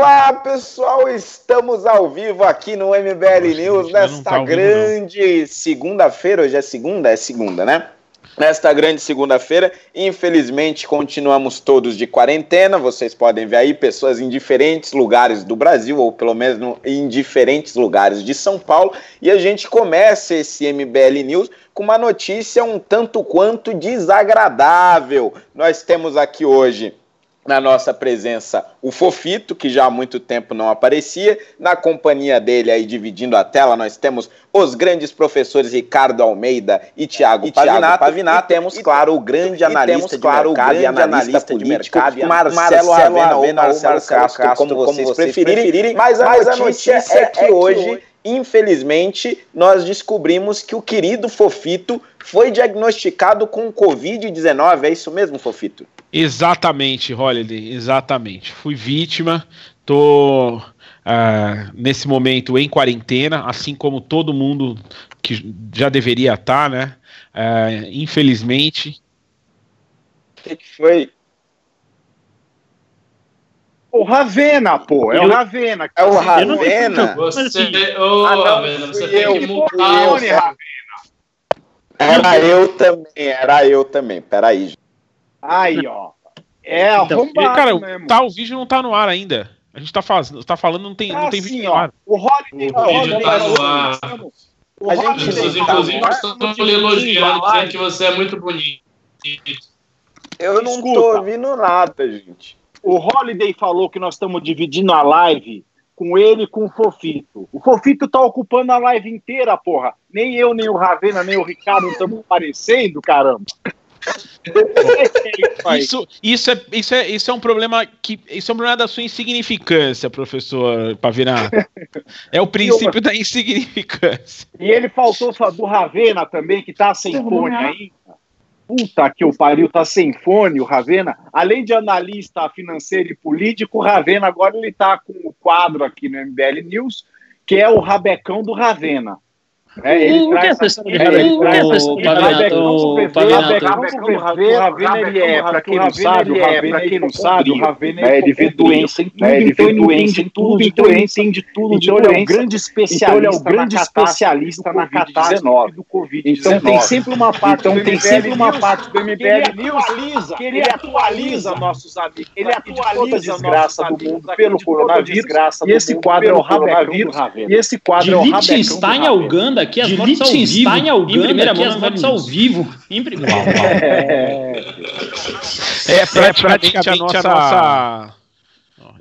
Olá, pessoal! Estamos ao vivo aqui no MBL Nossa, News nesta tá grande segunda-feira. Hoje é segunda? É segunda, né? Nesta grande segunda-feira, infelizmente, continuamos todos de quarentena. Vocês podem ver aí pessoas em diferentes lugares do Brasil, ou pelo menos em diferentes lugares de São Paulo. E a gente começa esse MBL News com uma notícia um tanto quanto desagradável. Nós temos aqui hoje na nossa presença o Fofito, que já há muito tempo não aparecia. Na companhia dele, aí dividindo a tela, nós temos os grandes professores Ricardo Almeida e Tiago e Pavinato, Pavinato. E temos, claro, o grande analista temos, de claro, mercado, grande analista, político, de mercado, Marcelo, Marcelo Avena, ou Marcelo, Marcelo Castro, Castro, como, vocês, como vocês preferirem. preferirem. Mas, a, mas notícia a notícia é, que, é que hoje infelizmente, nós descobrimos que o querido Fofito foi diagnosticado com Covid-19. É isso mesmo, Fofito? Exatamente, Holiday, exatamente. Fui vítima, tô uh, nesse momento em quarentena, assim como todo mundo que já deveria estar, tá, né? Uh, infelizmente. O que, que foi? O Ravena, pô, é o Ravena. É o Ravena? Você, ô, ah, Ravena, você tem que mudar. Era eu também, era eu também. Peraí, gente. Aí, ó. É então, arrombado Cara, mesmo. tá, o vídeo não tá no ar ainda. A gente tá, faz, tá falando, não tem, ah, não tem vídeo no ar. O Holiday, o vídeo tá no ar. A gente, inclusive, tá inclusive estamos lhe elogiando, dizendo que você é muito bonito. Eu não Escuta, tô ouvindo nada, gente. O Holiday falou que nós estamos dividindo a live com ele e com o Fofito. O Fofito tá ocupando a live inteira, porra. Nem eu, nem o Ravena, nem o Ricardo estamos aparecendo, caramba. Isso, isso, é, isso, é, isso é um problema que isso é um problema da sua insignificância, professor Pavinato. É o princípio da insignificância. E ele faltou do Ravena também, que tá sem fone aí. Puta que o pariu, tá sem fone o Ravena. Além de analista financeiro e político, o Ravena agora ele tá com o quadro aqui no MBL News, que é o Rabecão do Ravena. É, ele o traz, que é essa história de O Ravena, ele é, pra quem não sabe, o Ravena, quem não sabe, o Ravena, ele vê doença em tudo, ele vê doença em tudo, então ele entende tudo doença. Então ele é o grande especialista, ele é o grande especialista na catástrofe do Covid-19. Então tem sempre uma parte então tem sempre uma parte do MBL News que ele atualiza nossos amigos, ele atualiza a desgraça do mundo pelo coronavírus, e esse quadro é o Rabecão E esse quadro é o Liechtenstein Uganda aqui as mortes ao vivo. Em, Uganda, em primeira mão, as mortes ao vivo. Em primeira. É, é praticamente, é praticamente a nossa... A nossa...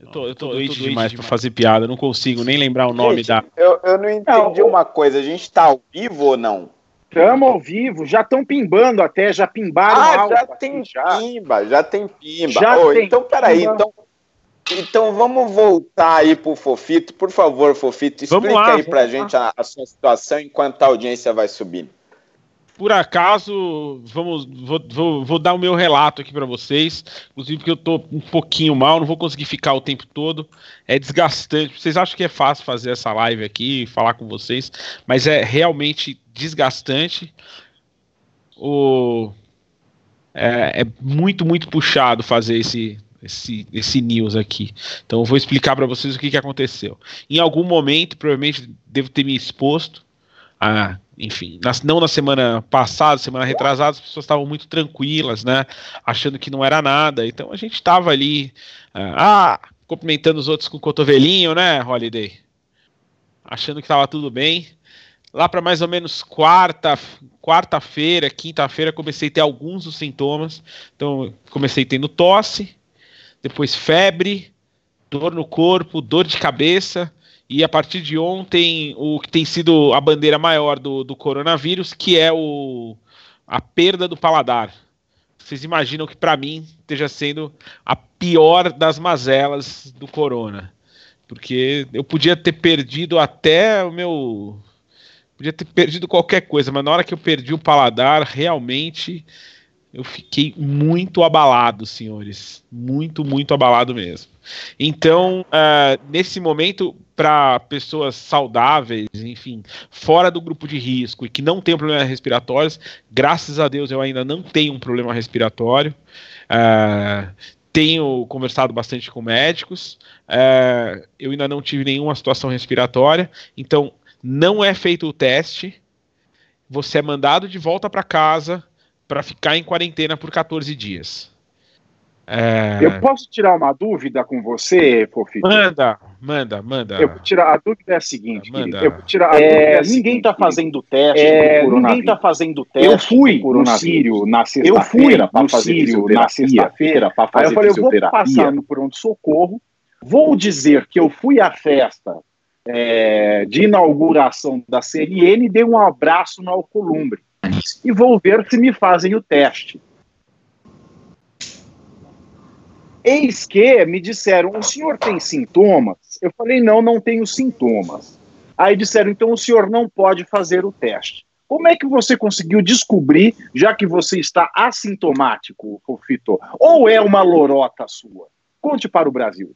Eu tô, eu tô doente demais pra fazer piada, não consigo nem lembrar o nome gente, da. Eu, eu não entendi não, uma coisa, a gente tá ao vivo ou não? Estamos ao vivo, já estão pimbando até, já pimbaram ah, já tem já. pimba, já tem pimba. Já oh, tem então, peraí, pimba. então então vamos voltar aí pro Fofito. Por favor, Fofito, explica lá, aí pra gente a, a, sua situação enquanto a audiência vai subindo. Por acaso, vamos, vou, vou, vou dar o meu relato aqui para vocês. Inclusive, porque eu tô um pouquinho mal, não vou conseguir ficar o tempo todo. É desgastante. Vocês acham que é fácil fazer essa live aqui, falar com vocês, mas é realmente desgastante. O, é, é muito, muito puxado fazer esse esse, esse news aqui. Então eu vou explicar para vocês o que, que aconteceu. Em algum momento, provavelmente devo ter me exposto a, enfim, na, não na semana passada, semana retrasada, as pessoas estavam muito tranquilas, né? Achando que não era nada. Então a gente estava ali, ah, ah, cumprimentando os outros com o cotovelinho, né, Holiday? Achando que estava tudo bem. Lá para mais ou menos quarta, quarta-feira, quinta-feira, comecei a ter alguns dos sintomas. Então, comecei tendo tosse, depois febre, dor no corpo, dor de cabeça, e a partir de ontem, o que tem sido a bandeira maior do, do coronavírus, que é o, a perda do paladar. Vocês imaginam que para mim esteja sendo a pior das mazelas do corona. Porque eu podia ter perdido até o meu. Podia ter perdido qualquer coisa, mas na hora que eu perdi o paladar, realmente eu fiquei muito abalado, senhores. Muito, muito abalado mesmo. Então, uh, nesse momento, para pessoas saudáveis, enfim, fora do grupo de risco e que não tenham problemas respiratórios, graças a Deus eu ainda não tenho um problema respiratório. Uh, tenho conversado bastante com médicos, é, eu ainda não tive nenhuma situação respiratória, então não é feito o teste, você é mandado de volta para casa para ficar em quarentena por 14 dias. É... Eu posso tirar uma dúvida com você, Fofito? Manda, manda, manda. Eu vou tirar, a dúvida é a seguinte, manda. eu vou tirar a é, é ninguém está fazendo teste é, Ninguém está fazendo teste Eu fui no Sírio na sexta-feira para fazer Sírio na sexta-feira para fazer Aí eu falei, eu vou passar no pronto-socorro, vou dizer que eu fui à festa é, de inauguração da CNN, dei um abraço no Alcolumbre e vou ver se me fazem o teste. Eis que me disseram: o senhor tem sintomas? Eu falei: não, não tenho sintomas. Aí disseram: então o senhor não pode fazer o teste. Como é que você conseguiu descobrir, já que você está assintomático, Fofito? Ou é uma lorota sua? Conte para o Brasil.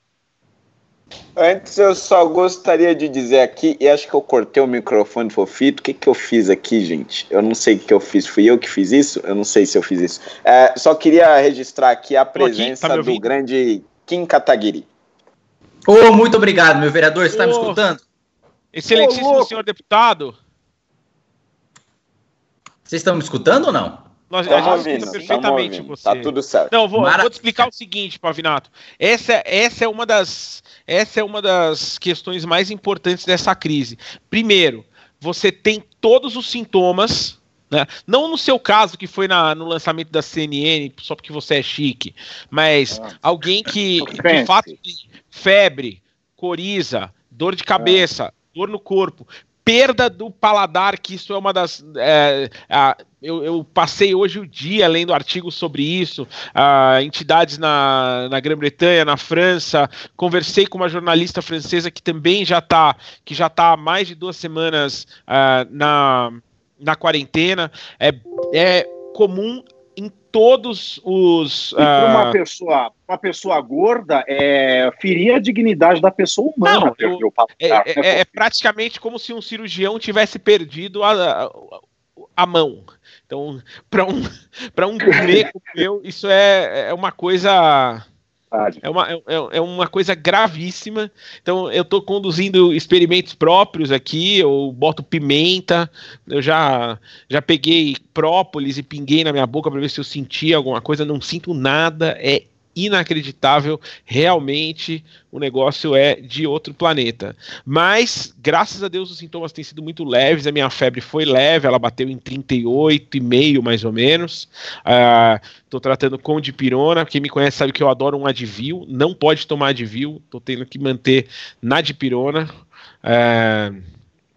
Antes eu só gostaria de dizer aqui, e acho que eu cortei o microfone fofito. O que, que eu fiz aqui, gente? Eu não sei o que eu fiz. Fui eu que fiz isso? Eu não sei se eu fiz isso. É, só queria registrar aqui a presença aqui, tá do grande Kim Kataguiri. Ô, oh, muito obrigado, meu vereador. Você está oh, me escutando? Excelentíssimo oh, senhor deputado. Vocês estão me escutando ou não? Nós, estamos ouvindo, perfeitamente você. Tá tudo certo. Não, vou, Mara... vou te explicar o seguinte, Pavinato. Essa, essa é uma das essa é uma das questões mais importantes dessa crise. Primeiro, você tem todos os sintomas, né? não no seu caso, que foi na, no lançamento da CNN, só porque você é chique, mas ah. alguém que de fato tem febre, coriza, dor de cabeça, ah. dor no corpo, perda do paladar, que isso é uma das. É, a, eu, eu, passei hoje o dia lendo artigos sobre isso, uh, entidades na, na Grã-Bretanha, na França, conversei com uma jornalista francesa que também já está que já tá há mais de duas semanas uh, na, na quarentena. É, é comum em todos os. Uh... para uma pessoa, uma pessoa gorda, é ferir a dignidade da pessoa humana. Não, eu, eu, é, é, é, é, praticamente como se um cirurgião tivesse perdido a, a, a mão. Então, para um, para um gourmet como eu, isso é, é uma coisa. É uma, é, é uma coisa gravíssima. Então, eu estou conduzindo experimentos próprios aqui. Eu boto pimenta, eu já, já peguei própolis e pinguei na minha boca para ver se eu sentia alguma coisa. Não sinto nada. É inacreditável. Realmente o negócio é de outro planeta. Mas, graças a Deus, os sintomas têm sido muito leves. A minha febre foi leve, ela bateu em 38,5 mais ou menos. Estou uh, tratando com dipirona. Quem me conhece sabe que eu adoro um Advil. Não pode tomar Advil. Estou tendo que manter na dipirona. Uh,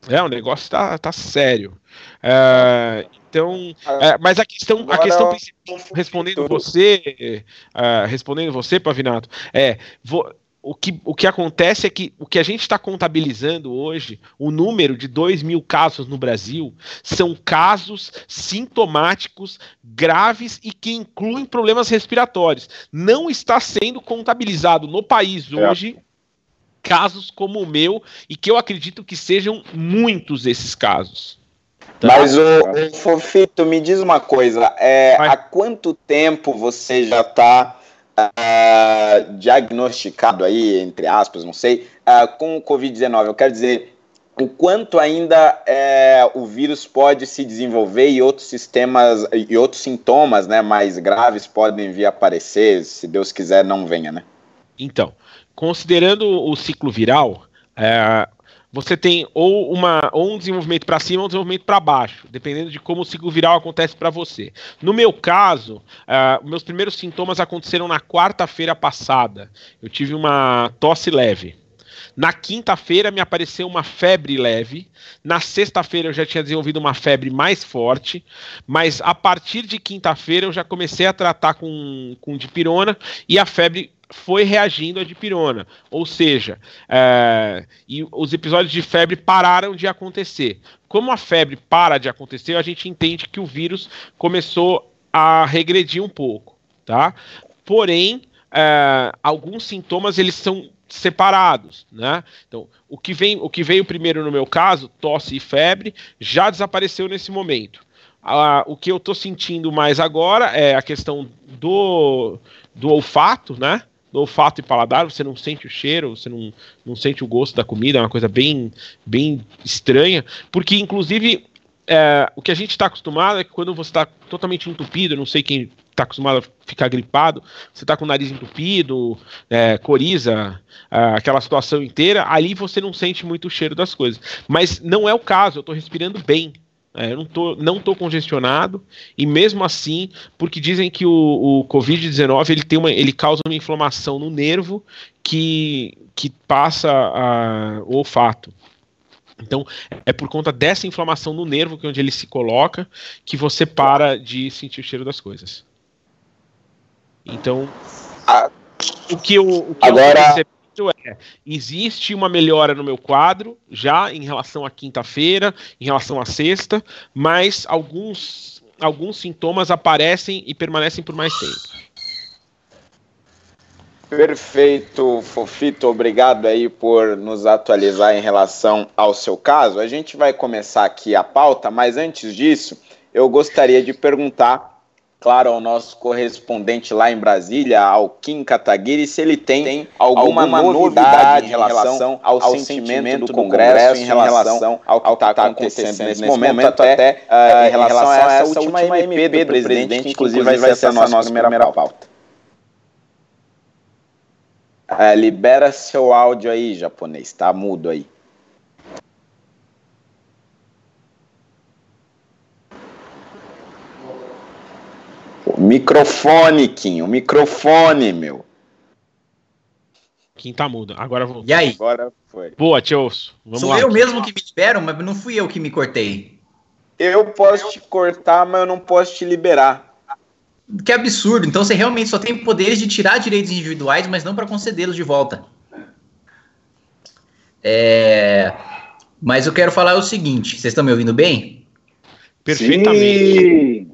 é, o negócio tá, tá sério. Uh, então, ah, é, mas a questão, a questão principal, respondendo você, uh, respondendo você, Pavinato, é vou, o que, o que acontece é que o que a gente está contabilizando hoje, o número de 2 mil casos no Brasil, são casos sintomáticos graves e que incluem problemas respiratórios. Não está sendo contabilizado no país é. hoje. É. Casos como o meu, e que eu acredito que sejam muitos esses casos. Tá. Mas o, Fofito, me diz uma coisa, é, há quanto tempo você já está uh, ah, diagnosticado aí, entre aspas, não sei, uh, com o Covid-19? Eu quero dizer, o quanto ainda é, o vírus pode se desenvolver e outros sistemas e outros sintomas né, mais graves podem vir a aparecer, se Deus quiser não venha, né? Então, considerando o ciclo viral, é, você tem ou, uma, ou um desenvolvimento para cima ou um desenvolvimento para baixo, dependendo de como o ciclo viral acontece para você. No meu caso, uh, meus primeiros sintomas aconteceram na quarta-feira passada. Eu tive uma tosse leve. Na quinta-feira me apareceu uma febre leve. Na sexta-feira eu já tinha desenvolvido uma febre mais forte. Mas a partir de quinta-feira eu já comecei a tratar com, com dipirona e a febre foi reagindo à dipirona. Ou seja, é, e os episódios de febre pararam de acontecer. Como a febre para de acontecer, a gente entende que o vírus começou a regredir um pouco, tá? Porém, é, alguns sintomas eles são separados, né? Então, o que vem, o que veio primeiro no meu caso, tosse e febre, já desapareceu nesse momento. a, o que eu tô sentindo mais agora é a questão do, do olfato, né? Do olfato e paladar, você não sente o cheiro, você não, não sente o gosto da comida, é uma coisa bem, bem estranha, porque inclusive é, o que a gente está acostumado é que quando você está totalmente entupido, não sei quem está acostumado a ficar gripado, você está com o nariz entupido, é, coriza, é, aquela situação inteira, ali você não sente muito o cheiro das coisas. Mas não é o caso, eu estou respirando bem. É, eu não tô, não tô congestionado, e mesmo assim, porque dizem que o, o Covid-19 ele, tem uma, ele causa uma inflamação no nervo que, que passa a, o olfato. Então, é por conta dessa inflamação no nervo, que é onde ele se coloca, que você para de sentir o cheiro das coisas. Então, ah, o que eu, o que agora... eu é, existe uma melhora no meu quadro, já em relação à quinta-feira, em relação à sexta, mas alguns, alguns sintomas aparecem e permanecem por mais tempo. Perfeito, Fofito. Obrigado aí por nos atualizar em relação ao seu caso. A gente vai começar aqui a pauta, mas antes disso, eu gostaria de perguntar, claro, ao nosso correspondente lá em Brasília, ao Kim Kataguiri, se ele tem, tem alguma, alguma novidade em relação ao, ao sentimento do Congresso, em relação ao que está acontecendo nesse momento, momento até uh, em relação a essa última MP do presidente, que inclusive vai ser a nossa primeira pauta. É, libera seu áudio aí, japonês. Tá mudo aí. Microfone, Kim. O microfone, meu. Kim tá mudo. Agora vou. E aí? Agora foi. Boa, Tioso. Vamos Sou lá. eu mesmo que me libero, mas não fui eu que me cortei. Eu posso te cortar, mas eu não posso te liberar. Que absurdo. Então você realmente só tem poderes de tirar direitos individuais, mas não para concedê-los de volta. É... Mas eu quero falar o seguinte: vocês estão me ouvindo bem? Perfeitamente.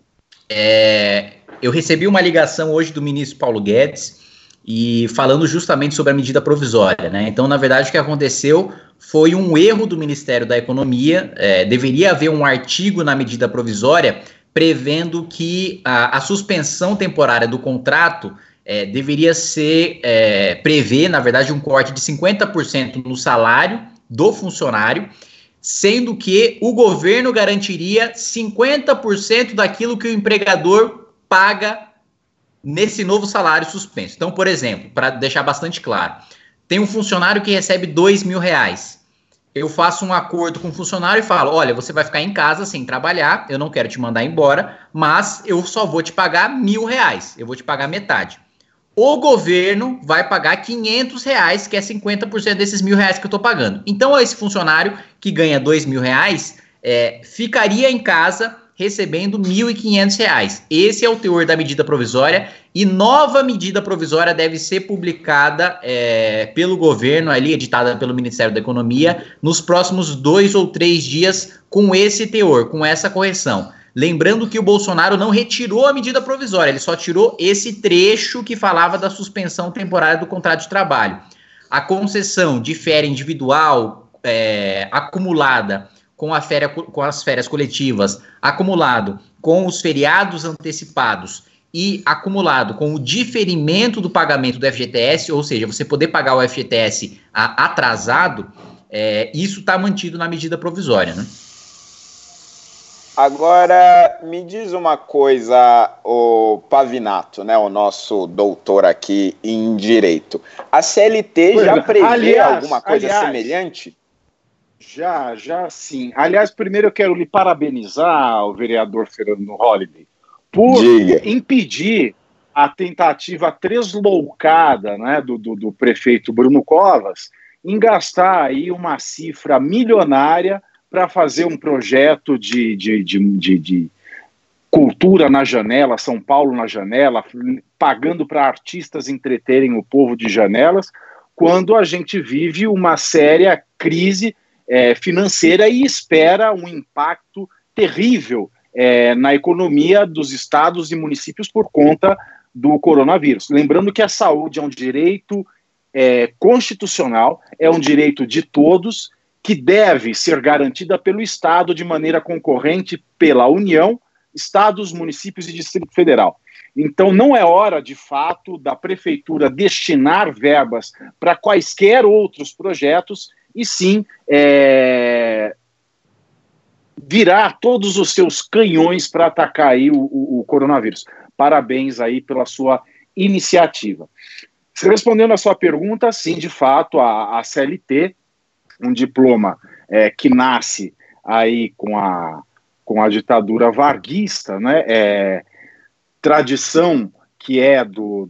É... Eu recebi uma ligação hoje do ministro Paulo Guedes e falando justamente sobre a medida provisória, né? Então, na verdade, o que aconteceu foi um erro do Ministério da Economia. É, deveria haver um artigo na medida provisória prevendo que a, a suspensão temporária do contrato é, deveria ser é, prever, na verdade, um corte de 50% no salário do funcionário, sendo que o governo garantiria 50% daquilo que o empregador paga nesse novo salário suspenso. Então, por exemplo, para deixar bastante claro, tem um funcionário que recebe dois mil reais eu faço um acordo com o funcionário e falo: olha, você vai ficar em casa sem trabalhar, eu não quero te mandar embora, mas eu só vou te pagar mil reais, eu vou te pagar metade. O governo vai pagar 500 reais, que é 50% desses mil reais que eu estou pagando. Então, esse funcionário que ganha dois mil reais é, ficaria em casa recebendo R$ 1.500. Esse é o teor da medida provisória e nova medida provisória deve ser publicada é, pelo governo, ali editada pelo Ministério da Economia, nos próximos dois ou três dias com esse teor, com essa correção. Lembrando que o Bolsonaro não retirou a medida provisória, ele só tirou esse trecho que falava da suspensão temporária do contrato de trabalho. A concessão de férias individual é, acumulada com, a féria, com as férias coletivas, acumulado com os feriados antecipados e acumulado com o diferimento do pagamento do FGTS, ou seja, você poder pagar o FGTS atrasado, é, isso está mantido na medida provisória, né? Agora, me diz uma coisa, o Pavinato, né, o nosso doutor aqui em Direito. A CLT já prevê aliás, alguma coisa aliás, semelhante? Já, já sim. Aliás, primeiro eu quero lhe parabenizar, o vereador Fernando Holliday, por Diga. impedir a tentativa tresloucada né, do, do, do, prefeito Bruno Covas em gastar aí uma cifra milionária para fazer um projeto de, de, de, de, de cultura na janela, São Paulo na janela, pagando para artistas entreterem o povo de janelas, quando a gente vive uma séria crise é, financeira e espera um impacto terrível é, na economia dos estados e municípios por conta do coronavírus. Lembrando que a saúde é um direito é, constitucional, é um direito de todos, que deve ser garantida pelo Estado de maneira concorrente pela União, estados, municípios e Distrito Federal. Então, não é hora, de fato, da prefeitura destinar verbas para quaisquer outros projetos, e sim é, virar todos os seus canhões para atacar aí o, o, o, coronavírus. Parabéns aí pela sua iniciativa. Respondendo a sua pergunta, sim, de fato, a, a CLT, um diploma é, que nasce aí com a, com a ditadura varguista, né, é, tradição que é do, do,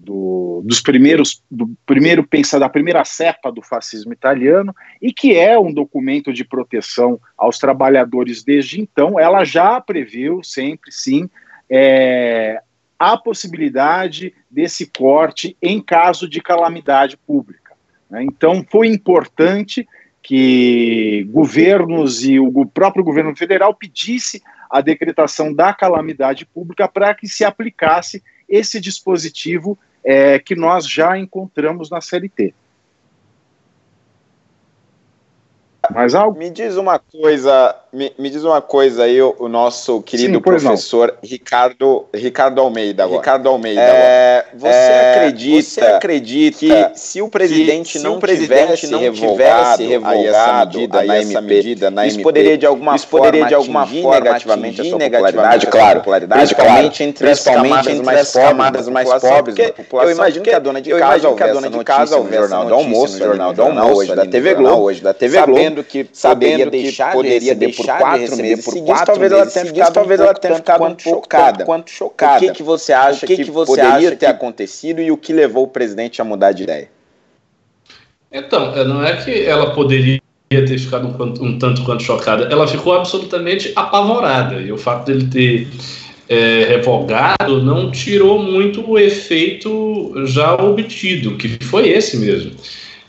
dos primeiros do primeiro pensa da primeira cepa do fascismo italiano e que é um documento de proteção aos trabalhadores desde então, ela já previu sempre sim é, a possibilidade desse corte em caso de calamidade pública. Né? Então foi importante que governos e o próprio governo federal pedisse a decretação da calamidade pública para que se aplicasse esse dispositivo é, que nós já encontramos na CLT. Mais algo? Me diz uma coisa, me, me diz uma coisa aí, o, o nosso querido Sim, professor Ricardo, Ricardo Almeida agora. Ricardo Almeida é, Você, é, acredita você acredita que se o presidente, não, o presidente tivesse não tivesse revogado essa medida, na, essa MP, medida na isso MP, poderia de alguma isso forma poderia de alguma forma negativamente a sua popularidade, claro, popularidade, principalmente entre principalmente entre as camadas mais pobres da população. Eu imagino que a dona de casa, a dona de casa, o jornal do almoço, jornal do almoço, hoje da TV Globo, hoje da TV Globo, sabendo que sabendo deixar que poderia de por quatro meses por quatro talvez ela tenha ficado talvez ela tenha ficado um pouco chocada. Quanto chocada. O que que você acha que, que, você poderia acha ter que... acontecido e o que levou o presidente a mudar de ideia? Então, é, não é que ela poderia ter ficado um, um tanto quanto chocada, ela ficou absolutamente apavorada e o fato dele ter é, revogado não tirou muito o efeito já obtido, que foi esse mesmo.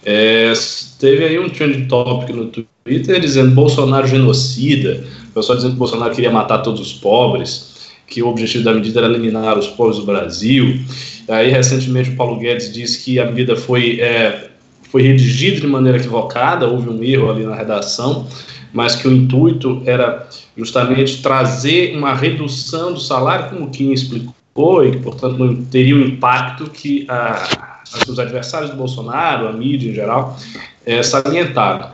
É, teve aí um trend topic no Twitter dizendo Bolsonaro genocida, o pessoal dizendo que Bolsonaro queria matar todos os pobres, que o objetivo da medida era eliminar os pobres do Brasil. Aí, recentemente, o Paulo Guedes disse que a medida foi, é, foi redigida de maneira equivocada, houve um erro ali na redação, mas que o intuito era justamente trazer uma redução do salário, como o Kim explicou, e que, portanto, não teria o impacto que a os adversários do Bolsonaro, a mídia em geral, é, salientaram.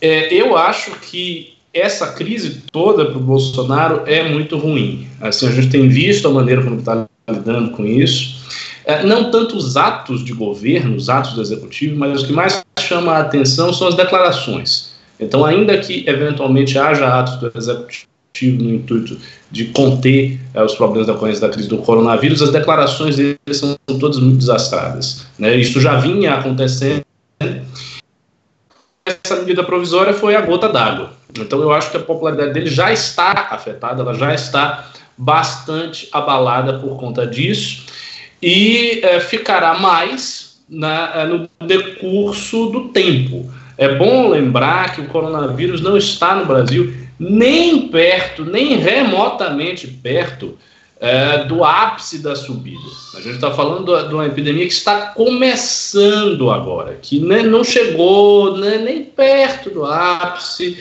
É, eu acho que essa crise toda para o Bolsonaro é muito ruim. Assim, a gente tem visto a maneira como está lidando com isso. É, não tanto os atos de governo, os atos do executivo, mas o que mais chama a atenção são as declarações. Então, ainda que eventualmente haja atos do executivo no intuito de conter é, os problemas da da crise do coronavírus, as declarações dele são todas muito desastradas. Né? Isso já vinha acontecendo. Essa medida provisória foi a gota d'água. Então eu acho que a popularidade dele já está afetada, ela já está bastante abalada por conta disso e é, ficará mais na, no decurso do tempo. É bom lembrar que o coronavírus não está no Brasil nem perto, nem remotamente perto é, do ápice da subida. A gente está falando de uma epidemia que está começando agora, que nem, não chegou né, nem perto do ápice.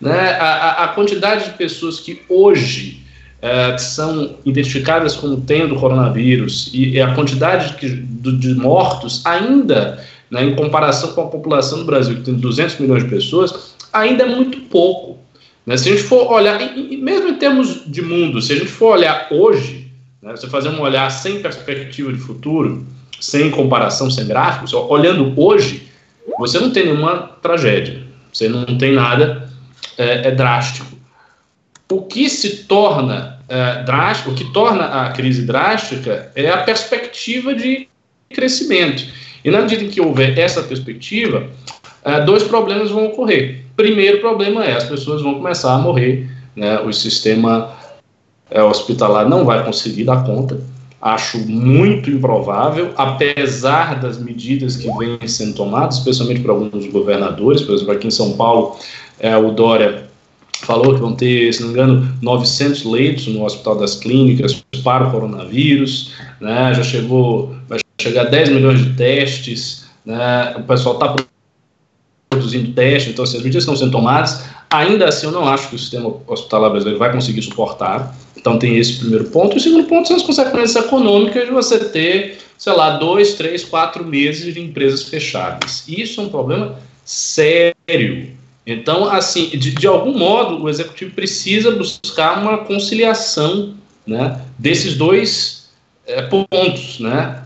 Né? A, a, quantidade de pessoas que hoje é, são identificadas como tendo coronavírus e, e a quantidade de, de, de mortos ainda, né, em comparação com a população do Brasil, que tem 200 milhões de pessoas, ainda é muito pouco. Né? Se a gente for olhar, e, e mesmo em termos de mundo, se a gente for olhar hoje, né, você fazer um olhar sem perspectiva de futuro, sem comparação, sem gráficos, olhando hoje, você não tem nenhuma tragédia, você não tem nada é, é drástico. O que se torna é, drástico, o que torna a crise drástica é a perspectiva de crescimento. E na medida em que houver essa perspectiva, é, dois problemas vão ocorrer. Primeiro problema é as pessoas vão começar a morrer, né? O sistema é, hospitalar não vai conseguir dar conta. Acho muito improvável, apesar das medidas que vêm sendo tomadas, especialmente por alguns governadores, por exemplo, aqui em São Paulo, é, o Dória falou que vão ter, se não me engano, 900 leitos no Hospital das Clínicas para o coronavírus, né, já chegou, vai chegar a 10 milhões de testes, né, o pessoal está produzindo testes, então assim, as medidas estão sendo tomadas. Ainda assim, eu não acho que o sistema hospitalar brasileiro vai conseguir suportar. Então tem esse primeiro ponto. O segundo ponto são as consequências econômicas de você ter, sei lá, dois, três, quatro meses de empresas fechadas. Isso é um problema sério. Então, assim, de, de algum modo, o executivo precisa buscar uma conciliação né, desses dois é, pontos, né?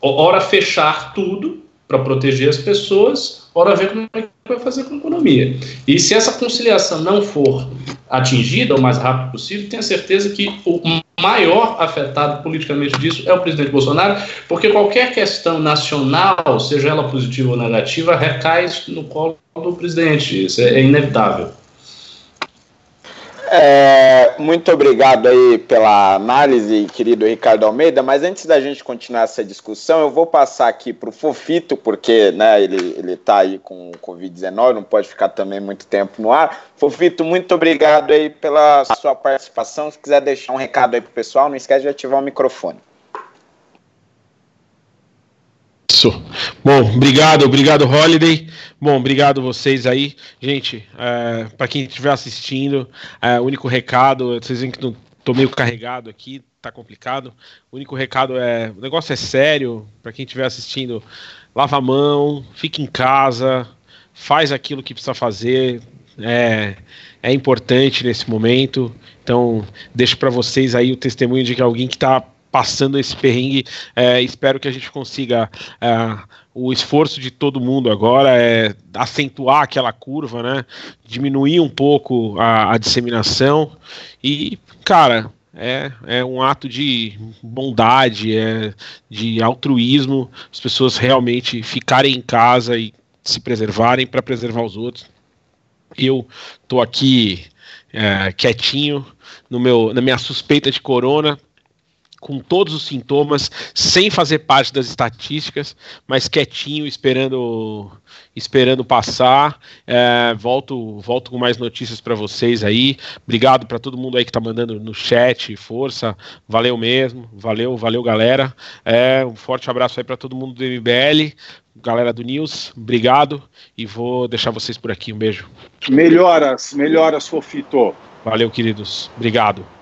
Ora fechar tudo para proteger as pessoas, ora ver como é que vai fazer com a economia. E se essa conciliação não for atingida o mais rápido possível, tenha certeza que o maior afetado politicamente disso é o presidente Bolsonaro, porque qualquer questão nacional, seja ela positiva ou negativa, recai no colo do presidente. Isso é inevitável. É, muito obrigado aí pela análise, querido Ricardo Almeida. Mas antes da gente continuar essa discussão, eu vou passar aqui para o Fofito, porque né, ele está aí com o Covid-19, não pode ficar também muito tempo no ar. Fofito, muito obrigado aí pela sua participação. Se quiser deixar um recado aí para o pessoal, não esquece de ativar o microfone. Isso. Bom, obrigado, obrigado, Holiday. Bom, obrigado vocês aí. Gente, é, para quem estiver assistindo, é, único recado, vocês veem que não tô meio carregado aqui, tá complicado. O único recado é, o negócio é sério, para quem estiver assistindo, lava a mão, fique em casa, faz aquilo que precisa fazer, é, é importante nesse momento. Então, deixo para vocês aí o testemunho de que alguém que está passando esse perrengue. É, espero que a gente consiga. É, o esforço de todo mundo agora é acentuar aquela curva, né? Diminuir um pouco a, a disseminação. E, cara, é, é um ato de bondade, é de altruísmo, as pessoas realmente ficarem em casa e se preservarem para preservar os outros. Eu tô aqui é, quietinho no meu, na minha suspeita de corona, com todos os sintomas, sem fazer parte das estatísticas, mas quietinho, esperando esperando passar. É, volto, volto com mais notícias para vocês aí. Obrigado para todo mundo aí que está mandando no chat, força, valeu mesmo, valeu, valeu galera. É, um forte abraço aí para todo mundo do MBL, galera do News, obrigado e vou deixar vocês por aqui. Um beijo. Melhoras, melhoras, Fofito. Valeu, queridos. Obrigado.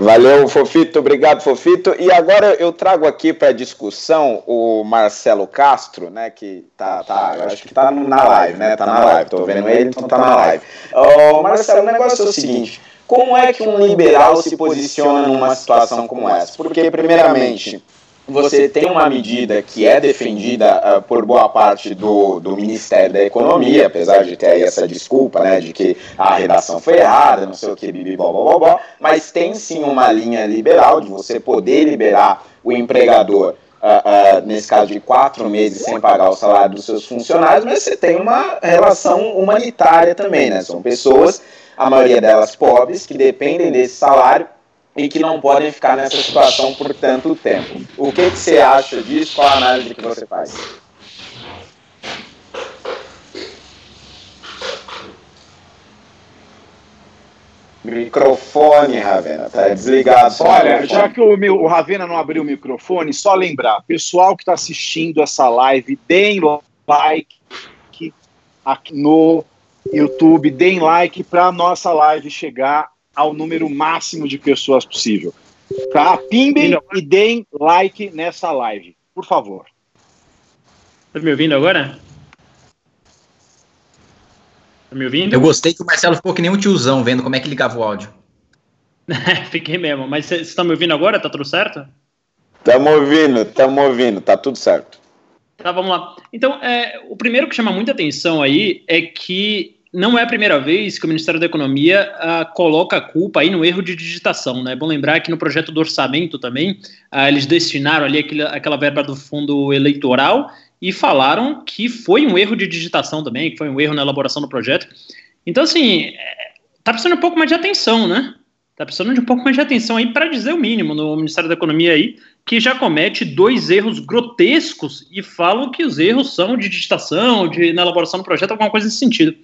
Valeu, Fofito, obrigado, Fofito. E agora eu trago aqui para discussão o Marcelo Castro, né, que tá, tá acho que tá na live, né, tá na live, tô vendo ele, então tá na live. Ô, Marcelo, o negócio é o seguinte, como é que um liberal se posiciona numa situação como essa? Porque, primeiramente, você tem uma medida que é defendida uh, por boa parte do, do Ministério da Economia, apesar de ter aí essa desculpa, né, de que a redação foi errada, não sei o que, bibi, bó, bó, bó, mas tem sim uma linha liberal de você poder liberar o empregador, uh, uh, nesse caso de quatro meses sem pagar o salário dos seus funcionários, mas você tem uma relação humanitária também, né, são pessoas, a maioria delas pobres, que dependem desse salário, e que não podem ficar nessa situação por tanto tempo. O que, que você acha disso? Qual a análise que você faz? Microfone, Ravena, tá desligado. Olha, já que o, meu, o Ravena não abriu o microfone, só lembrar, pessoal que está assistindo essa live, deem like aqui no YouTube, deem like para a nossa live chegar ao número máximo de pessoas possível. Tá? Pimbem e deem like nessa live, por favor. Tá me ouvindo agora? Tá me ouvindo? Eu gostei que o Marcelo ficou que nem um tiozão vendo como é que ligava o áudio. Fiquei mesmo, mas vocês estão me ouvindo agora? Tá tudo certo? Estamos ouvindo, estamos ouvindo, tá tudo certo. Tá, vamos lá. Então, é, o primeiro que chama muita atenção aí é que não é a primeira vez que o Ministério da Economia uh, coloca a culpa aí no erro de digitação. Né? É bom lembrar que no projeto do orçamento também uh, eles destinaram ali aquele, aquela verba do fundo eleitoral e falaram que foi um erro de digitação também, que foi um erro na elaboração do projeto. Então, assim, é, tá precisando um pouco mais de atenção, né? Tá precisando de um pouco mais de atenção aí para dizer o mínimo no Ministério da Economia aí, que já comete dois erros grotescos e falam que os erros são de digitação, de, na elaboração do projeto, alguma coisa nesse sentido.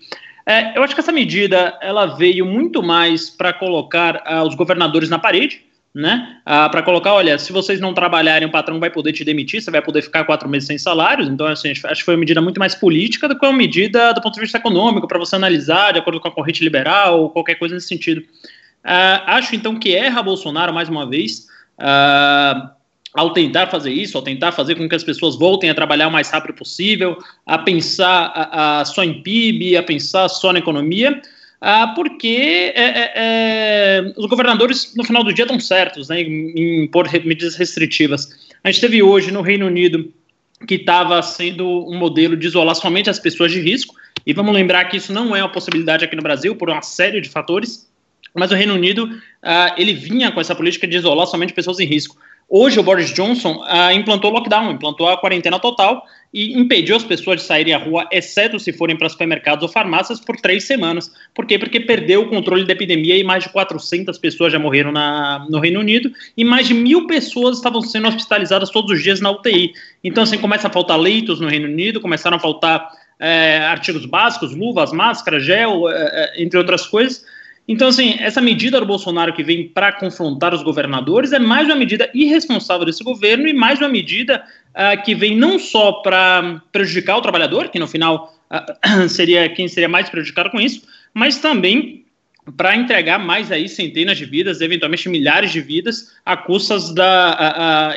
É, eu acho que essa medida ela veio muito mais para colocar uh, os governadores na parede, né? Uh, para colocar, olha, se vocês não trabalharem, o patrão vai poder te demitir, você vai poder ficar quatro meses sem salários. Então, assim, acho que foi uma medida muito mais política do que uma medida do ponto de vista econômico, para você analisar de acordo com a corrente liberal ou qualquer coisa nesse sentido. Uh, acho então que erra Bolsonaro mais uma vez. Uh, ao tentar fazer isso, ao tentar fazer com que as pessoas voltem a trabalhar o mais rápido possível, a pensar a, a só em PIB, a pensar só na economia, ah, porque é, é, é, os governadores, no final do dia, estão certos né, em, em impor medidas restritivas. A gente teve hoje no Reino Unido que estava sendo um modelo de isolar somente as pessoas de risco, e vamos lembrar que isso não é uma possibilidade aqui no Brasil por uma série de fatores, mas o Reino Unido ah, ele vinha com essa política de isolar somente pessoas em risco. Hoje o Boris Johnson ah, implantou lockdown, implantou a quarentena total e impediu as pessoas de saírem à rua, exceto se forem para supermercados ou farmácias, por três semanas. Por quê? Porque perdeu o controle da epidemia e mais de 400 pessoas já morreram na, no Reino Unido e mais de mil pessoas estavam sendo hospitalizadas todos os dias na UTI. Então, assim, começa a faltar leitos no Reino Unido, começaram a faltar é, artigos básicos, luvas, máscara, gel, é, entre outras coisas. Então, assim, essa medida do Bolsonaro que vem para confrontar os governadores é mais uma medida irresponsável desse governo e mais uma medida uh, que vem não só para prejudicar o trabalhador, que no final uh, seria quem seria mais prejudicado com isso, mas também para entregar mais aí centenas de vidas, eventualmente milhares de vidas, a custas da.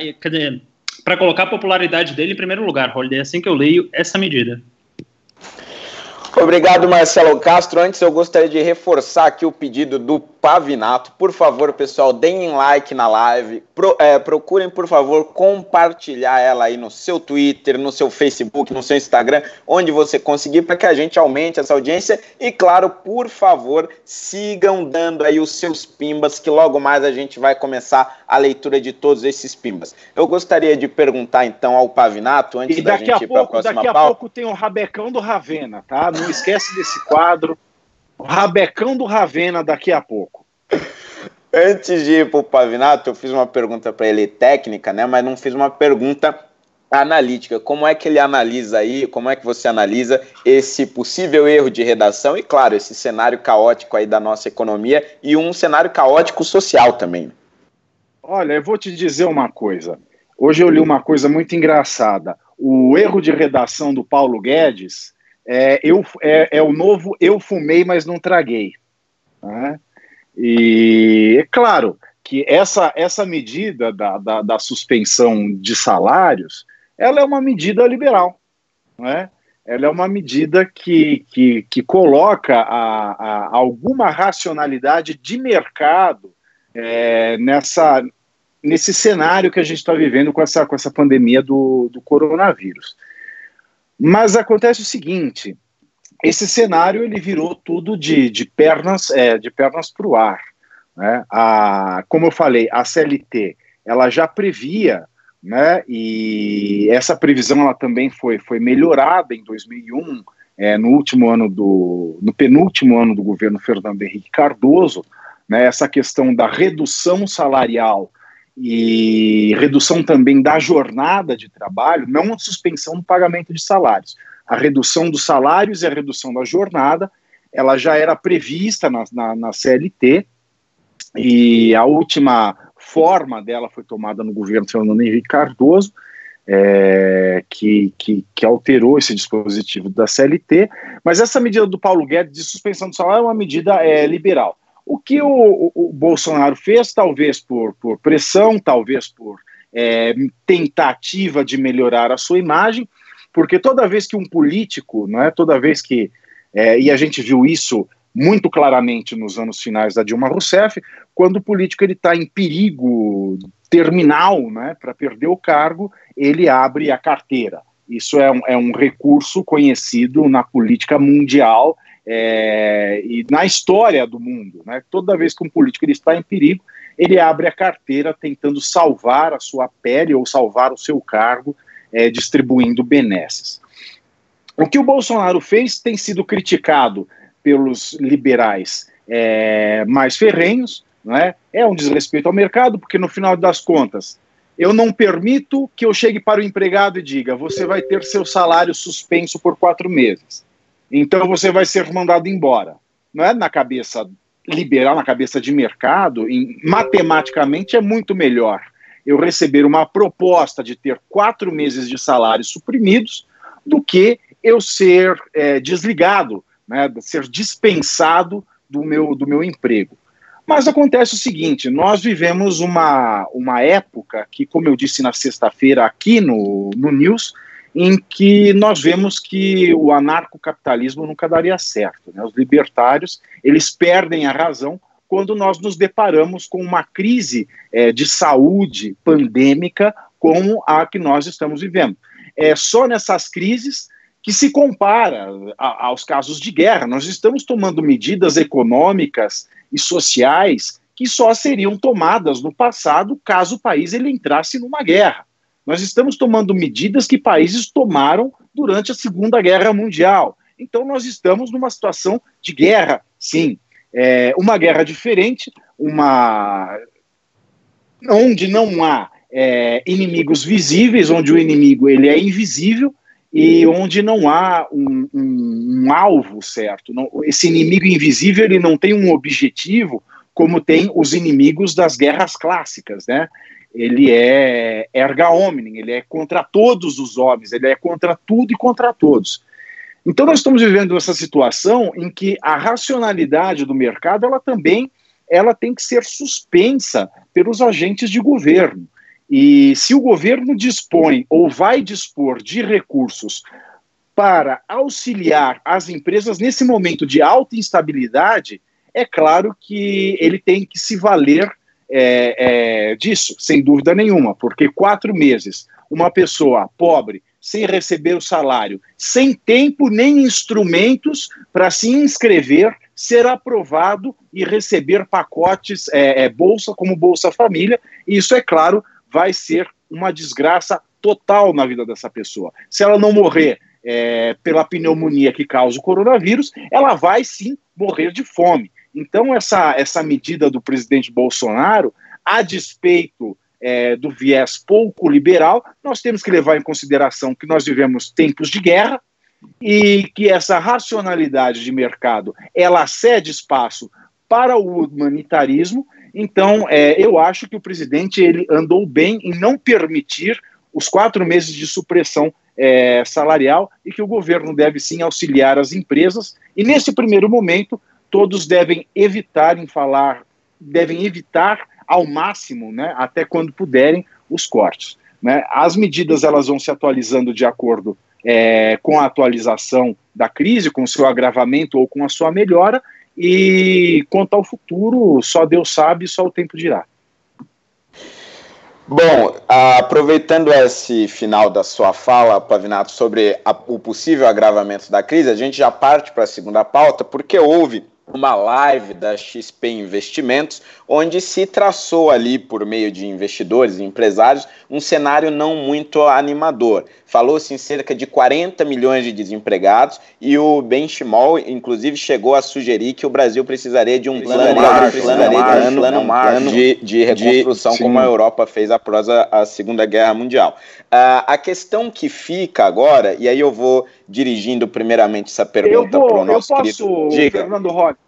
para colocar a popularidade dele em primeiro lugar, Holiday. É assim que eu leio essa medida. Obrigado, Marcelo Castro. Antes, eu gostaria de reforçar aqui o pedido do Pavinato. Por favor, pessoal, deem like na live. Pro, é, procurem, por favor, compartilhar ela aí no seu Twitter, no seu Facebook, no seu Instagram, onde você conseguir, para que a gente aumente essa audiência. E, claro, por favor, sigam dando aí os seus pimbas, que logo mais a gente vai começar a leitura de todos esses pimbas. Eu gostaria de perguntar, então, ao Pavinato, antes da gente ir para a próxima Daqui a pouco tem o Rabecão do Ravena, tá? Não esquece desse quadro. Rabecão do Ravena daqui a pouco. Antes de ir para o Pavinato, eu fiz uma pergunta para ele técnica, né? Mas não fiz uma pergunta analítica. Como é que ele analisa aí? Como é que você analisa esse possível erro de redação e, claro, esse cenário caótico aí da nossa economia e um cenário caótico social também? Olha, eu vou te dizer uma coisa. Hoje eu li uma coisa muito engraçada. O erro de redação do Paulo Guedes é, eu, é, é, o novo eu fumei, mas não traguei. Né? E é claro que essa, essa medida da, da, da, suspensão de salários, ela é uma medida liberal, né? ela é uma medida que, que, que coloca a, a alguma racionalidade de mercado é, nessa, nesse cenário que a gente está vivendo com essa, com essa pandemia do, do coronavírus. Mas acontece o seguinte: esse cenário ele virou tudo de, de pernas é, de pernas para o ar. Né? A, como eu falei, a CLT ela já previa, né? E essa previsão ela também foi, foi melhorada em 2001, é, no último ano do, no penúltimo ano do governo Fernando Henrique Cardoso, né? Essa questão da redução salarial e redução também da jornada de trabalho, não a suspensão do pagamento de salários. A redução dos salários e a redução da jornada, ela já era prevista na, na, na CLT, e a última forma dela foi tomada no governo Fernando Henrique Cardoso, é, que, que, que, alterou esse dispositivo da CLT, mas essa medida do Paulo Guedes de suspensão do salário é uma medida é, liberal. O que o, o, Bolsonaro fez, talvez por, por pressão, talvez por é, tentativa de melhorar a sua imagem, porque toda vez que um político, não é, toda vez que é, e a gente viu isso muito claramente nos anos finais da Dilma Rousseff, quando o político ele está em perigo terminal, né, para perder o cargo, ele abre a carteira. Isso é um, é um recurso conhecido na política mundial é, e na história do mundo, né, toda vez que um político ele está em perigo, ele abre a carteira tentando salvar a sua pele ou salvar o seu cargo, é, distribuindo benesses. O que o Bolsonaro fez tem sido criticado pelos liberais é, mais ferrenhos, né? é um desrespeito ao mercado, porque no final das contas, eu não permito que eu chegue para o empregado e diga: você vai ter seu salário suspenso por quatro meses. Então você vai ser mandado embora. Não é na cabeça liberal, na cabeça de mercado, em, matematicamente é muito melhor eu receber uma proposta de ter quatro meses de salário suprimidos do que eu ser é, desligado, né, ser dispensado do meu, do meu emprego. Mas acontece o seguinte: nós vivemos uma, uma época que, como eu disse na sexta-feira aqui no, no News, em que nós vemos que o anarcocapitalismo nunca daria certo. Né? Os libertários eles perdem a razão quando nós nos deparamos com uma crise é, de saúde pandêmica como a que nós estamos vivendo. É só nessas crises que se compara a, aos casos de guerra. Nós estamos tomando medidas econômicas e sociais que só seriam tomadas no passado caso o país ele entrasse numa guerra. Nós estamos tomando medidas que países tomaram durante a Segunda Guerra Mundial. Então, nós estamos numa situação de guerra, sim. É uma guerra diferente, uma onde não há é, inimigos visíveis, onde o inimigo ele é invisível e onde não há um, um, um alvo certo. Não, esse inimigo invisível ele não tem um objetivo como tem os inimigos das guerras clássicas, né? Ele é erga omnem, ele é contra todos os homens, ele é contra tudo e contra todos. Então nós estamos vivendo essa situação em que a racionalidade do mercado ela também ela tem que ser suspensa pelos agentes de governo. E se o governo dispõe ou vai dispor de recursos para auxiliar as empresas nesse momento de alta instabilidade, é claro que ele tem que se valer é, é, disso, sem dúvida nenhuma, porque quatro meses, uma pessoa pobre, sem receber o salário, sem tempo nem instrumentos para se inscrever, ser aprovado e receber pacotes é, é Bolsa como Bolsa Família, isso, é claro, vai ser uma desgraça total na vida dessa pessoa. Se ela não morrer é, pela pneumonia que causa o coronavírus, ela vai sim morrer de fome. Então, essa, essa medida do presidente Bolsonaro, a despeito é, do viés pouco liberal, nós temos que levar em consideração que nós vivemos tempos de guerra e que essa racionalidade de mercado ela cede espaço para o humanitarismo então, é, eu acho que o presidente ele andou bem em não permitir os quatro meses de supressão é, salarial e que o governo deve sim auxiliar as empresas. E nesse primeiro momento, todos devem evitar em falar, devem evitar ao máximo, né, até quando puderem, os cortes. Né? As medidas elas vão se atualizando de acordo é, com a atualização da crise, com o seu agravamento ou com a sua melhora, e quanto ao futuro, só Deus sabe, só o tempo dirá. Bom, aproveitando esse final da sua fala, Pavinato, sobre a, o possível agravamento da crise, a gente já parte para a segunda pauta, porque houve uma live da XP Investimentos, onde se traçou ali, por meio de investidores e empresários, um cenário não muito animador. Falou-se em cerca de 40 milhões de desempregados e o Benchimol, inclusive, chegou a sugerir que o Brasil precisaria de um plano, de, de reconstrução, de, como a Europa fez após a, a Segunda Guerra Mundial. Uh, a questão que fica agora, e aí eu vou dirigindo primeiramente essa pergunta para o nosso eu posso, querido. Diga. Fernando Roque,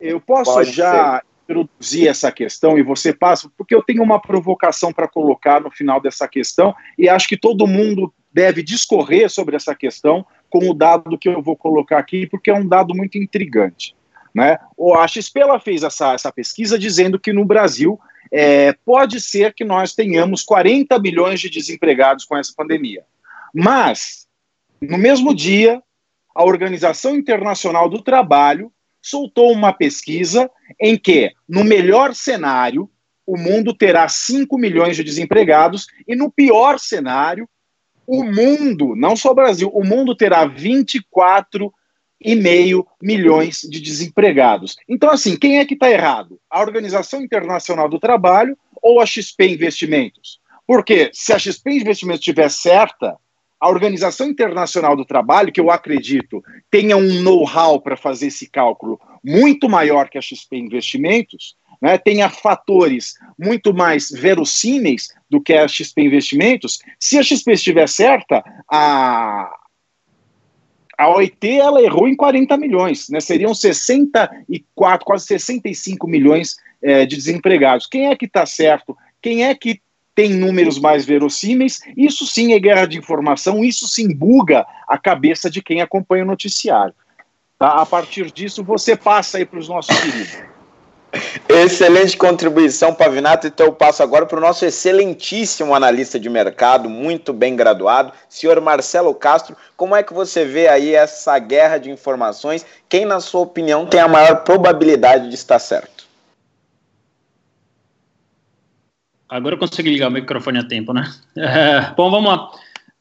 eu posso Pode já ser. introduzir essa questão e você passa, porque eu tenho uma provocação para colocar no final dessa questão e acho que todo mundo deve discorrer sobre essa questão com o dado que eu vou colocar aqui, porque é um dado muito intrigante. Né? A XP ela fez essa, essa pesquisa dizendo que no Brasil é, pode ser que nós tenhamos 40 milhões de desempregados com essa pandemia. Mas, no mesmo dia, a Organização Internacional do Trabalho soltou uma pesquisa em que, no melhor cenário, o mundo terá 5 milhões de desempregados e, no pior cenário, o mundo, não só o Brasil, o mundo terá 24 e meio milhões de desempregados. Então, assim, quem é que está errado? A Organização Internacional do Trabalho ou a XP Investimentos? Porque se a XP Investimentos estiver certa, a Organização Internacional do Trabalho, que eu acredito tenha um know-how para fazer esse cálculo muito maior que a XP Investimentos, né, tenha fatores muito mais verossímeis do que a XP Investimentos, se a XP estiver certa, a, a OIT ela errou em 40 milhões, né? Seriam 64, quase 65 milhões é, de desempregados. Quem é que está certo? Quem é que tem números mais verossímeis? Isso sim é guerra de informação, isso sim buga a cabeça de quem acompanha o noticiário. Tá? A partir disso, você passa aí para os nossos queridos. Excelente contribuição, Pavinato. Então eu passo agora para o nosso excelentíssimo analista de mercado, muito bem graduado, senhor Marcelo Castro. Como é que você vê aí essa guerra de informações? Quem, na sua opinião, tem a maior probabilidade de estar certo? Agora eu consegui ligar o microfone a tempo, né? Uh, bom, vamos lá.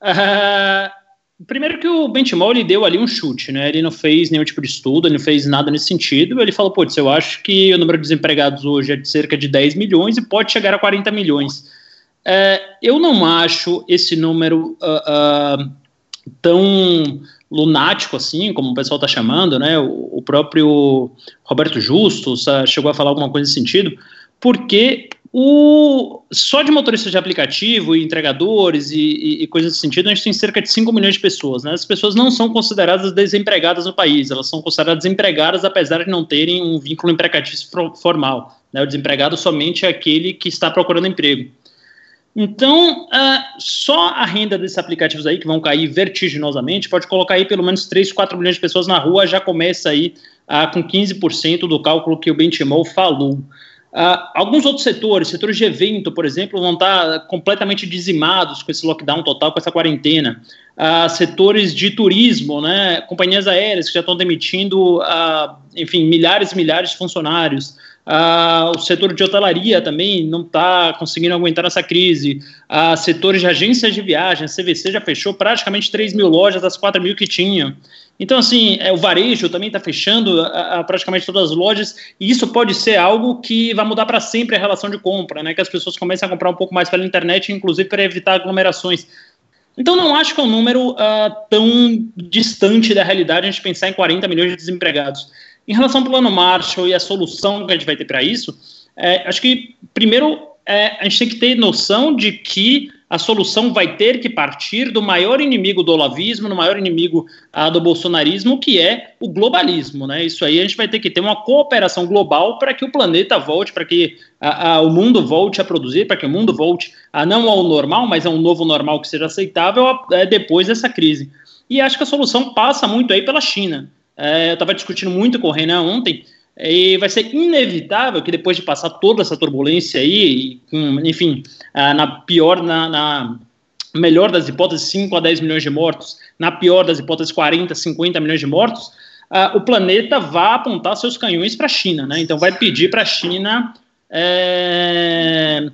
Uh, Primeiro que o Benchimol ele deu ali um chute, né? Ele não fez nenhum tipo de estudo, ele não fez nada nesse sentido. Ele falou, putz, eu acho que o número de desempregados hoje é de cerca de 10 milhões e pode chegar a 40 milhões. É, eu não acho esse número uh, uh, tão lunático assim, como o pessoal está chamando, né? O, o, próprio Roberto Justus uh, chegou a falar alguma coisa nesse sentido, porque o, só de motoristas de aplicativo e entregadores e, e, e, coisas nesse sentido, a gente tem cerca de 5 milhões de pessoas. Né? As pessoas não são consideradas desempregadas no país, elas são consideradas empregadas apesar de não terem um vínculo empregatício formal. Né? O desempregado somente é aquele que está procurando emprego. Então, uh, só a renda desses aplicativos aí, que vão cair vertiginosamente, pode colocar aí pelo menos 3, 4 milhões de pessoas na rua, já começa aí uh, com 15% do cálculo que o Benchimol falou. Uh, alguns outros setores, setores de evento, por exemplo, vão estar completamente dizimados com esse lockdown total, com essa quarentena. Uh, setores de turismo, né, companhias aéreas que já estão demitindo, uh, enfim, milhares e milhares de funcionários. O setor de hotelaria também não está conseguindo aguentar essa crise. setores de agências de viagem, a CVC já fechou praticamente 3 mil lojas das 4 mil que tinha. Então, assim, é, o varejo também está fechando a, a, praticamente todas as lojas, e isso pode ser algo que vai mudar para sempre a relação de compra, né? Que as pessoas comecem a comprar um pouco mais pela internet, inclusive para evitar aglomerações. Então, não acho que é um número uh, tão distante da realidade a gente pensar em 40 milhões de desempregados. Em relação ao plano Marshall e a solução que a gente vai ter para isso, é, acho que, primeiro, é, a gente tem que ter noção de que a solução vai ter que partir do maior inimigo do olavismo, do maior inimigo ah, do bolsonarismo, que é o globalismo. Né? Isso aí a gente vai ter que ter uma cooperação global para que o planeta volte, para que ah, ah, o mundo volte a produzir, para que o mundo volte a não ao normal, mas a um novo normal que seja aceitável é, depois dessa crise. E acho que a solução passa muito aí pela China. É, eu estava discutindo muito com o Renan ontem e vai ser inevitável que depois de passar toda essa turbulência aí, enfim, na pior, na, na, melhor das hipóteses, 5 a 10 milhões de mortos, na pior das hipóteses, 40, 50 milhões de mortos, o planeta vai apontar seus canhões para a China, né? Então vai pedir para a China é,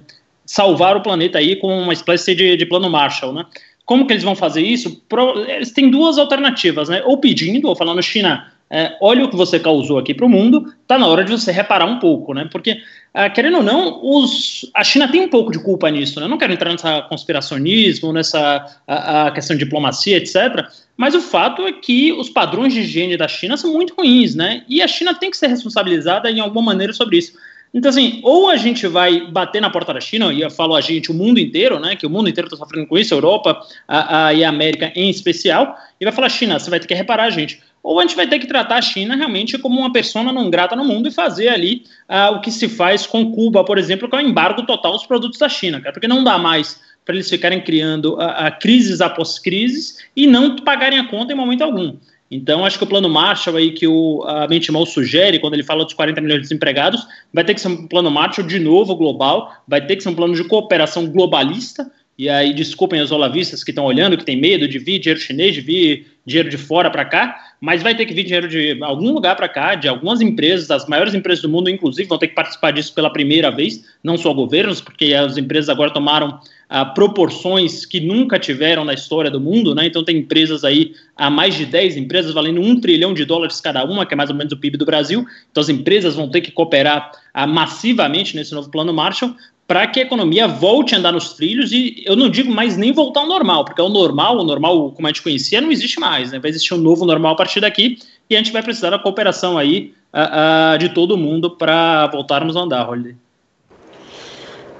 salvar o planeta aí com uma espécie de, de plano Marshall, né? Como que eles vão fazer isso? Pro, eles têm duas alternativas, né? Ou pedindo, ou falando, China, é, olha o que você causou aqui para o mundo, está na hora de você reparar um pouco, né? Porque, ah, querendo ou não, os, a China tem um pouco de culpa nisso, né? Eu não quero entrar nessa conspiracionismo, nessa a, a questão de diplomacia, etc. Mas o fato é que os padrões de higiene da China são muito ruins, né? E a China tem que ser responsabilizada em alguma maneira sobre isso. Então, assim, ou a gente vai bater na porta da China, e eu falo a gente, o mundo inteiro, né? Que o mundo inteiro está sofrendo com isso, a Europa a, a, e a América em especial, e vai falar, China, você vai ter que reparar a gente. Ou a gente vai ter que tratar a China realmente como uma pessoa não grata no mundo e fazer ali uh, o que se faz com Cuba, por exemplo, que é o embargo total dos produtos da China, cara, porque não dá mais para eles ficarem criando crises após crises e não pagarem a conta em momento algum. Então, acho que o plano Marshall aí que o a Benchimol sugere, quando ele fala dos 40 milhões de desempregados, vai ter que ser um plano Marshall de novo global, vai ter que ser um plano de cooperação globalista, e aí desculpem os olavistas que estão olhando, que tem medo de vir dinheiro chinês, de vir dinheiro de fora para cá, mas vai ter que vir dinheiro de algum lugar para cá, de algumas empresas, as maiores empresas do mundo, inclusive, vão ter que participar disso pela primeira vez, não só governos, porque as empresas agora tomaram a proporções que nunca tiveram na história do mundo, né? Então tem empresas aí, há mais de 10 empresas valendo um trilhão de dólares cada uma, que é mais ou menos o PIB do Brasil. Então as empresas vão ter que cooperar ah, massivamente nesse novo plano Marshall para que a economia volte a andar nos trilhos e eu não digo mais nem voltar ao normal, porque o normal, o normal como a gente conhecia, não existe mais, né? Vai existir um novo normal a partir daqui e a gente vai precisar da cooperação aí uh, uh, de todo mundo para voltarmos a andar, Holiday.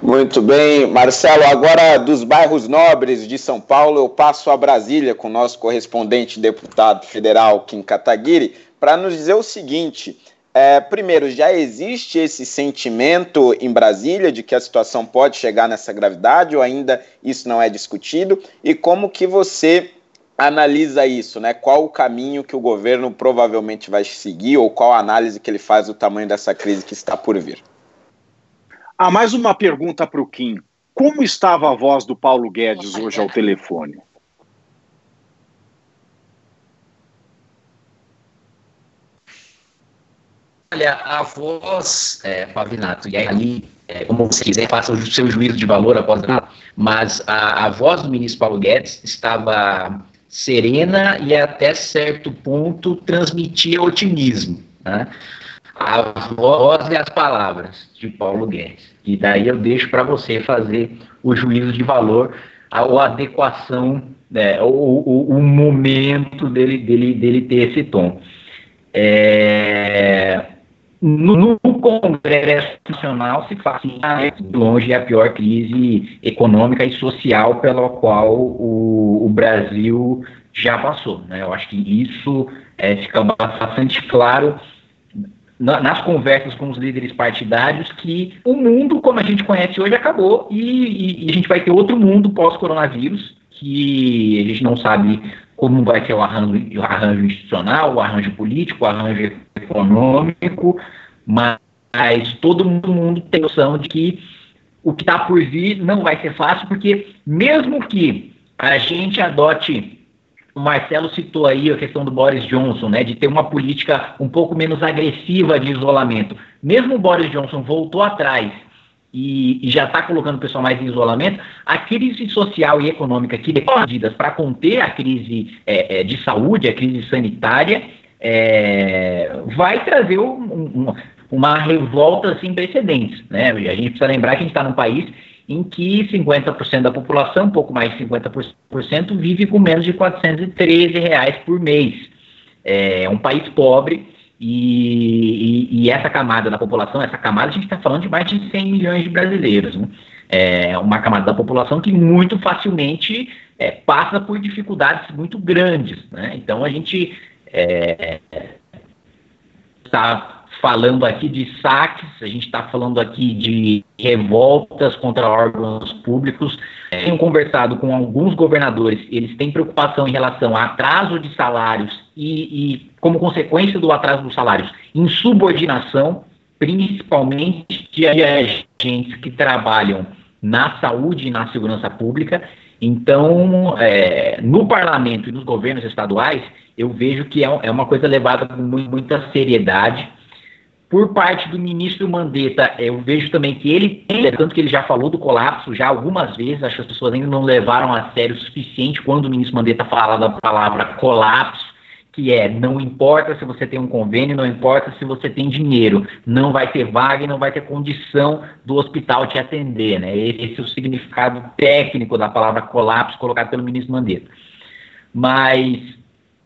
Muito bem, Marcelo. Agora, dos bairros nobres de São Paulo, eu passo a Brasília com o nosso correspondente deputado federal, Kim Kataguiri, para nos dizer o seguinte: é, primeiro, já existe esse sentimento em Brasília de que a situação pode chegar nessa gravidade ou ainda isso não é discutido? E como que você analisa isso, né? Qual o caminho que o governo provavelmente vai seguir ou qual a análise que ele faz do tamanho dessa crise que está por vir? Ah, mais uma pergunta para o Kim. Como estava a voz do Paulo Guedes hoje ao telefone? Olha, a voz, é, Pavinato, e aí, é, como você quiser, faça o seu juízo de valor após nada, mas a, a voz do ministro Paulo Guedes estava serena e até certo ponto transmitia otimismo. Né? A voz e as palavras de Paulo Guedes. E daí eu deixo para você fazer o juízo de valor, a adequação, né, o, momento dele, dele, dele ter esse tom. É, no, no, Congresso Nacional se faz de longe a pior crise econômica e social pela qual o, o Brasil já passou. Né? Eu acho que isso é, fica bastante claro na, nas conversas com os líderes partidários que o mundo, como a gente conhece hoje, acabou e, e, e a gente vai ter outro mundo pós-coronavírus que a gente não sabe como vai ser o arranjo, o arranjo institucional, o arranjo político, o arranjo econômico, mas todo mundo tem noção de que o que está por vir não vai ser fácil, porque mesmo que a gente adote, o Marcelo citou aí a questão do Boris Johnson, né, de ter uma política um pouco menos agressiva de isolamento. Mesmo o Boris Johnson voltou atrás e, e já está colocando o pessoal mais em isolamento, a crise social e econômica que medidas para conter a crise é, é, de saúde, a crise sanitária, é, vai trazer um, um, uma revolta sem precedentes. Né? A gente precisa lembrar que a gente está num país em que 50% da população, um pouco mais de 50%, vive com menos de 413 reais por mês. É um país pobre e, e, e essa camada da população, essa camada, a gente está falando de mais de 100 milhões de brasileiros. Né? É uma camada da população que muito facilmente é, passa por dificuldades muito grandes. Né? Então a gente está é, falando aqui de saques, a gente está falando aqui de revoltas contra órgãos públicos. Tenho conversado com alguns governadores, eles têm preocupação em relação a atraso de salários e, e como consequência do atraso dos salários, insubordinação, principalmente de agentes que trabalham na saúde e na segurança pública. Então, é, no parlamento e nos governos estaduais, eu vejo que é, é uma coisa levada com muita seriedade. Por parte do ministro Mandetta, eu vejo também que ele tanto que ele já falou do colapso já algumas vezes, acho que as pessoas ainda não levaram a sério o suficiente quando o ministro Mandetta fala da palavra colapso, que é não importa se você tem um convênio, não importa se você tem dinheiro, não vai ter vaga e não vai ter condição do hospital te atender, né? Esse é o significado técnico da palavra colapso colocado pelo ministro Mandetta. Mas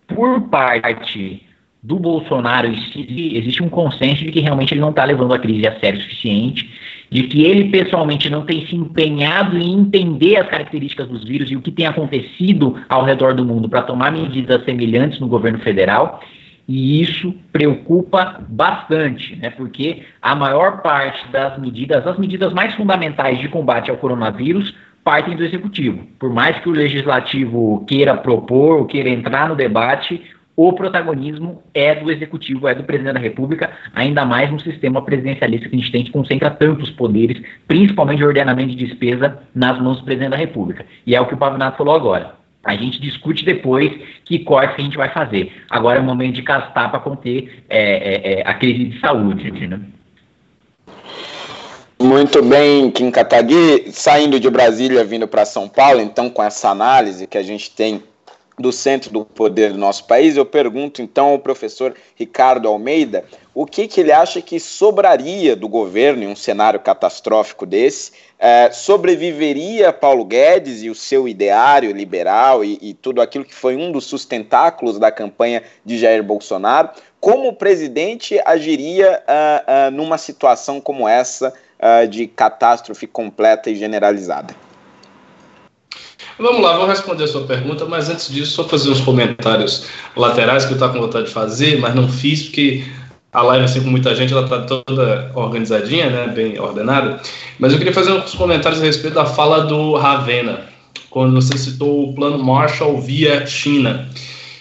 por parte do Bolsonaro existe um consenso de que realmente ele não está levando a crise a sério o suficiente, de que ele pessoalmente não tem se empenhado em entender as características dos vírus e o que tem acontecido ao redor do mundo para tomar medidas semelhantes no governo federal. E isso preocupa bastante, né? porque a maior parte das medidas, as medidas mais fundamentais de combate ao coronavírus, partem do executivo. Por mais que o legislativo queira propor, ou queira entrar no debate, o protagonismo é do executivo, é do presidente da República, ainda mais no sistema presidencialista que a gente tem, que concentra tantos poderes, principalmente de ordenamento de despesa, nas mãos do presidente da República. E é o que o Pavinato falou agora. A gente discute depois que corte que a gente vai fazer. Agora é o momento de castar para conter é, é, é, a crise de saúde. Né? Muito bem, Kim Kataguiri, saindo de Brasília, vindo para São Paulo, então com essa análise que a gente tem do centro do poder do nosso país, eu pergunto então ao professor Ricardo Almeida o que, que ele acha que sobraria do governo em um cenário catastrófico desse, é, sobreviveria Paulo Guedes e o seu ideário liberal e, e tudo aquilo que foi um dos sustentáculos da campanha de Jair Bolsonaro, como o presidente agiria uh, uh, numa situação como essa uh, de catástrofe completa e generalizada. Vamos lá, vou responder a sua pergunta, mas antes disso, só fazer uns comentários laterais que eu estava com vontade de fazer, mas não fiz porque a live, assim, com muita gente, ela está toda organizadinha, né, bem ordenada. Mas eu queria fazer uns comentários a respeito da fala do Ravena, quando você citou o plano Marshall via China.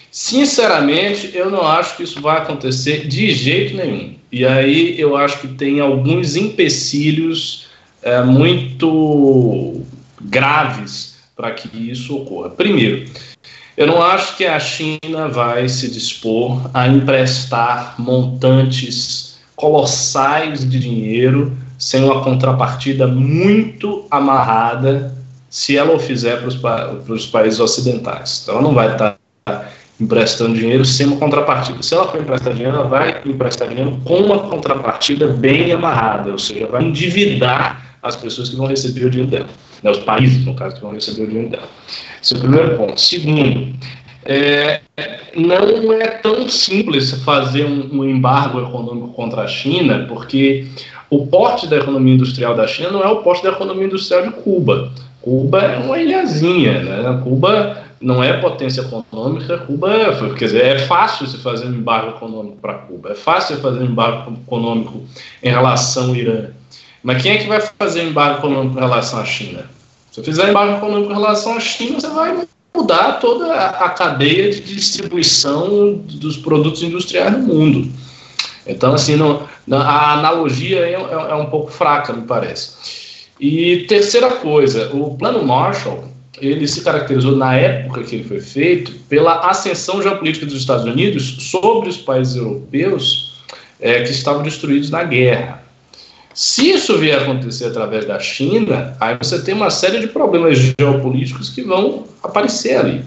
Sinceramente, eu não acho que isso vai acontecer de jeito nenhum. E aí eu acho que tem alguns empecilhos é, muito graves para que isso ocorra. Primeiro, eu não acho que a China vai se dispor a emprestar montantes colossais de dinheiro sem uma contrapartida muito amarrada, se ela o fizer para os países ocidentais. Então, ela não vai estar emprestando dinheiro sem uma contrapartida. Se ela for emprestar dinheiro, ela vai emprestar dinheiro com uma contrapartida bem amarrada, ou seja, vai endividar as pessoas que vão receber o dinheiro dela, né, os países, no caso, que vão receber o dinheiro dela. Esse é o primeiro ponto. Segundo, é, não é tão simples fazer um, um, embargo econômico contra a China, porque o porte da economia industrial da China não é o porte da economia industrial de Cuba. Cuba é uma ilhazinha, né? Cuba não é potência econômica, Cuba, quer dizer, é fácil se fazer um embargo econômico para Cuba, é fácil fazer um embargo econômico em relação ao Irã. Mas quem é que vai fazer embargo econômico em relação à China? Se fizer embargo econômico em relação à China, você vai mudar toda a cadeia de distribuição dos produtos industriais no mundo. Então, assim, não, a analogia é, é, é um pouco fraca, me parece. E terceira coisa, o Plano Marshall ele se caracterizou na época que ele foi feito pela ascensão geopolítica dos Estados Unidos sobre os países europeus é, que estavam destruídos na guerra. Se isso vier a acontecer através da China, aí você tem uma série de problemas geopolíticos que vão aparecer ali.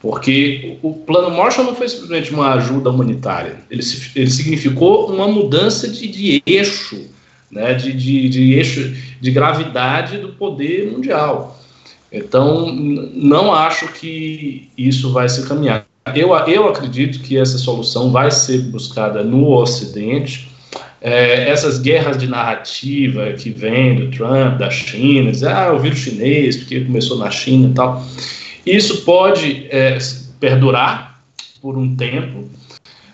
Porque o plano Marshall não foi simplesmente uma ajuda humanitária, ele, ele significou uma mudança de, de eixo, né, de, de, de eixo de gravidade do poder mundial. Então, não acho que isso vai se caminhar. Eu, eu acredito que essa solução vai ser buscada no Ocidente. É, essas guerras de narrativa que vem do Trump, da China, dizer, ah, o vírus chinês, porque começou na China e tal, isso pode é, perdurar por um tempo,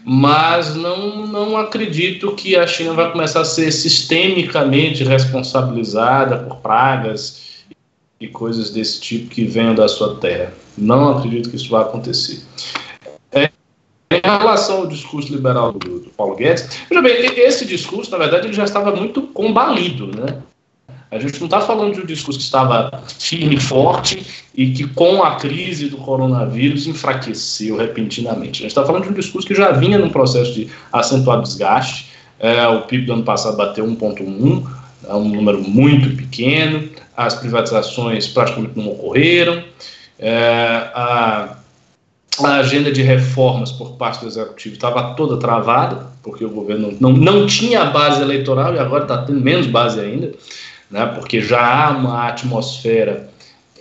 mas não, não acredito que a China vai começar a ser sistemicamente responsabilizada por pragas e coisas desse tipo que venham da sua terra. Não acredito que isso vai acontecer. Em relação ao discurso liberal do, do Paulo Guedes, veja bem, esse discurso, na verdade, ele já estava muito combalido, né? A gente não está falando de um discurso que estava firme e forte e que, com a crise do coronavírus, enfraqueceu repentinamente. A gente está falando de um discurso que já vinha num processo de acentuado desgaste. É, o PIB do ano passado bateu 1,1, é um número muito pequeno as privatizações praticamente não ocorreram, é, a, a, agenda de reformas por parte do executivo estava toda travada, porque o governo não, não tinha base eleitoral e agora está tendo menos base ainda, né, porque já há uma atmosfera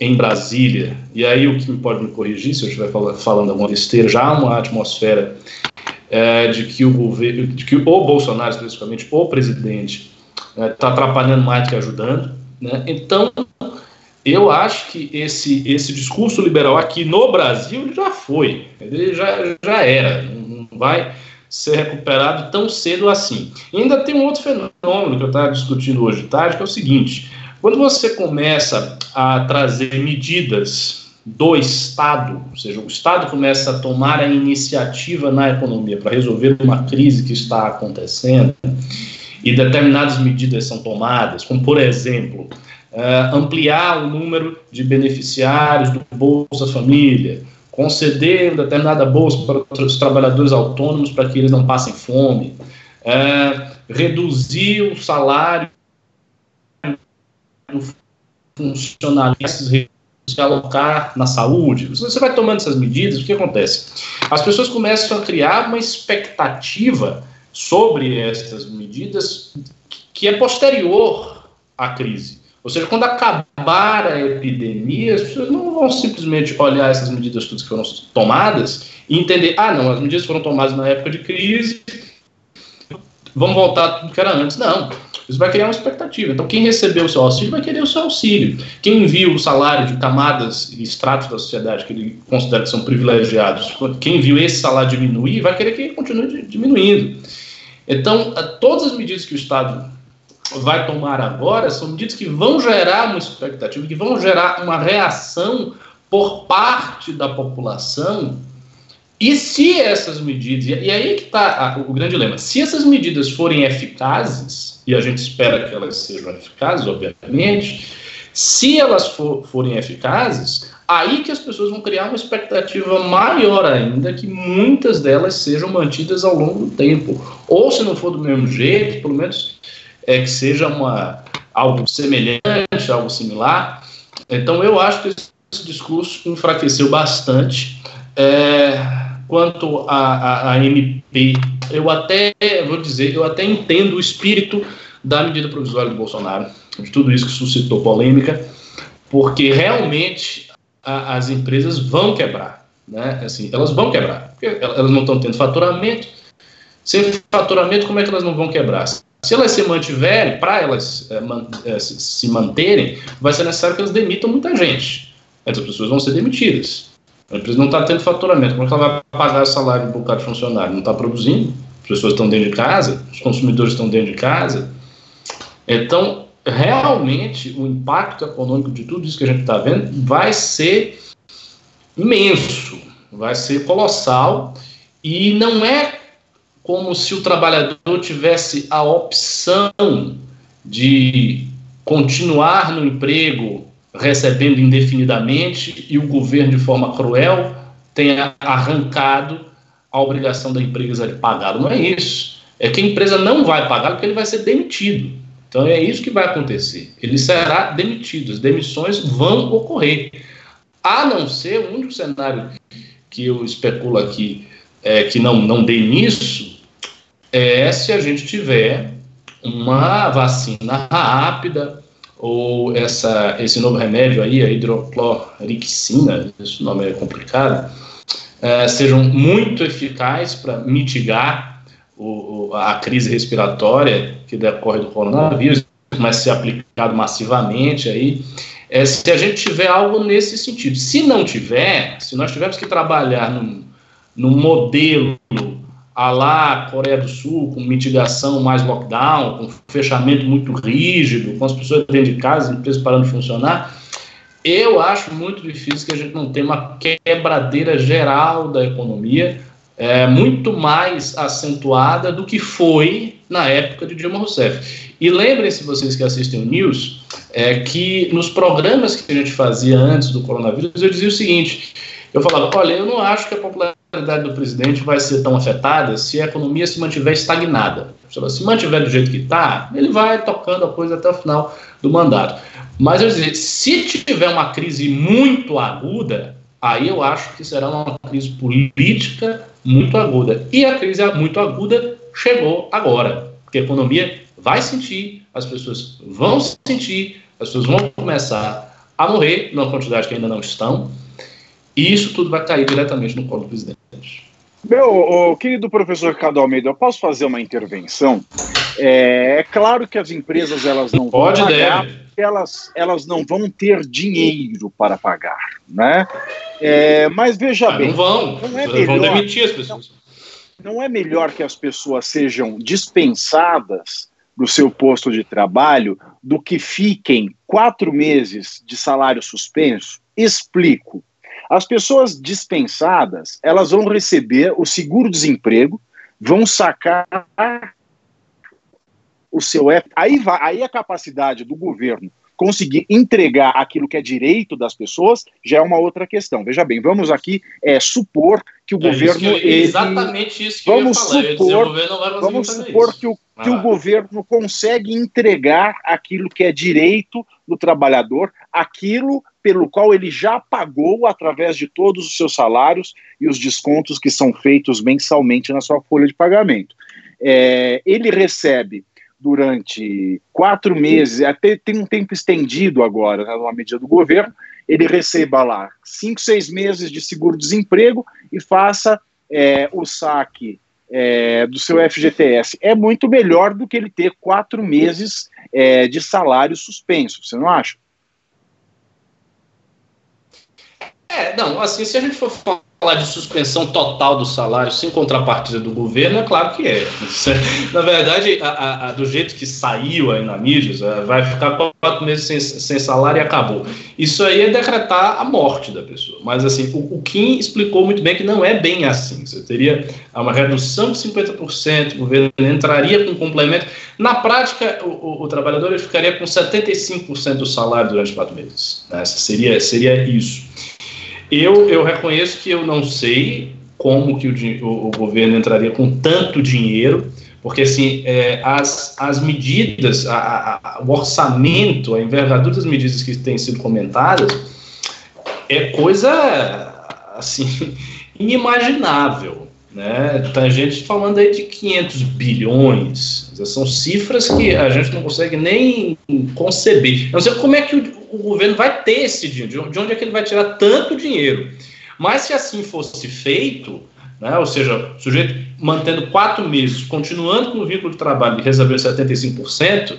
em Brasília, e aí o que pode me corrigir se eu estiver falando, alguma besteira, já há uma atmosfera é, de que o governo, de que o Bolsonaro especificamente, o presidente, está é, atrapalhando mais do que ajudando, né? Então, eu acho que esse, esse discurso liberal aqui no Brasil já foi, ele já, já era, não vai ser recuperado tão cedo assim. E ainda tem um outro fenômeno que eu estava discutindo hoje de tarde, que é o seguinte: quando você começa a trazer medidas do Estado, ou seja, o Estado começa a tomar a iniciativa na economia para resolver uma crise que está acontecendo, e determinadas medidas são tomadas, como, por exemplo, uh, ampliar o número de beneficiários do Bolsa Família, conceder determinada bolsa para os trabalhadores autônomos para que eles não passem fome, uh, reduzir o salário do funcionalistas se alocar na saúde. Você vai tomando essas medidas, o que acontece? As pessoas começam a criar uma expectativa sobre essas medidas que é posterior à crise. Ou seja, quando acabar a epidemia, as pessoas não vão simplesmente olhar essas medidas todas que foram tomadas e entender, ah, não, as medidas foram tomadas na época de crise, vamos voltar tudo que era antes. Não, isso vai criar uma expectativa. Então, quem recebeu o seu auxílio vai querer o seu auxílio. Quem viu o salário de camadas e estratos da sociedade que ele considera que são privilegiados, quem viu esse salário diminuir, vai querer que ele continue diminuindo. Então, todas as medidas que o Estado vai tomar agora são medidas que vão gerar uma expectativa, que vão gerar uma reação por parte da população. E se essas medidas, e aí que está o grande dilema, se essas medidas forem eficazes, e a gente espera que elas sejam eficazes, obviamente, se elas for, forem eficazes, aí que as pessoas vão criar uma expectativa maior ainda que muitas delas sejam mantidas ao longo do tempo. Ou se não for do mesmo jeito, pelo menos é que seja uma, algo semelhante, algo similar. Então eu acho que esse discurso enfraqueceu bastante. É, quanto a, MP, eu até vou dizer, eu até entendo o espírito da medida provisória do Bolsonaro, de tudo isso que suscitou polêmica, porque realmente a, as empresas vão quebrar, né? Assim, elas vão quebrar, porque elas não estão tendo faturamento. Sem faturamento, como é que elas não vão quebrar? Se elas se mantiverem, para elas é, man, é, se manterem, vai ser necessário que elas demitam muita gente. Essas pessoas vão ser demitidas. A empresa não está tendo faturamento. Como é que ela vai pagar o salário do bocado de funcionário? Não está produzindo. As pessoas estão dentro de casa, os consumidores estão dentro de casa. Então, realmente, o impacto econômico de tudo isso que a gente está vendo vai ser imenso, vai ser colossal. E não é como se o trabalhador tivesse a opção de continuar no emprego recebendo indefinidamente e o governo, de forma cruel, tenha arrancado a obrigação da empresa de pagar. Não é isso. É que a empresa não vai pagar porque ele vai ser demitido. Então é isso que vai acontecer. Ele será demitido. As demissões vão ocorrer. A não ser o único cenário que eu especulo aqui é, que não, não dê nisso é se a gente tiver uma vacina rápida, ou essa, esse novo remédio aí, a hidroclorixina, esse nome é complicado, é, sejam muito eficazes para mitigar o, a crise respiratória que decorre do coronavírus, mas ser aplicado massivamente aí, é, se a gente tiver algo nesse sentido. Se não tiver, se nós tivermos que trabalhar num, num modelo a lá Coreia do Sul, com mitigação mais lockdown, com fechamento muito rígido, com as pessoas dentro de casa, as empresas parando de funcionar, eu acho muito difícil que a gente não tenha uma quebradeira geral da economia, é, muito mais acentuada do que foi na época de Dilma Rousseff. E lembrem-se, vocês que assistem o News, é, que nos programas que a gente fazia antes do coronavírus, eu dizia o seguinte: eu falava, olha, eu não acho que a popularidade do presidente vai ser tão afetada se a economia se mantiver estagnada. Se mantiver do jeito que está, ele vai tocando a coisa até o final do mandato. Mas eu dizer, se tiver uma crise muito aguda, aí eu acho que será uma crise política muito aguda. E a crise muito aguda chegou agora, porque a economia vai sentir, as pessoas vão sentir, as pessoas vão começar a morrer, numa quantidade que ainda não estão, e isso tudo vai cair diretamente no colo do presidente. Meu querido professor Cado Almeida, eu posso fazer uma intervenção? É, é claro que as empresas elas não Pode vão pagar, elas, elas não vão ter dinheiro para pagar, né? É, mas veja ah, bem, não vão, não é melhor, vão demitir as pessoas. Não, não é melhor que as pessoas sejam dispensadas do seu posto de trabalho do que fiquem quatro meses de salário suspenso? Explico. As pessoas dispensadas, elas vão receber o seguro-desemprego, vão sacar o seu F. Aí, vai, aí a capacidade do governo conseguir entregar aquilo que é direito das pessoas já é uma outra questão. Veja bem, vamos aqui é, supor que o é governo. Isso que, ele, exatamente isso que vamos eu ia Supor, vamos supor isso. que, o, que o governo consegue entregar aquilo que é direito do trabalhador, aquilo pelo qual ele já pagou através de todos os seus salários e os descontos que são feitos mensalmente na sua folha de pagamento. É, ele recebe durante quatro meses, até tem um tempo estendido agora, né, numa medida do governo, ele receba lá cinco, seis meses de seguro-desemprego e faça é, o saque é, do seu FGTS. É muito melhor do que ele ter quatro meses é, de salário suspenso, você não acha? É, não, assim, se a gente for falar de suspensão total do salário sem contrapartida do governo, é claro que é. Na verdade, a, a, do jeito que saiu aí na mídia, é, vai ficar quatro meses sem, sem, salário e acabou. Isso aí é decretar a morte da pessoa. Mas, assim, o, o Kim explicou muito bem que não é bem assim. Você teria uma redução de 50%, o governo entraria com complemento. Na prática, o, o, o trabalhador ficaria com 75% do salário durante quatro meses. Né? Seria, seria isso. Eu, eu reconheço que eu não sei como que o, o, governo entraria com tanto dinheiro, porque assim, é, as, as medidas, a, a, o orçamento, a envergadura das medidas que têm sido comentadas é coisa assim inimaginável. Né? Tem gente falando aí de 500 bilhões, são cifras que a gente não consegue nem conceber. não sei como é que o, o governo vai ter esse dinheiro, de onde é que ele vai tirar tanto dinheiro. Mas se assim fosse feito, né, ou seja, o sujeito mantendo quatro meses, continuando com o vínculo de trabalho e recebendo 75%,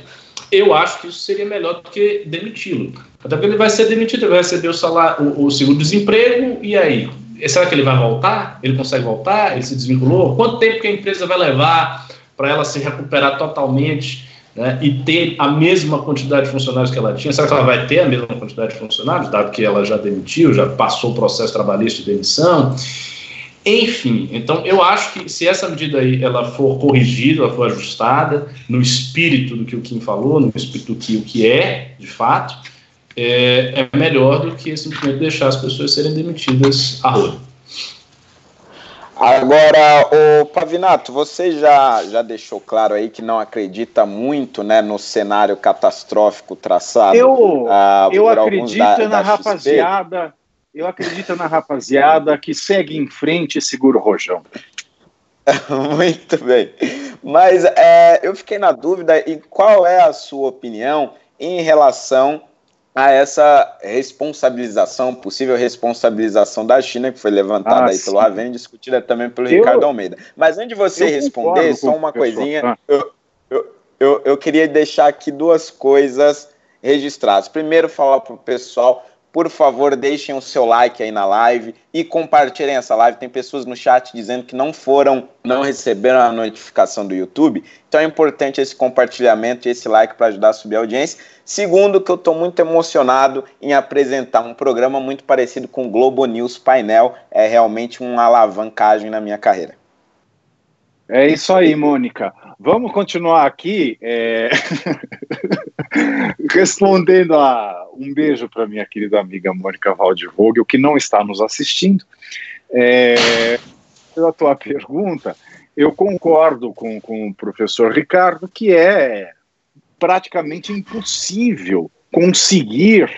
eu acho que isso seria melhor do que demiti-lo. Até porque ele vai ser demitido, ele vai receber o salário, o, o seguro-desemprego, e aí? Será que ele vai voltar? Ele consegue voltar? Ele se desvinculou? Quanto tempo que a empresa vai levar para ela se recuperar totalmente? Né, e ter a mesma quantidade de funcionários que ela tinha, será que ela vai ter a mesma quantidade de funcionários, dado que ela já demitiu, já passou o processo trabalhista de demissão? Enfim, então eu acho que se essa medida aí ela for corrigida, ela for ajustada no espírito do que o Kim falou, no espírito do que o que é, de fato, é, é melhor do que simplesmente deixar as pessoas serem demitidas a roda. Agora, o Pavinato, você já, já deixou claro aí que não acredita muito né, no cenário catastrófico traçado. Eu, ah, eu acredito da, na da rapaziada, eu acredito na rapaziada que segue em frente e segura o rojão. muito bem. Mas é, eu fiquei na dúvida, e qual é a sua opinião em relação a essa responsabilização, possível responsabilização da China, que foi levantada ah, aí pelo Ravena e discutida também pelo eu, Ricardo Almeida. Mas antes de você responder, só uma coisinha, ah. eu, eu, eu, eu queria deixar aqui duas coisas registradas. Primeiro, falar para o pessoal por favor, deixem o seu like aí na live e compartilhem essa live. Tem pessoas no chat dizendo que não foram, não receberam a notificação do YouTube. Então é importante esse compartilhamento e esse like para ajudar a subir a audiência. Segundo, que eu estou muito emocionado em apresentar um programa muito parecido com o Globo News Painel. É realmente uma alavancagem na minha carreira. É isso aí, Mônica. Vamos continuar aqui é... respondendo a um beijo para minha querida amiga Mônica Waldvogel, que não está nos assistindo. É... Pela tua pergunta, eu concordo com, com o professor Ricardo que é praticamente impossível conseguir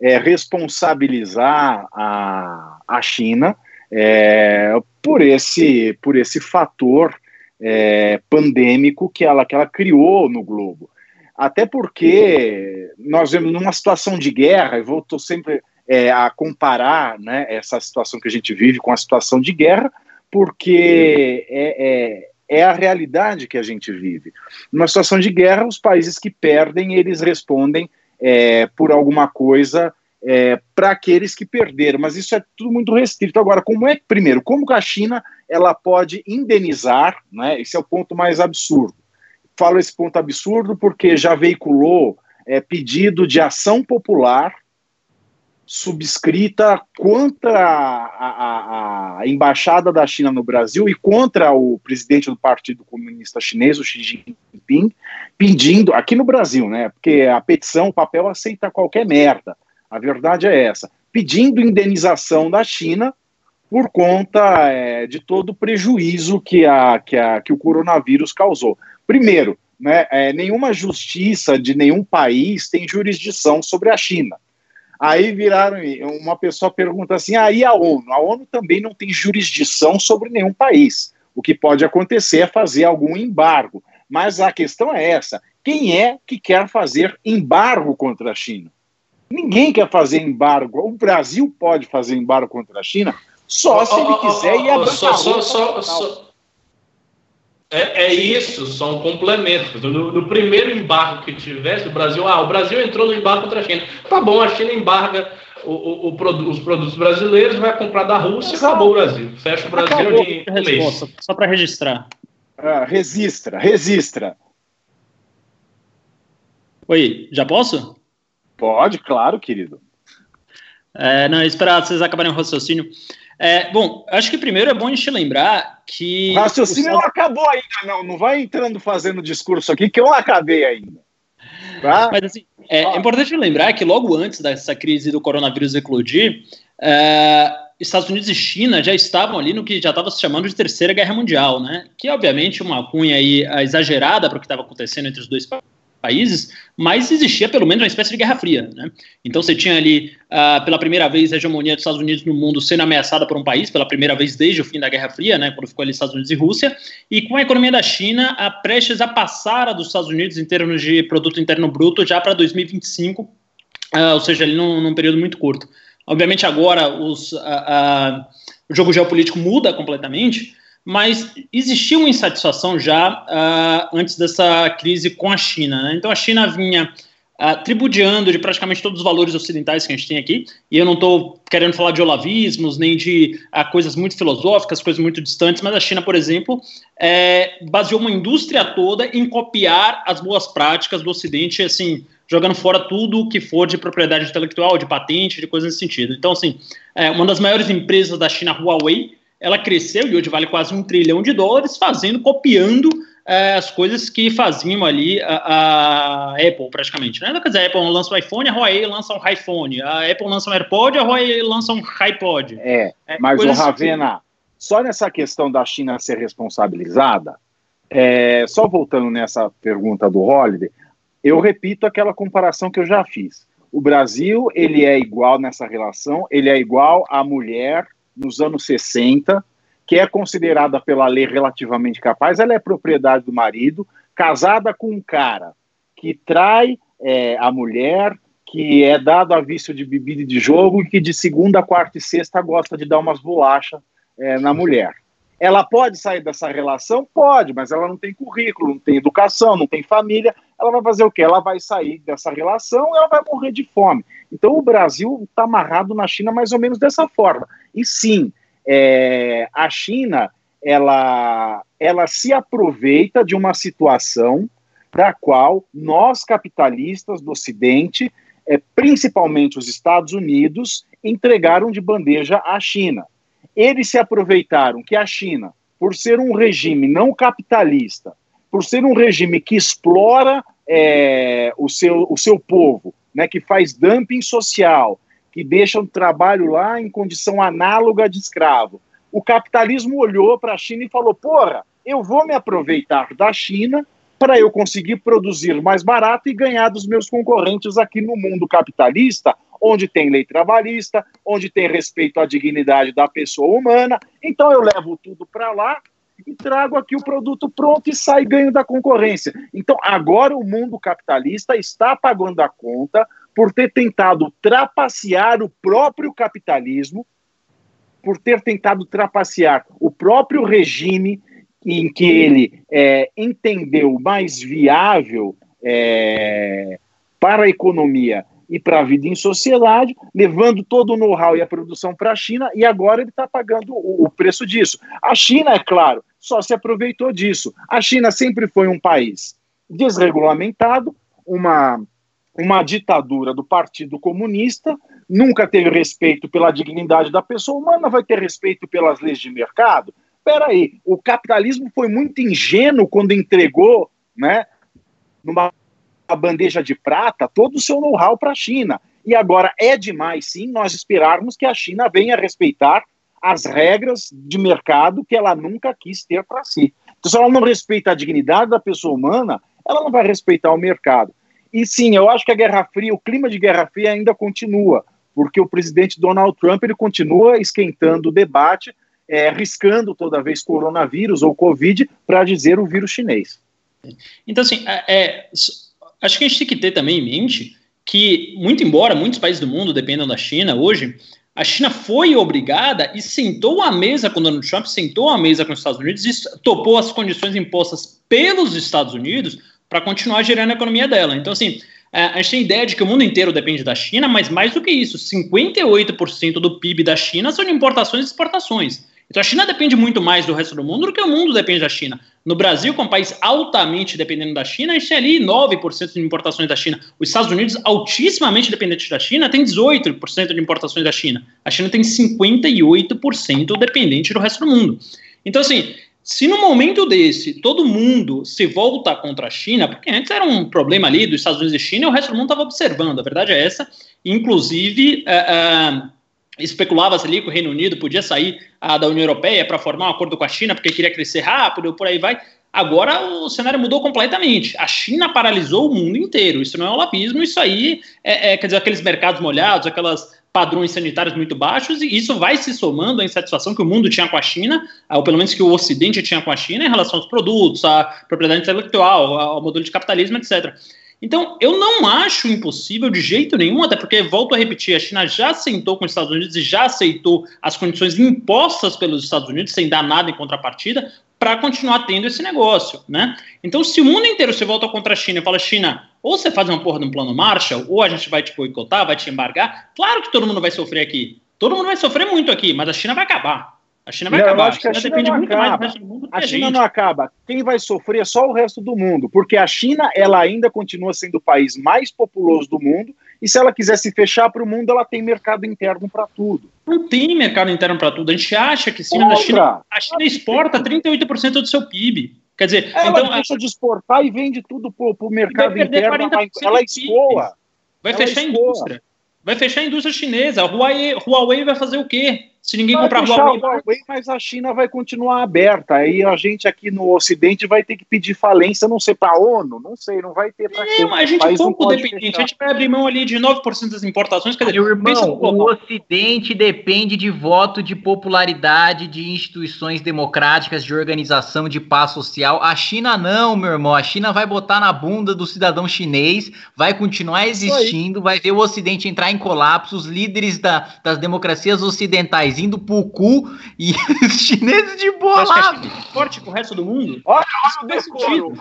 é, responsabilizar a, a China é, por esse por esse fator é, pandêmico que ela, que ela criou no globo. Até porque nós vemos numa situação de guerra, e voltou sempre é, a comparar né, essa situação que a gente vive com a situação de guerra, porque é, é, é a realidade que a gente vive. Numa situação de guerra, os países que perdem, eles respondem é, por alguma coisa é, para aqueles que perderam, mas isso é tudo muito restrito. Agora, como é, primeiro, como que a China ela pode indenizar, né? Esse é o ponto mais absurdo. Falo esse ponto absurdo porque já veiculou é, pedido de ação popular subscrita contra a, a, a, embaixada da China no Brasil e contra o presidente do Partido Comunista Chinês, o Xi Jinping, pedindo, aqui no Brasil, né? Porque a petição, o papel aceita qualquer merda. A verdade é essa. Pedindo indenização da China por conta é, de todo o prejuízo que, a, que, a, que o coronavírus causou. Primeiro, né, é, nenhuma justiça de nenhum país tem jurisdição sobre a China. Aí viraram, uma pessoa pergunta assim: ah, e a ONU? A ONU também não tem jurisdição sobre nenhum país. O que pode acontecer é fazer algum embargo. Mas a questão é essa: quem é que quer fazer embargo contra a China? Ninguém quer fazer embargo. O Brasil pode fazer embargo contra a China só se ele quiser e abrir só, só, só, é, é, isso, só um complemento. No, no, primeiro embargo que tivesse, o Brasil, ah, o Brasil entrou no embargo contra a China. Tá bom, a China embarga o, o, o, os produtos brasileiros, vai comprar da Rússia, acabou o Brasil. Fecha o Brasil acabou. de um mês. Só para registrar. Ah, registra, registra. Oi, já posso? Pode, claro, querido. É, não, esperar vocês acabarem o raciocínio. É, bom, acho que primeiro é bom a gente lembrar que. O raciocínio não acabou ainda, não. Não vai entrando fazendo discurso aqui, que eu não acabei ainda. Tá? Mas assim, é, é, importante lembrar que logo antes dessa crise do coronavírus eclodir, é, Estados Unidos e China já estavam ali no que já estava se chamando de Terceira Guerra Mundial, né? Que é obviamente uma cunha aí exagerada para o que estava acontecendo entre os dois países, mas existia pelo menos uma espécie de Guerra Fria. Né? Então você tinha ali, uh, pela primeira vez, a hegemonia dos Estados Unidos no mundo sendo ameaçada por um país, pela primeira vez desde o fim da Guerra Fria, né, quando ficou ali Estados Unidos e Rússia, e com a economia da China a prestes a passar a dos Estados Unidos em termos de produto interno bruto já para 2025, uh, ou seja, ali num, num, período muito curto. Obviamente agora os, uh, o jogo geopolítico muda completamente, mas existia uma insatisfação já uh, antes dessa crise com a China. Né? Então a China vinha uh, tribudiando de praticamente todos os valores ocidentais que a gente tem aqui, e eu não estou querendo falar de olavismos, nem de uh, coisas muito filosóficas, coisas muito distantes, mas a China, por exemplo, é, baseou uma indústria toda em copiar as boas práticas do Ocidente, assim, jogando fora tudo que for de propriedade intelectual, de patente, de coisas nesse sentido. Então, assim, é, uma das maiores empresas da China, Huawei, ela cresceu e hoje vale quase um trilhão de dólares, fazendo, copiando é, as coisas que faziam ali a, a, Apple, praticamente. Né? Quer dizer, a Apple lança um iPhone, a Huawei lança um iPhone, a Apple lança um AirPod, a Huawei lança um iPod. É, é mas o Ravena, só nessa questão da China ser responsabilizada, é, só voltando nessa pergunta do Holiday, eu repito aquela comparação que eu já fiz. O Brasil, ele é igual nessa relação, ele é igual à mulher nos anos 60, que é considerada pela lei relativamente capaz, ela é propriedade do marido, casada com um cara que trai é, a mulher, que é dado a vício de bebida e de jogo e que de segunda, quarta e sexta gosta de dar umas bolachas é, na mulher. Ela pode sair dessa relação? Pode, mas ela não tem currículo, não tem educação, não tem família. Ela vai fazer o quê? Ela vai sair dessa relação ela vai morrer de fome. Então o Brasil está amarrado na China mais ou menos dessa forma. E sim, é, a China ela, ela se aproveita de uma situação da qual nós capitalistas do Ocidente, é, principalmente os Estados Unidos, entregaram de bandeja à China. Eles se aproveitaram que a China, por ser um regime não capitalista, por ser um regime que explora é, o, seu, o seu povo, né, que faz dumping social, que deixa o trabalho lá em condição análoga de escravo. O capitalismo olhou para a China e falou: porra, eu vou me aproveitar da China para eu conseguir produzir mais barato e ganhar dos meus concorrentes aqui no mundo capitalista, onde tem lei trabalhista, onde tem respeito à dignidade da pessoa humana. Então eu levo tudo para lá e trago aqui o produto pronto e sai ganho da concorrência. Então agora o mundo capitalista está pagando a conta por ter tentado trapacear o próprio capitalismo, por ter tentado trapacear o próprio regime em que ele é, entendeu mais viável é, para a economia e para a vida em sociedade, levando todo o know-how e a produção para a China, e agora ele está pagando o, o preço disso. A China, é claro, só se aproveitou disso. A China sempre foi um país desregulamentado, uma uma ditadura do Partido Comunista, nunca teve respeito pela dignidade da pessoa humana, vai ter respeito pelas leis de mercado? Espera aí, o capitalismo foi muito ingênuo quando entregou, né, numa bandeja de prata, todo o seu know-how para a China. E agora é demais, sim, nós esperarmos que a China venha respeitar as regras de mercado que ela nunca quis ter para si. Então, se ela não respeita a dignidade da pessoa humana, ela não vai respeitar o mercado. E sim, eu acho que a Guerra Fria, o clima de Guerra Fria ainda continua, porque o presidente Donald Trump ele continua esquentando o debate, é, arriscando toda vez coronavírus ou Covid para dizer o vírus chinês. Então, assim, é, é, acho que a gente tem que ter também em mente que, muito embora muitos países do mundo dependam da China hoje, a China foi obrigada e sentou à mesa com Donald Trump, sentou à mesa com os Estados Unidos e topou as condições impostas pelos Estados Unidos para continuar gerando a economia dela. Então, assim, a gente tem ideia de que o mundo inteiro depende da China, mas mais do que isso, 58% do PIB da China são de importações e exportações. Então a China depende muito mais do resto do mundo do que o mundo depende da China. No Brasil, como um país altamente dependendo da China, a gente tem ali 9% de importações da China. Os Estados Unidos, altissimamente dependente da China, tem 18% de importações da China. A China tem 58% dependente do resto do mundo. Então, assim, se no momento desse todo mundo se volta contra a China, porque antes era um problema ali dos Estados Unidos e China, e o resto do mundo estava observando, a verdade é essa. Inclusive, uh, uh, especulava-se ali que o Reino Unido podia sair uh, da União Europeia para formar um acordo com a China, porque queria crescer rápido, por aí vai. Agora o cenário mudou completamente. A China paralisou o mundo inteiro. Isso não é olapismo, isso aí é, é quer dizer, aqueles mercados molhados, aquelas padrões sanitários muito baixos, e isso vai se somando à insatisfação que o mundo tinha com a China, ou pelo menos que o Ocidente tinha com a China, em relação aos produtos, à propriedade intelectual, ao modelo de capitalismo, etc. Então, eu não acho impossível de jeito nenhum, até porque, volto a repetir, a China já sentou com os Estados Unidos e já aceitou as condições impostas pelos Estados Unidos, sem dar nada em contrapartida, para continuar tendo esse negócio, né? Então, se o mundo inteiro se volta contra a China e fala, China, ou você faz uma porra de um plano Marshall, ou a gente vai te boicotar, vai te embargar. Claro que todo mundo vai sofrer aqui. Todo mundo vai sofrer muito aqui, mas a China vai acabar. A China vai não, acabar. Acho que a China, a China não acaba. a, a China não acaba. Quem vai sofrer é só o resto do mundo, porque a China ela ainda continua sendo o país mais populoso do mundo. E se ela quiser se fechar para o mundo, ela tem mercado interno para tudo. Não tem mercado interno para tudo. A gente acha que sim, a China, a China exporta 38% do seu PIB. Quer dizer, ela então, deixa a... de exportar e vende tudo para o mercado interno. Ela, ela escoa. Vai ela fechar escoa. a indústria. Vai fechar a indústria chinesa. A Huawei, Huawei vai fazer o quê? Se ninguém vai comprar Huawei, Huawei, mas a China vai continuar aberta. Aí a gente aqui no Ocidente vai ter que pedir falência, não sei para a ONU, não sei, não vai ter para é, A gente é pouco dependente, a gente vai abrir mão ali de 9% das importações. Quer dizer, Meu irmão, o Ocidente depende de voto de popularidade de instituições democráticas, de organização de paz social. A China não, meu irmão. A China vai botar na bunda do cidadão chinês, vai continuar existindo, vai ver o Ocidente entrar em colapso, os líderes da, das democracias ocidentais chineses indo pro cu e os chineses de boa lá. É forte com o resto do mundo? Olha, olha o decoro.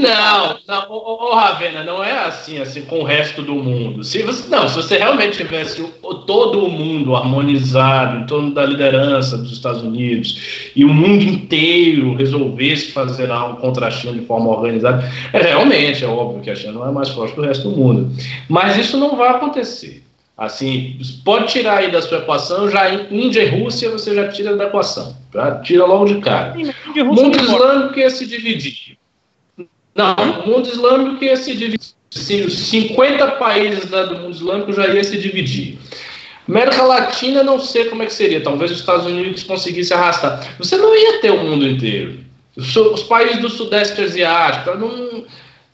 Não, não, ô, ô, Ravena, não é assim, assim, com o resto do mundo. Se você, não, se você realmente tivesse o, todo o mundo harmonizado em torno da liderança dos Estados Unidos e o mundo inteiro resolvesse fazer algo contra a China de forma organizada, é, realmente, é óbvio que a China não é mais forte que o resto do mundo. Mas isso não vai acontecer. Assim, pode tirar aí da sua equação, já Índia e Rússia você já tira da equação. Tá? Tira logo de cara. O mundo islâmico ia se dividir. Não, o mundo islâmico ia se dividir. 50 países né, do mundo islâmico já ia se dividir. América Latina, não sei como é que seria. Talvez os Estados Unidos conseguissem arrastar. Você não ia ter o mundo inteiro. Os países do Sudeste Asiático, não,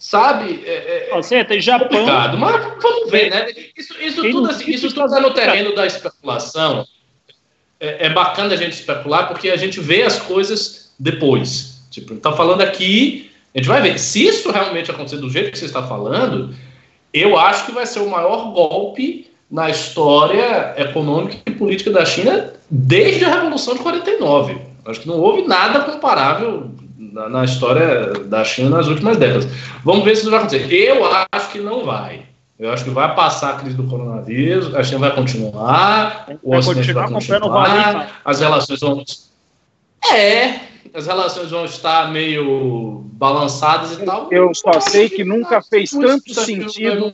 sabe? É, é, Você tem Japão. Mas vamos ver, né? Isso, isso tudo assim, isso tudo está no terreno da especulação. É, é, bacana a gente especular porque a gente vê as coisas depois. Tipo, está falando aqui, a gente vai ver. Se isso realmente acontecer do jeito que você está falando, eu acho que vai ser o maior golpe na história econômica e política da China desde a Revolução de 49. Acho que não houve nada comparável na, na, história da China nas últimas décadas. Vamos ver se isso vai acontecer. Eu acho que não vai. Eu acho que vai passar a crise do coronavírus, a China vai continuar, o vai Ocidente continuar vai continuar, as relações vão... É, as relações vão estar meio balançadas e tal. Eu só sei que nunca fez tanto sentido...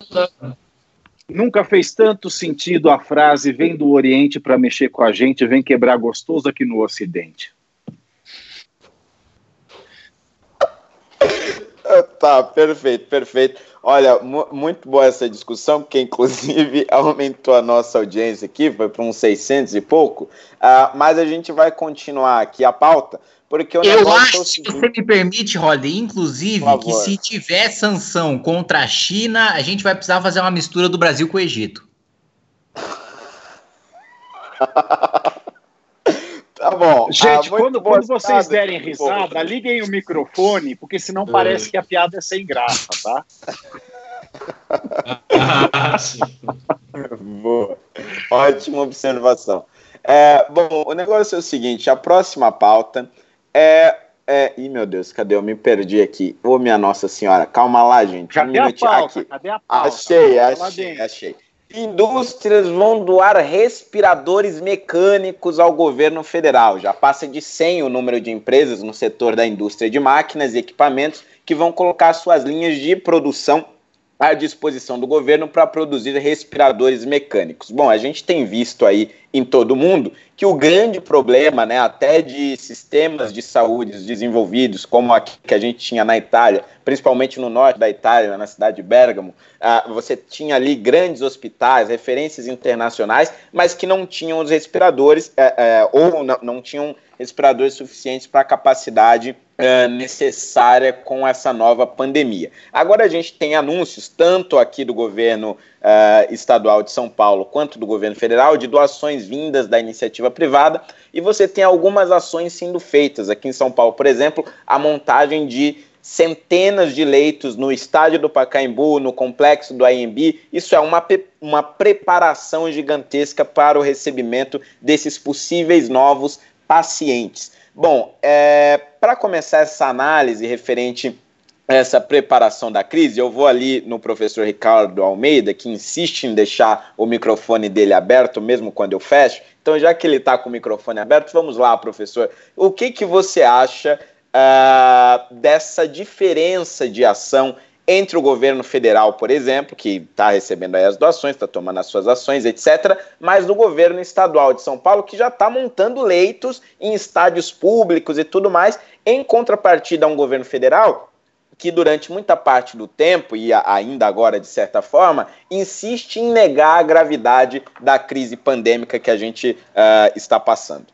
Nunca fez tanto sentido a frase vem do Oriente para mexer com a gente, vem quebrar gostoso aqui no Ocidente. tá, perfeito, perfeito. Olha, muito boa essa discussão, porque inclusive aumentou a nossa audiência aqui, foi para uns 600 e pouco, uh, mas a gente vai continuar aqui a pauta, porque o Eu é acho, se você me permite, Rolly, inclusive, que se tiver sanção contra a China, a gente vai precisar fazer uma mistura do Brasil com o Egito. Tá bom. Gente, ah, quando, quando vocês derem risada, liguem o microfone, porque senão é. parece que a piada é sem graça, tá? Boa. Ótima observação. É, bom, o negócio é o seguinte: a próxima pauta é É, ih, meu Deus, cadê? Eu me perdi aqui. Ô, minha Nossa Senhora, calma lá, gente. Cadê um a pauta? Aqui. Cadê a pauta? Achei, achei, achei. Indústrias vão doar respiradores mecânicos ao governo federal. Já passa de 100 o número de empresas no setor da indústria de máquinas e equipamentos que vão colocar suas linhas de produção à disposição do governo para produzir respiradores mecânicos. Bom, a gente tem visto aí em todo o mundo que o grande problema, né, até de sistemas de saúde desenvolvidos, como aqui que a gente tinha na Itália, principalmente no norte da Itália, na cidade de Bergamo, ah, você tinha ali grandes hospitais, referências internacionais, mas que não tinham os respiradores eh, eh, ou não, não tinham respiradores suficientes para a capacidade uh, necessária com essa nova pandemia. Agora a gente tem anúncios, tanto aqui do governo uh, estadual de São Paulo quanto do governo federal, de doações vindas da iniciativa privada, e você tem algumas ações sendo feitas. Aqui em São Paulo, por exemplo, a montagem de centenas de leitos no estádio do Pacaembu, no complexo do AMB. Isso é uma, uma preparação gigantesca para o recebimento desses possíveis novos pacientes. Bom, é, para começar essa análise referente a essa preparação da crise, eu vou ali no professor Ricardo Almeida, que insiste em deixar o microfone dele aberto, mesmo quando eu fecho. Então, já que ele está com o microfone aberto, vamos lá, professor. O que, que você acha uh, dessa diferença de ação entre o governo federal, por exemplo, que está recebendo as doações, está tomando as suas ações, etc., mas do governo estadual de São Paulo, que já está montando leitos em estádios públicos e tudo mais, em contrapartida a um governo federal que durante muita parte do tempo, e ainda agora de certa forma, insiste em negar a gravidade da crise pandêmica que a gente uh, está passando.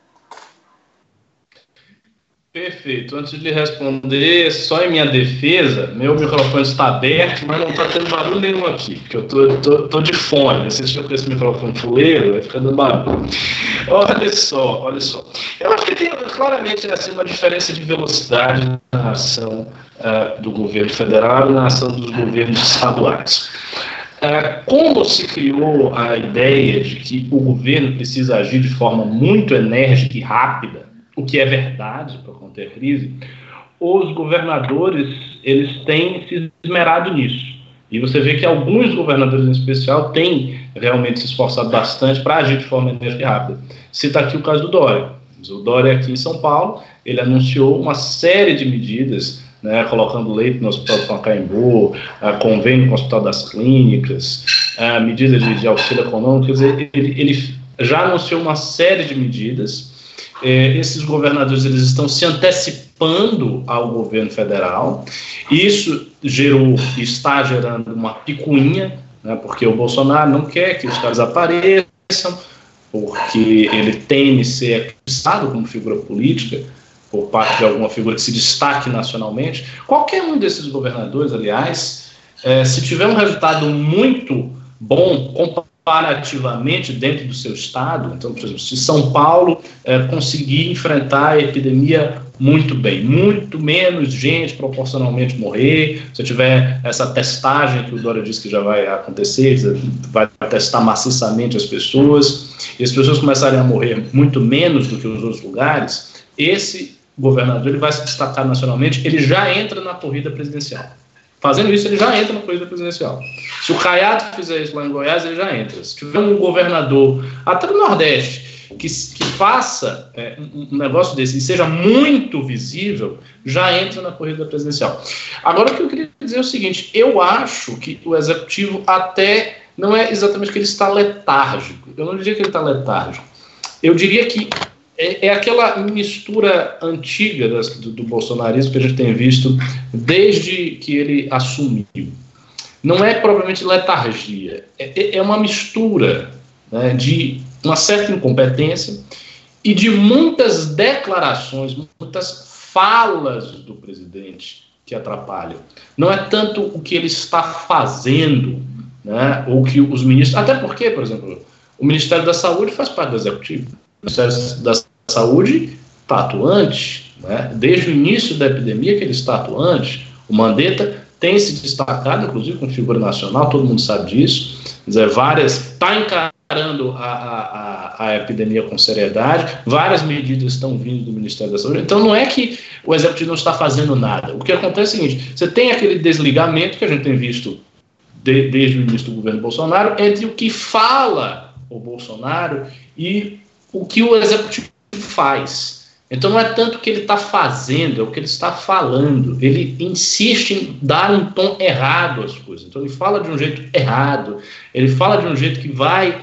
Perfeito. Antes de responder, só em minha defesa, meu microfone está aberto, mas não está tendo barulho nenhum aqui, porque eu tô, tô, tô de fone. Vocês ficam com esse microfone fuleiro, vai ficar dando barulho. Olha só, olha só. Eu acho que tem claramente assim, uma diferença de velocidade na ação uh, do governo federal e na ação dos governos estaduais. Uh, como se criou a ideia de que o governo precisa agir de forma muito enérgica e rápida, o que é verdade para conter crise, os governadores eles têm se esmerado nisso. E você vê que alguns governadores em especial têm realmente se esforçado bastante para agir de forma enérgica rápida. Cita aqui o caso do Dória. O Dória aqui em São Paulo, ele anunciou uma série de medidas, né, colocando leito no Hospital do Pacaembu, convênio com o Hospital das Clínicas, medidas de, de auxílio econômico, quer dizer, ele, ele já anunciou uma série de medidas é, esses governadores eles estão se antecipando ao governo federal. Isso gerou, está gerando uma picuinha, né, porque o Bolsonaro não quer que os caras apareçam, porque ele teme ser acusado como figura política por parte de alguma figura que se destaque nacionalmente. Qualquer um desses governadores, aliás, é, se tiver um resultado muito bom comparativamente dentro do seu estado. Então, por exemplo, se São Paulo é, conseguir enfrentar a epidemia muito bem, muito menos gente proporcionalmente morrer, se tiver essa testagem que o Dória disse que já vai acontecer, vai testar maciçamente as pessoas, e as pessoas começarem a morrer muito menos do que os outros lugares, esse governador ele vai se destacar nacionalmente, ele já entra na corrida presidencial. Fazendo isso, ele já entra na corrida presidencial. Se o Caiado fizer isso lá em Goiás, ele já entra. Se tiver um governador, até no Nordeste, que, que faça é, um negócio desse e seja muito visível, já entra na corrida presidencial. Agora, o que eu queria dizer é o seguinte: eu acho que o executivo até não é exatamente que ele está letárgico. Eu não diria que ele está letárgico. Eu diria que é, é aquela mistura antiga das, do, do, bolsonarismo que a gente tem visto desde que ele assumiu. Não é propriamente letargia, é, é, é uma mistura né, de uma certa incompetência e de muitas declarações, muitas falas do presidente que atrapalham. Não é tanto o que ele está fazendo, né, ou que os ministros. Até porque, por exemplo, o Ministério da Saúde faz parte do executivo. O Ministério da Saúde está atuante, né? desde o início da epidemia que ele está atuante. O Mandetta tem se destacado, inclusive com figura nacional, todo mundo sabe disso. Dizer, várias está encarando encarando a, a, a, epidemia com seriedade, várias medidas estão vindo do Ministério da Saúde. Então, não é que o Executivo não está fazendo nada. O que acontece é o seguinte: você tem aquele desligamento que a gente tem visto de, desde o início do governo Bolsonaro entre o que fala o Bolsonaro e o que o Executivo faz. Então não é tanto o que ele está fazendo, é o que ele está falando. Ele insiste em dar um tom errado às coisas. Então ele fala de um jeito errado, ele fala de um jeito que vai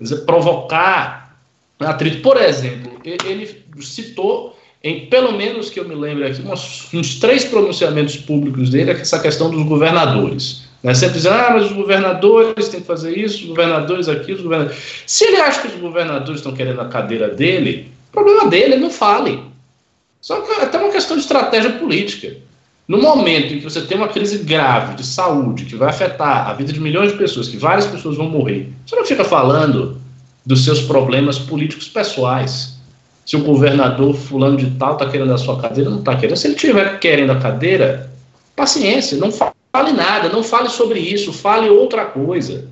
dizer, provocar atrito. Por exemplo, ele citou, em pelo menos que eu me lembro aqui, uns, uns três pronunciamentos públicos dele, essa questão dos governadores. Né? Sempre dizendo, ah, mas os governadores têm que fazer isso, os governadores aqui, os governadores. Se ele acha que os governadores estão querendo a cadeira dele, problema dele, ele não fale. Só que é até uma questão de estratégia política. No momento em que você tem uma crise grave de saúde que vai afetar a vida de milhões de pessoas, que várias pessoas vão morrer, você não fica falando dos seus problemas políticos pessoais. Se o governador fulano de tal está querendo a sua cadeira, não está querendo. Se ele estiver querendo a cadeira, paciência, não fale nada, não fale sobre isso, fale outra coisa.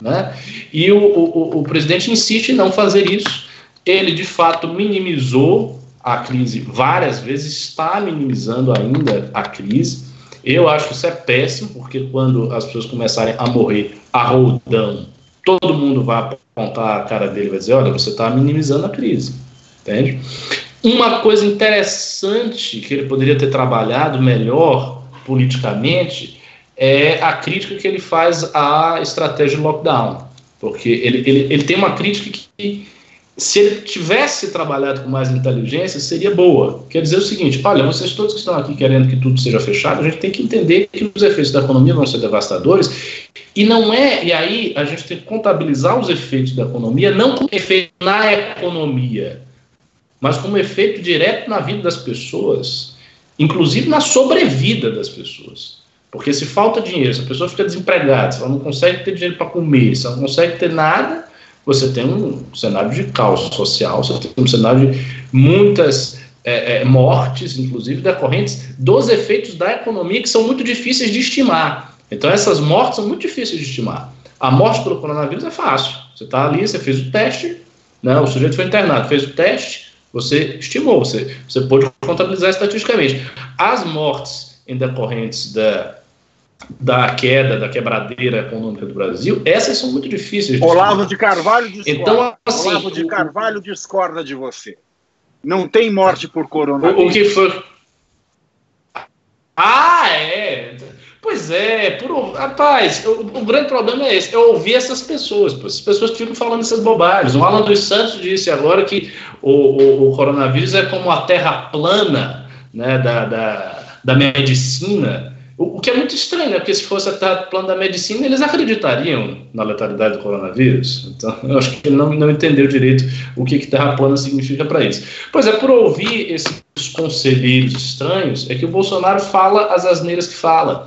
Né? E o, o, o presidente insiste em não fazer isso ele de fato minimizou a crise várias vezes, está minimizando ainda a crise. Eu acho que isso é péssimo, porque quando as pessoas começarem a morrer a roldão, todo mundo vai apontar a cara dele e vai dizer: olha, você está minimizando a crise. Entende? Uma coisa interessante que ele poderia ter trabalhado melhor politicamente é a crítica que ele faz à estratégia de lockdown. Porque ele, ele, ele tem uma crítica que se ele tivesse trabalhado com mais inteligência, seria boa. Quer dizer o seguinte: olha, vocês todos que estão aqui querendo que tudo seja fechado, a gente tem que entender que os efeitos da economia vão ser devastadores. E não é, e aí a gente tem que contabilizar os efeitos da economia, não como efeito na economia, mas como efeito direto na vida das pessoas, inclusive na sobrevida das pessoas. Porque se falta dinheiro, se a pessoa fica desempregada, se ela não consegue ter dinheiro para comer, se ela não consegue ter nada você tem um cenário de caos social, você tem um cenário de muitas é, é, mortes, inclusive decorrentes dos efeitos da economia, que são muito difíceis de estimar. Então, essas mortes são muito difíceis de estimar. A morte pelo coronavírus é fácil. Você está ali, você fez o teste, né, o sujeito foi internado, fez o teste, você estimou, você, você pôde contabilizar estatisticamente. As mortes em decorrentes da, da queda, da quebradeira econômica do Brasil, essas são muito difíceis. De Olavo de Carvalho discorda. Então, assim, Olavo de Carvalho discorda de você. Não tem morte por coronavírus. O, o que foi? Ah, é. Pois é, por, rapaz, o, o, grande problema é esse. Eu ouvi essas pessoas, pô, as pessoas ficam falando essas bobagens. O Alan dos Santos disse agora que o, o, o coronavírus é como a terra plana né, da, da, da medicina o, que é muito estranho, né? Porque se fosse até o plano da medicina, eles acreditariam na letalidade do coronavírus. Então, eu acho que ele não, não entendeu direito o que, que terra plana significa para eles. Pois é, por ouvir esses conselheiros estranhos, é que o Bolsonaro fala as asneiras que fala.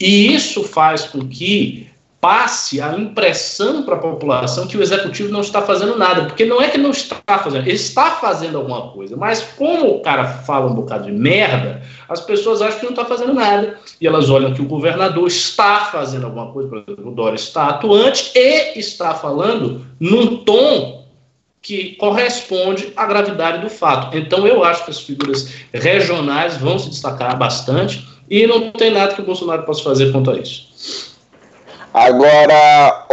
E isso faz com que passe a impressão para a população que o executivo não está fazendo nada, porque não é que não está fazendo, ele está fazendo alguma coisa, mas como o cara fala um bocado de merda, as pessoas acham que não está fazendo nada, e elas olham que o governador está fazendo alguma coisa, por exemplo, o Dória está atuante e está falando num tom que corresponde à gravidade do fato. Então eu acho que as figuras regionais vão se destacar bastante e não tem nada que o Bolsonaro possa fazer quanto a isso. Agora,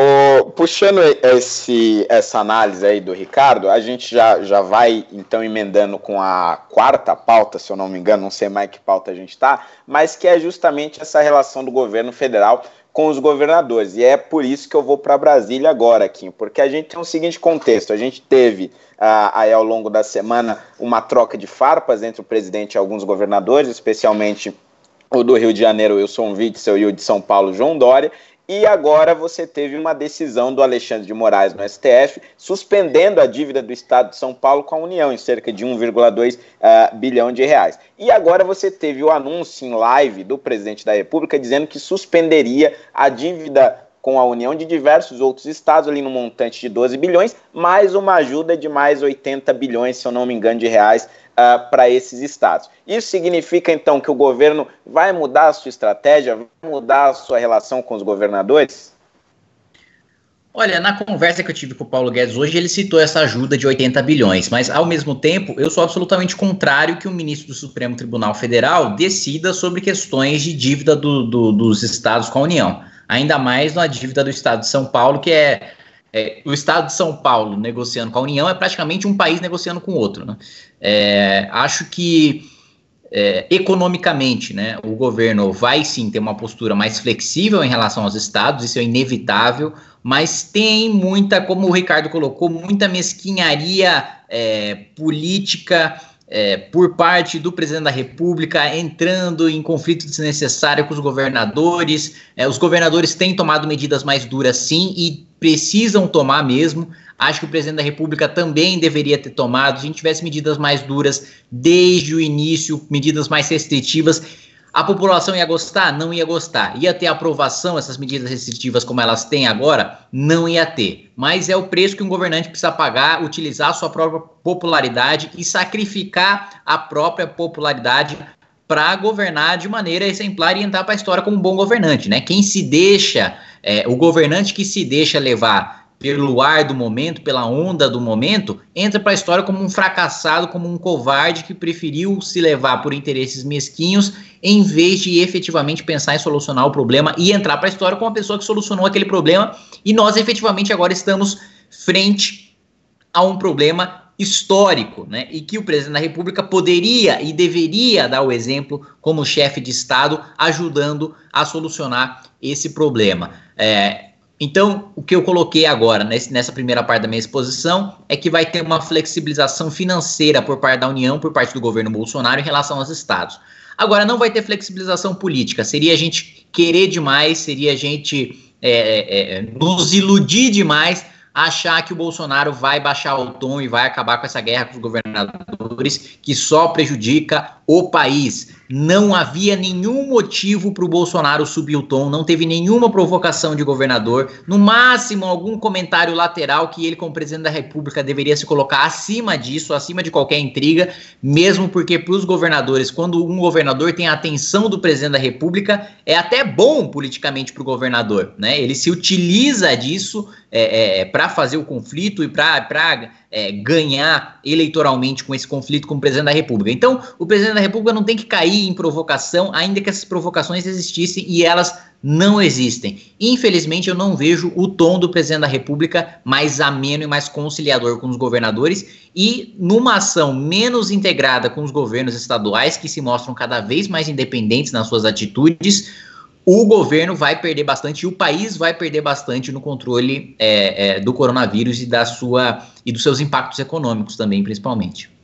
puxando esse, essa análise aí do Ricardo, a gente já, já vai então emendando com a quarta pauta, se eu não me engano, não sei mais que pauta a gente está, mas que é justamente essa relação do governo federal com os governadores. E é por isso que eu vou para Brasília agora, Kim, porque a gente tem o seguinte contexto: a gente teve ah, aí ao longo da semana uma troca de farpas entre o presidente e alguns governadores, especialmente o do Rio de Janeiro, Wilson Witzel, e o de São Paulo, João Dória, e agora você teve uma decisão do Alexandre de Moraes no STF, suspendendo a dívida do Estado de São Paulo com a União, em cerca de 1,2 uh, ah, bilhão de reais. E agora você teve o anúncio em live do presidente da República dizendo que suspenderia a dívida com a União de diversos outros estados, ali no montante de 12 bilhões, mais uma ajuda de mais 80 bilhões, se eu não me engano, de reais uh, para esses estados. Isso significa então que o governo vai mudar a sua estratégia, vai mudar a sua relação com os governadores? Olha, na conversa que eu tive com o Paulo Guedes hoje, ele citou essa ajuda de 80 bilhões, mas ao mesmo tempo, eu sou absolutamente contrário que o ministro do Supremo Tribunal Federal decida sobre questões de dívida do, do, dos estados com a União. Ainda mais na dívida do estado de São Paulo, que é, é, o estado de São Paulo negociando com a União é praticamente um país negociando com outro. Né? É, acho que é, economicamente, né, o governo vai sim ter uma postura mais flexível em relação aos estados, isso é inevitável mas tem muita, como o Ricardo colocou, muita mesquinharia é, política é, por parte do presidente da República entrando em conflito desnecessário com os governadores. É, os governadores têm tomado medidas mais duras, sim, e precisam tomar mesmo. Acho que o presidente da República também deveria ter tomado. Se a gente tivesse medidas mais duras desde o início, medidas mais restritivas, a população ia gostar? Não ia gostar. Ia ter aprovação, essas medidas restritivas como elas têm agora? Não ia ter. Mas é o preço que um governante precisa pagar, utilizar a sua própria popularidade e sacrificar a própria popularidade para governar de maneira exemplar e entrar para a história como um bom governante, né? Quem se deixa, é, o governante que se deixa levar pelo ar do momento, pela onda do momento, entra para a história como um fracassado, como um covarde que preferiu se levar por interesses mesquinhos em vez de efetivamente pensar em solucionar o problema e entrar para a história como uma pessoa que solucionou aquele problema. E nós efetivamente agora estamos frente a um problema histórico, né? E que o presidente da República poderia e deveria dar o exemplo como chefe de Estado, ajudando a solucionar esse problema. É, então, o que eu coloquei agora nesse, nessa primeira parte da minha exposição é que vai ter uma flexibilização financeira por parte da União, por parte do governo Bolsonaro em relação aos estados. Agora, não vai ter flexibilização política. Seria a gente querer demais, seria a gente é, é, é nos iludir demais achar que o Bolsonaro vai baixar o tom e vai acabar com essa guerra com os governadores que só prejudica o país. Não havia nenhum motivo para o Bolsonaro subir o tom, não teve nenhuma provocação de governador, no máximo algum comentário lateral que ele, como presidente da República, deveria se colocar acima disso, acima de qualquer intriga, mesmo porque para os governadores, quando um governador tem a atenção do presidente da República, é até bom politicamente para o governador, né? Ele se utiliza disso é, é, para fazer o conflito e para é, ganhar eleitoralmente com esse conflito com o presidente da República. Então, o presidente da República não tem que cair em provocação, ainda que essas provocações existissem e elas não existem. Infelizmente, eu não vejo o tom do presidente da República mais ameno e mais conciliador com os governadores e numa ação menos integrada com os governos estaduais, que se mostram cada vez mais independentes nas suas atitudes o governo vai perder bastante o país vai perder bastante no controle é, é, do coronavírus e da sua e dos seus impactos econômicos também, principalmente.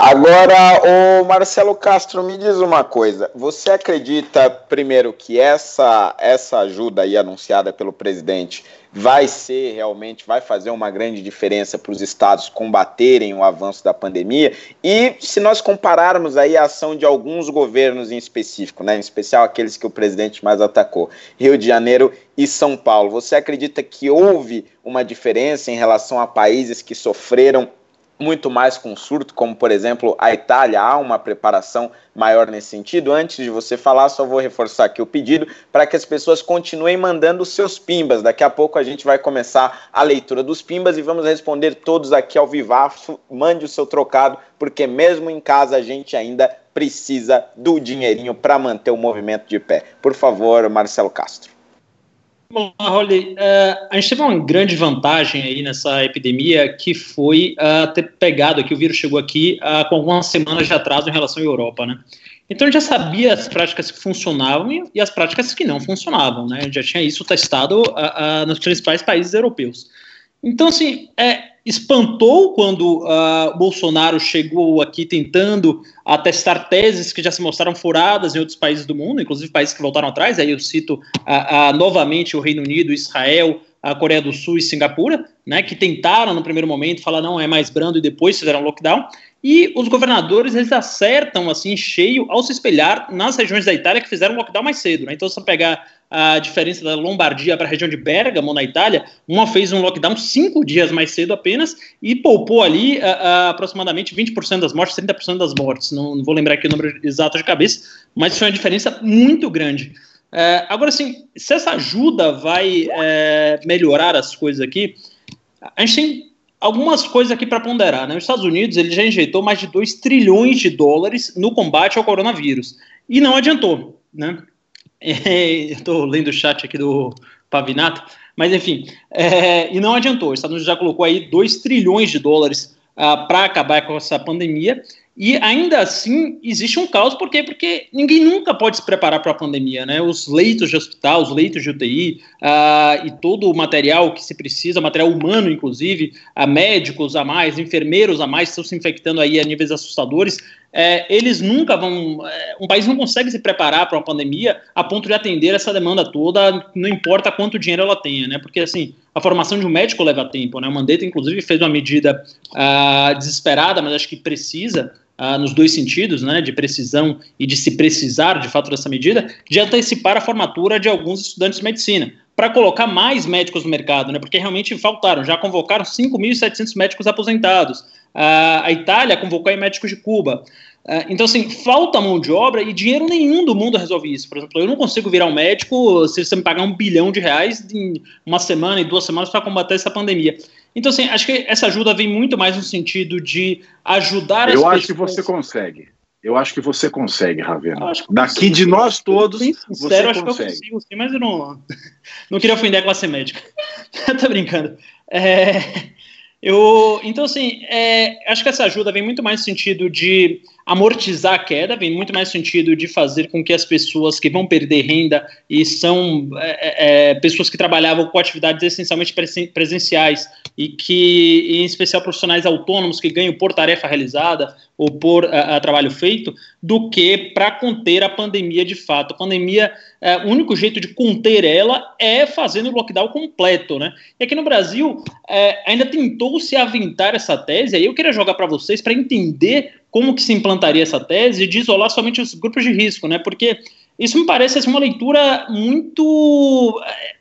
Agora, o Marcelo Castro, me diz uma coisa. Você acredita, primeiro, que essa, essa ajuda aí anunciada pelo presidente vai ser realmente, vai fazer uma grande diferença para os estados combaterem o avanço da pandemia. E se nós compararmos aí a ação de alguns governos em específico, né, em especial aqueles que o presidente mais atacou, Rio de Janeiro e São Paulo, você acredita que houve uma diferença em relação a países que sofreram muito mais com surto, como por exemplo a Itália, há uma preparação maior nesse sentido. Antes de você falar, só vou reforçar aqui o pedido para que as pessoas continuem mandando seus pimbas. Daqui a pouco a gente vai começar a leitura dos pimbas e vamos responder todos aqui ao vivaço. Mande o seu trocado, porque mesmo em casa a gente ainda precisa do dinheirinho para manter o movimento de pé. Por favor, Marcelo Castro. Bom, Rolly, uh, a gente teve uma grande vantagem aí nessa epidemia que foi uh, ter pegado aqui, o vírus chegou aqui uh, com algumas semanas de atraso em relação à Europa, né? Então a gente já sabia as práticas que funcionavam e as práticas que não funcionavam, né? A gente já tinha isso testado nos principais países europeus. Então, assim, é, espantou quando uh, Bolsonaro chegou aqui tentando atestar teses que já se mostraram furadas em outros países do mundo, inclusive países que voltaram atrás. Aí eu cito uh, uh, novamente o Reino Unido, Israel, a Coreia do Sul e Singapura, né, que tentaram no primeiro momento falar não é mais brando e depois fizeram lockdown. E os governadores eles acertam assim cheio ao se espelhar nas regiões da Itália que fizeram lockdown mais cedo. Né? Então, se você pegar a diferença da Lombardia para a região de Bergamo, na Itália, uma fez um lockdown cinco dias mais cedo apenas e poupou ali a, a, aproximadamente 20% das mortes, 30% das mortes. Não, não, vou lembrar aqui o número exato de cabeça, mas foi uma diferença muito grande. É, agora, assim, se essa ajuda vai é, melhorar as coisas aqui, a gente tem algumas coisas aqui para ponderar. Né? Os Estados Unidos ele já injetou mais de 2 trilhões de dólares no combate ao coronavírus e não adiantou. Né? É, Estou lendo o chat aqui do Pavinato, mas enfim, é, e não adiantou. Os Estados Unidos já colocou aí 2 trilhões de dólares uh, para acabar com essa pandemia e ainda assim existe um caos, por quê? Porque ninguém nunca pode se preparar para a pandemia, né? Os leitos de hospital, os leitos de UTI uh, e todo o material que se precisa, material humano, inclusive, a médicos a mais, enfermeiros a mais, estão se infectando aí a níveis assustadores. É, eles nunca vão. É, um país não consegue se preparar para uma pandemia a ponto de atender essa demanda toda, não importa quanto dinheiro ela tenha, né? Porque assim, a formação de um médico leva tempo, né? O Mandetta, inclusive, fez uma medida uh, desesperada, mas acho que precisa ah, nos dois sentidos, né, de precisão e de se precisar de fato dessa medida, de antecipar a formatura de alguns estudantes de medicina, para colocar mais médicos no mercado, né, porque realmente faltaram, já convocaram 5.700 médicos aposentados, ah, a Itália convocou aí médicos de Cuba, então, assim, falta mão de obra e dinheiro nenhum do mundo resolve isso. Por exemplo, eu não consigo virar um médico se você me pagar um bilhão de reais em uma semana e duas semanas para combater essa pandemia. Então, assim, acho que essa ajuda vem muito mais no sentido de ajudar as Eu acho que você consegue. Eu acho que você consegue, Ravena. Daqui de nós todos, sincero, você acho consegue. Que eu consigo, sim, mas eu não, não queria ofender a classe médica. Tô brincando. É, eu, então, assim, é, acho que essa ajuda vem muito mais no sentido de amortizar a queda, vem muito mais sentido de fazer com que as pessoas que vão perder renda e são é, é, pessoas que trabalhavam com atividades essencialmente presenciais e que, em especial, profissionais autônomos que ganham por tarefa realizada ou por a, a trabalho feito, do que para conter a pandemia de fato. A pandemia, é, o único jeito de conter ela é fazendo o lockdown completo, né? E aqui no Brasil é, ainda tentou se aventar essa tese, aí eu queria jogar para vocês para entender como que se implantaria essa tese de isolar somente os grupos de risco, né? Porque isso me parece assim, uma leitura muito eh,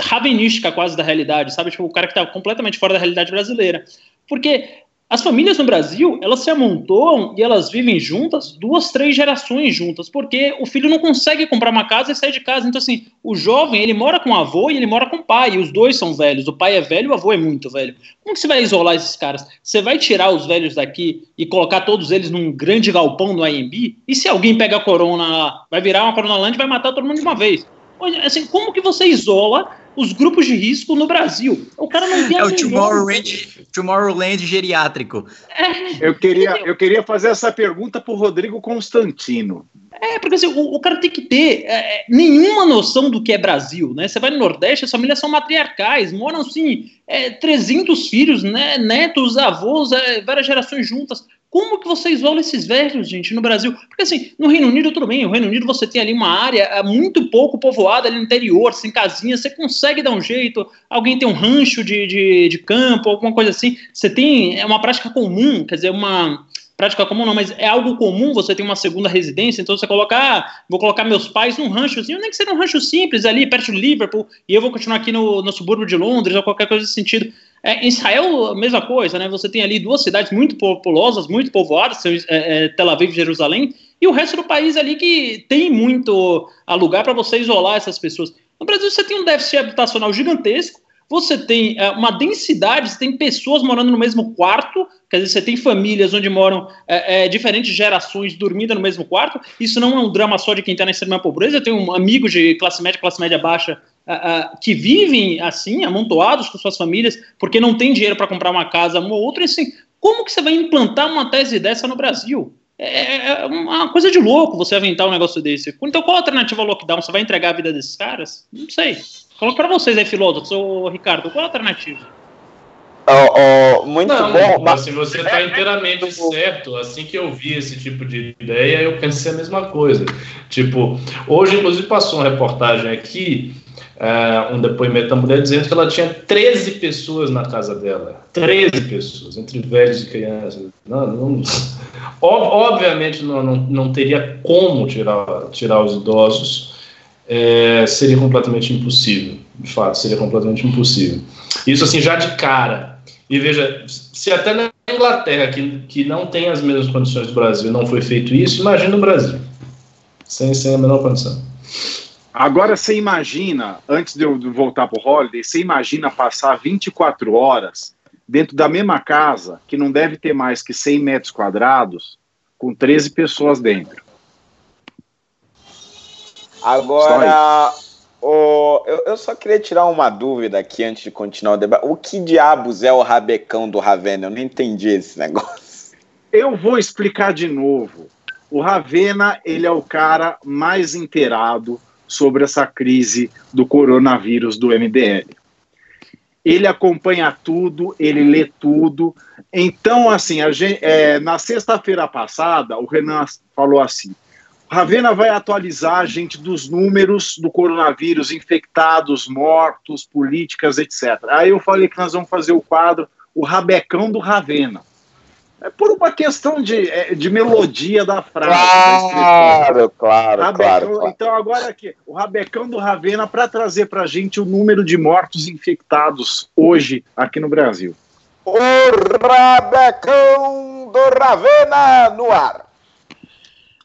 ravenística quase da realidade, sabe? Tipo, o cara que está completamente fora da realidade brasileira. Porque as famílias no Brasil, elas se amontoam e elas vivem juntas, duas, três gerações juntas, porque o filho não consegue comprar uma casa e sair de casa. Então, assim, o jovem, ele mora com o avô e ele mora com o pai, e os dois são velhos. O pai é velho o avô é muito velho. Como que você vai isolar esses caras? Você vai tirar os velhos daqui e colocar todos eles num grande galpão no IMB? E se alguém pega a corona vai virar uma corona land e vai matar todo mundo de uma vez? Assim, como que você isola os grupos de risco no Brasil. O cara não tem É o Tomorrowland, Tomorrowland geriátrico. É, eu, queria, eu queria fazer essa pergunta para o Rodrigo Constantino. É, porque assim, o, o, cara tem que ter é, nenhuma noção do que é Brasil, né? Você vai no Nordeste, as famílias são matriarcais, moram assim, é, 300 filhos, né? netos, avós, é, várias gerações juntas. Como que você isola esses velhos, gente, no Brasil? Porque assim, no Reino Unido tudo bem, no Reino Unido você tem ali uma área é, muito pouco povoada ali no interior, sem casinha, você consegue dar um jeito, alguém tem um rancho de, de, de campo, alguma coisa assim, você tem, é uma prática comum, quer dizer, uma prática comum não, mas é algo comum você tem uma segunda residência, então você coloca, ah, vou colocar meus pais num ranchozinho, nem que seja um rancho simples ali, perto de Liverpool, e eu vou continuar aqui no, no subúrbio de Londres, ou qualquer coisa nesse sentido. É, Israel, a mesma coisa, né? Você tem ali duas cidades muito populosas, muito povoadas, é, é, Tel Aviv e Jerusalém, e o resto do país ali que tem muito lugar para você isolar essas pessoas. No Brasil, você tem um déficit habitacional gigantesco, você tem é, uma densidade, você tem pessoas morando no mesmo quarto, quer dizer, você tem famílias onde moram é, é, diferentes gerações dormindo no mesmo quarto. Isso não é um drama só de quem está na extrema pobreza. Eu tenho um amigo de classe média, classe média baixa, que vivem assim, amontoados com suas famílias, porque não tem dinheiro para comprar uma casa, uma ou outra, assim, como que você vai implantar uma tese dessa no Brasil? É, é, é uma coisa de louco você aventar um negócio desse. Então, qual a alternativa ao lockdown? Você vai entregar a vida desses caras? Não sei. Coloco para vocês aí, filósofos, ô Ricardo, qual a alternativa? Oh, oh, muito não, bom. Mas se você está inteiramente certo, assim que eu vi esse tipo de ideia, eu pensei a mesma coisa. Tipo, hoje, inclusive, passou uma reportagem aqui uh, um depoimento da mulher dizendo que ela tinha 13 pessoas na casa dela. 13 pessoas, entre velhos e crianças. Não, não, obviamente não, não, não teria como tirar, tirar os idosos. É, seria completamente impossível. De fato, seria completamente impossível. Isso assim, já de cara. E veja, se até na Inglaterra, que, que não tem as mesmas condições do Brasil, não foi feito isso, imagina o Brasil. Sem, sem a menor condição. Agora você imagina, antes de eu voltar para o Holiday, você imagina passar 24 horas dentro da mesma casa, que não deve ter mais que 100 metros quadrados, com 13 pessoas dentro. Agora, o, eu, eu, só queria tirar uma dúvida aqui antes de continuar o debate. O que diabos é o rabecão do Ravena? Eu não entendi esse negócio. Eu vou explicar de novo. O Ravena, ele é o cara mais inteirado sobre essa crise do coronavírus do MBL. Ele acompanha tudo, ele lê tudo. Então, assim, gente, é, na sexta-feira passada, o Renan falou assim: Ravena vai atualizar a gente dos números do coronavírus, infectados, mortos, políticas, etc. Aí eu falei que nós vamos fazer o quadro O Rabecão do Ravena. É por uma questão de, é, de melodia da frase. Claro, claro, Rabecão, claro, claro, Então, agora aqui, o Rabecão do Ravena para trazer para a gente o número de mortos infectados hoje aqui no Brasil. O Rabecão do Ravena no ar.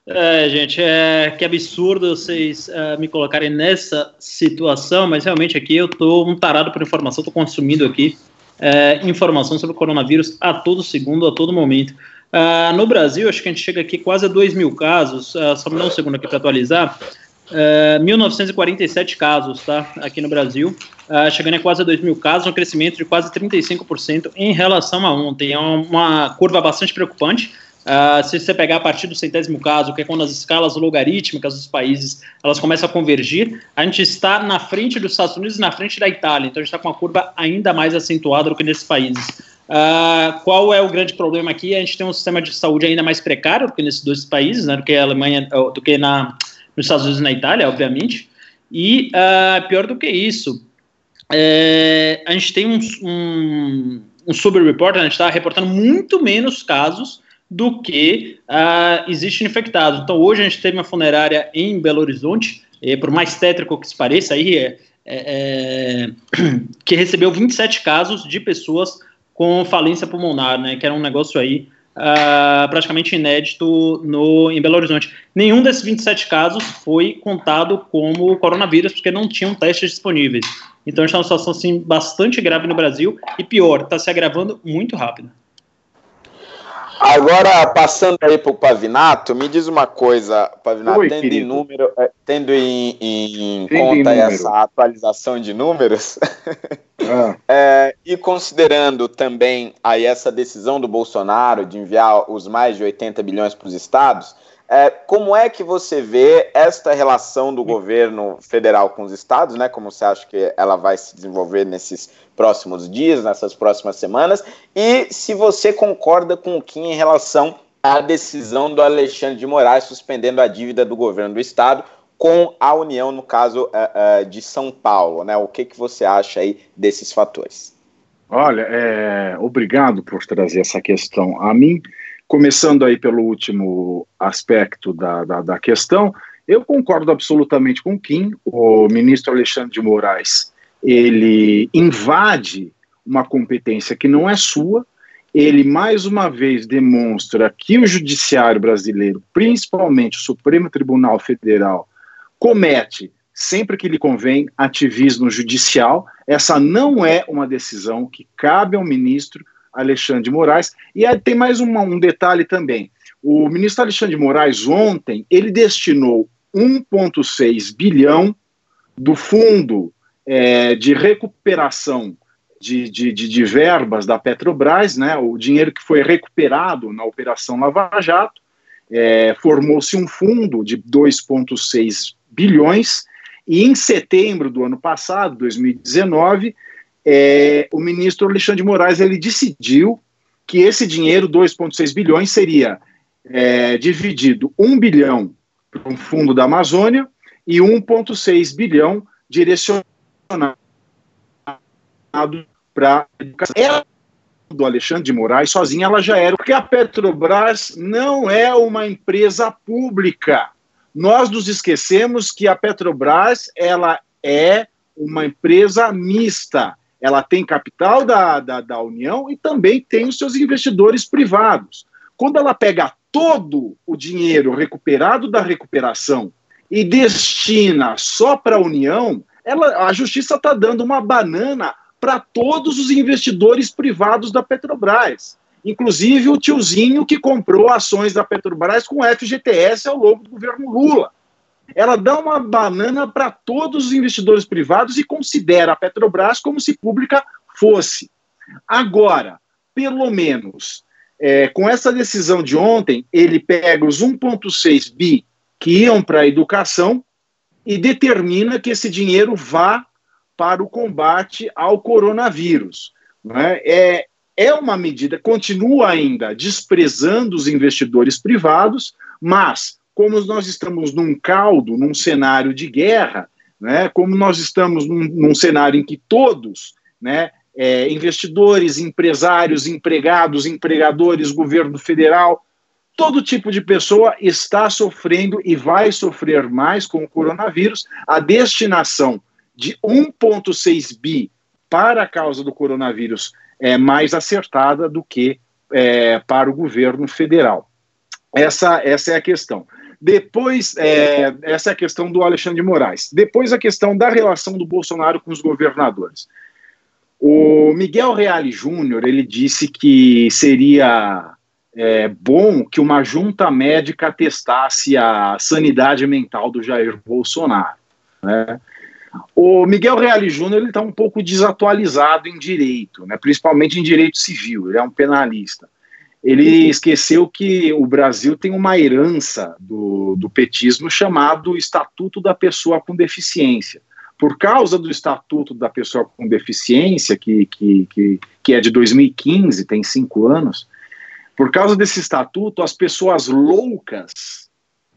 É, gente, é que absurdo vocês uh, me colocarem nessa situação, mas realmente aqui eu tô um tarado por informação, tô consumindo aqui é, informação sobre o coronavírus a todo segundo, a todo momento. Uh, no Brasil, acho que a gente chega aqui quase a 2 mil casos, uh, só me dá um segundo aqui para atualizar, uh, 1947 casos, tá, aqui no Brasil, chegando a quase a 2 mil casos, um crescimento de quase 35% em relação a ontem, é uma curva bastante preocupante, Uh, se você pegar a partir do centésimo caso, que é quando as escalas logarítmicas dos países elas começam a convergir, a gente está na frente dos Estados Unidos e na frente da Itália. Então a gente está com uma curva ainda mais acentuada do que nesses países. Uh, qual é o grande problema aqui? A gente tem um sistema de saúde ainda mais precário do que nesses dois países, né, do que a Alemanha, do que na, nos Estados Unidos e na Itália, obviamente. E uh, pior do que isso, é, a gente tem um, um, um sub-report, né, a gente está reportando muito menos casos do que uh, existe infectado. Então, hoje a gente teve uma funerária em Belo Horizonte, por mais tétrico que se pareça, aí é, é, é que recebeu 27 casos de pessoas com falência pulmonar, né, que era um negócio aí uh, praticamente inédito no, em Belo Horizonte. Nenhum desses 27 casos foi contado como coronavírus, porque não tinham testes disponíveis. Então, a gente está numa situação assim, bastante grave no Brasil, e pior, está se agravando muito rápido. Agora, passando aí para o Pavinato, me diz uma coisa, Pavinato, Oi, tendo, em número, é, tendo em, em conta em essa atualização de números, ah. é, e considerando também aí essa decisão do Bolsonaro de enviar os mais de 80 bilhões para os estados, é, como é que você vê esta relação do governo federal com os estados, né? Como você acha que ela vai se desenvolver nesses próximos dias, nessas próximas semanas? E se você concorda com o Kim em relação à decisão do Alexandre de Moraes suspendendo a dívida do governo do estado com a União, no caso uh, uh, de São Paulo, né? O que, que você acha aí desses fatores? Olha, é, obrigado por trazer essa questão a mim. Começando aí pelo último aspecto da, da, da questão, eu concordo absolutamente com o Kim. O ministro Alexandre de Moraes ele invade uma competência que não é sua. Ele mais uma vez demonstra que o judiciário brasileiro, principalmente o Supremo Tribunal Federal, comete sempre que lhe convém ativismo judicial. Essa não é uma decisão que cabe ao ministro Alexandre de Moraes. E aí tem mais uma, um detalhe também. O ministro Alexandre de Moraes, ontem, ele destinou 1,6 bilhão do fundo é, de recuperação de, de, de, de, verbas da Petrobras, né, o dinheiro que foi recuperado na Operação Lava Jato, é, formou-se um fundo de 2,6 bilhões, e em setembro do ano passado, 2019, é, o ministro Alexandre de Moraes ele decidiu que esse dinheiro, 2,6 bilhões, seria é, dividido 1 bilhão para um fundo da Amazônia e 1,6 bilhão direcionado para a educação. do Alexandre de Moraes sozinha ela já era, porque a Petrobras não é uma empresa pública. Nós nos esquecemos que a Petrobras ela é uma empresa mista ela tem capital da, da, da União e também tem os seus investidores privados. Quando ela pega todo o dinheiro recuperado da recuperação e destina só para a União, ela, a justiça está dando uma banana para todos os investidores privados da Petrobras. Inclusive o tiozinho que comprou ações da Petrobras com FGTS ao longo do governo Lula. Ela dá uma banana para todos os investidores privados e considera a Petrobras como se pública fosse. Agora, pelo menos, é, com essa decisão de ontem, ele pega os 1,6 bi que iam para a educação e determina que esse dinheiro vá para o combate ao coronavírus. Né? É, é uma medida, continua ainda desprezando os investidores privados, mas como nós estamos num caldo, num cenário de guerra, né, como nós estamos num, num cenário em que todos, né, é, investidores, empresários, empregados, empregadores, governo federal, todo tipo de pessoa está sofrendo e vai sofrer mais com o coronavírus. A destinação de 1,6 bi para a causa do coronavírus é mais acertada do que é, para o governo federal. Essa, essa é a questão. Depois, é, essa é a questão do Alexandre de Moraes. Depois, a questão da relação do Bolsonaro com os governadores. O Miguel Reale Júnior ele disse que seria é, bom que uma junta médica testasse a sanidade mental do Jair Bolsonaro. Né? O Miguel Reale Júnior está um pouco desatualizado em direito, né, principalmente em direito civil, ele é um penalista. Ele esqueceu que o Brasil tem uma herança do, do petismo chamado Estatuto da Pessoa com Deficiência. Por causa do Estatuto da Pessoa com Deficiência, que, que, que, que é de 2015, tem cinco anos, por causa desse estatuto, as pessoas loucas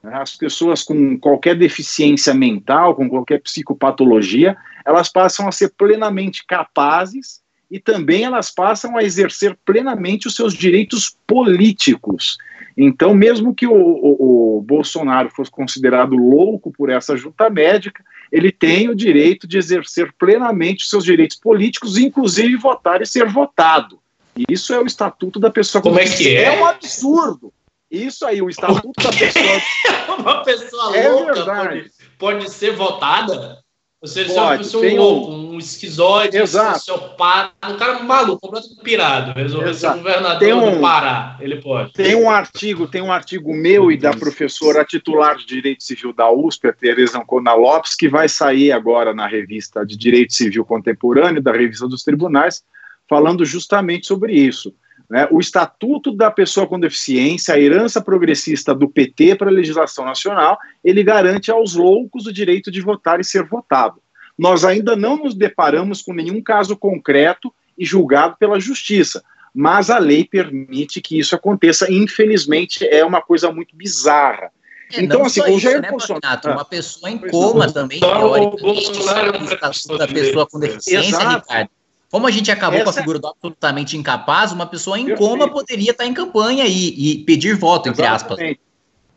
né? As pessoas com qualquer deficiência mental, com qualquer psicopatologia, elas passam a ser plenamente capazes e também elas passam a exercer plenamente os seus direitos políticos. Então, mesmo que o, o, o, Bolsonaro fosse considerado louco por essa junta médica, ele tem o direito de exercer plenamente os seus direitos políticos, inclusive votar e ser votado. E isso é o estatuto da pessoa. Como é que é? É um absurdo. Isso aí, o estatuto da pessoa. uma pessoa é louca pode, pode, ser votada? Você pode, é uma pessoa um louco, um esquizoide, um sociopata, um cara maluco, completamente pirado, resolver ser governador tem um, do Pará. Ele pode. Tem um artigo, tem um artigo meu e da professora titular de Direito Civil da USP, a Tereza Ancona Lopes, que vai sair agora na revista de Direito Civil Contemporâneo, da revista dos tribunais, falando justamente sobre isso. Né? O Estatuto da Pessoa com Deficiência, a herança progressista do PT para a legislação nacional, ele garante aos loucos o direito de votar e ser votado. Nós ainda não nos deparamos com nenhum caso concreto e julgado pela justiça, mas a lei permite que isso aconteça. Infelizmente, é uma coisa muito bizarra. É, então, assim, o Jair né, Bolsonaro. Uma pessoa em coma também, teoricamente, o da pessoa com deficiência, Exato. Ricardo como a gente acabou Essa... com a figura do absolutamente incapaz, uma pessoa em Perfeito. coma poderia estar em campanha e, e pedir voto, entre Exatamente. aspas.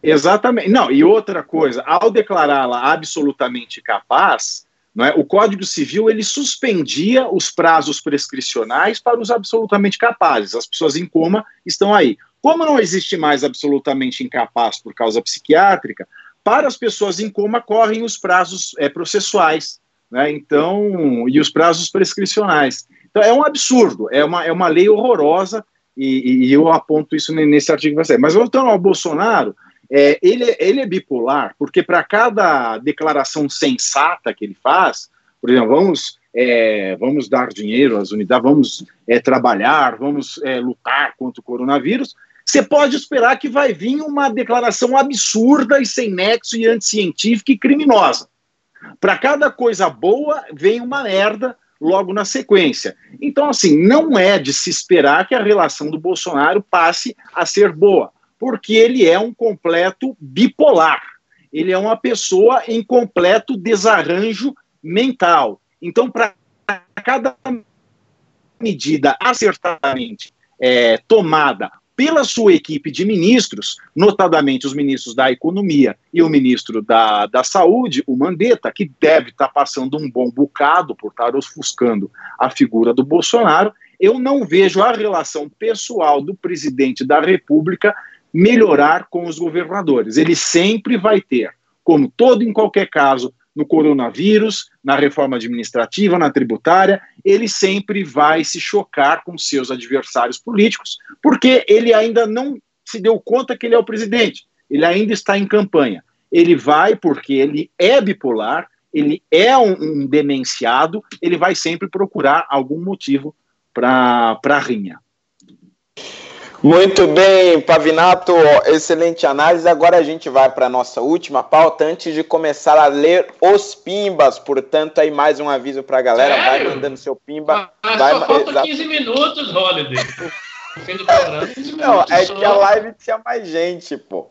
Exatamente. Não, e outra coisa, ao declará-la absolutamente capaz, é, o Código Civil ele suspendia os prazos prescricionais para os absolutamente capazes. As pessoas em coma estão aí. Como não existe mais absolutamente incapaz por causa psiquiátrica, para as pessoas em coma correm os prazos é, processuais. Né? Então, e os prazos prescricionais. Então, é um absurdo, é uma, é uma lei horrorosa, e, e eu aponto isso nesse artigo que sair. Mas voltando ao Bolsonaro, é, ele, ele é bipolar, porque para cada declaração sensata que ele faz, por exemplo, vamos, é, vamos dar dinheiro às unidades, vamos é, trabalhar, vamos é, lutar contra o coronavírus, você pode esperar que vai vir uma declaração absurda e sem nexo e anticientífica e criminosa. Para cada coisa boa, vem uma merda logo na sequência. Então, assim, não é de se esperar que a relação do Bolsonaro passe a ser boa, porque ele é um completo bipolar. Ele é uma pessoa em completo desarranjo mental. Então, para cada medida acertadamente é, tomada pela sua equipe de ministros, notadamente os ministros da Economia e o ministro da, da Saúde, o Mandetta, que deve estar passando um bom bocado por estar ofuscando a figura do Bolsonaro, eu não vejo a relação pessoal do presidente da República melhorar com os governadores. Ele sempre vai ter como todo em qualquer caso, no coronavírus, na reforma administrativa, na tributária, ele sempre vai se chocar com seus adversários políticos, porque ele ainda não se deu conta que ele é o presidente, ele ainda está em campanha. Ele vai porque ele é bipolar, ele é um, um demenciado, ele vai sempre procurar algum motivo para a rinha. Muito bem, Pavinato, excelente análise. Agora a gente vai para a nossa última pauta antes de começar a ler os pimbas. Portanto, aí mais um aviso para a galera, Sério? vai mandando seu pimba. Ah, vai, só falta 15 minutos, Holiday. Não, é que a live tinha mais gente, pô.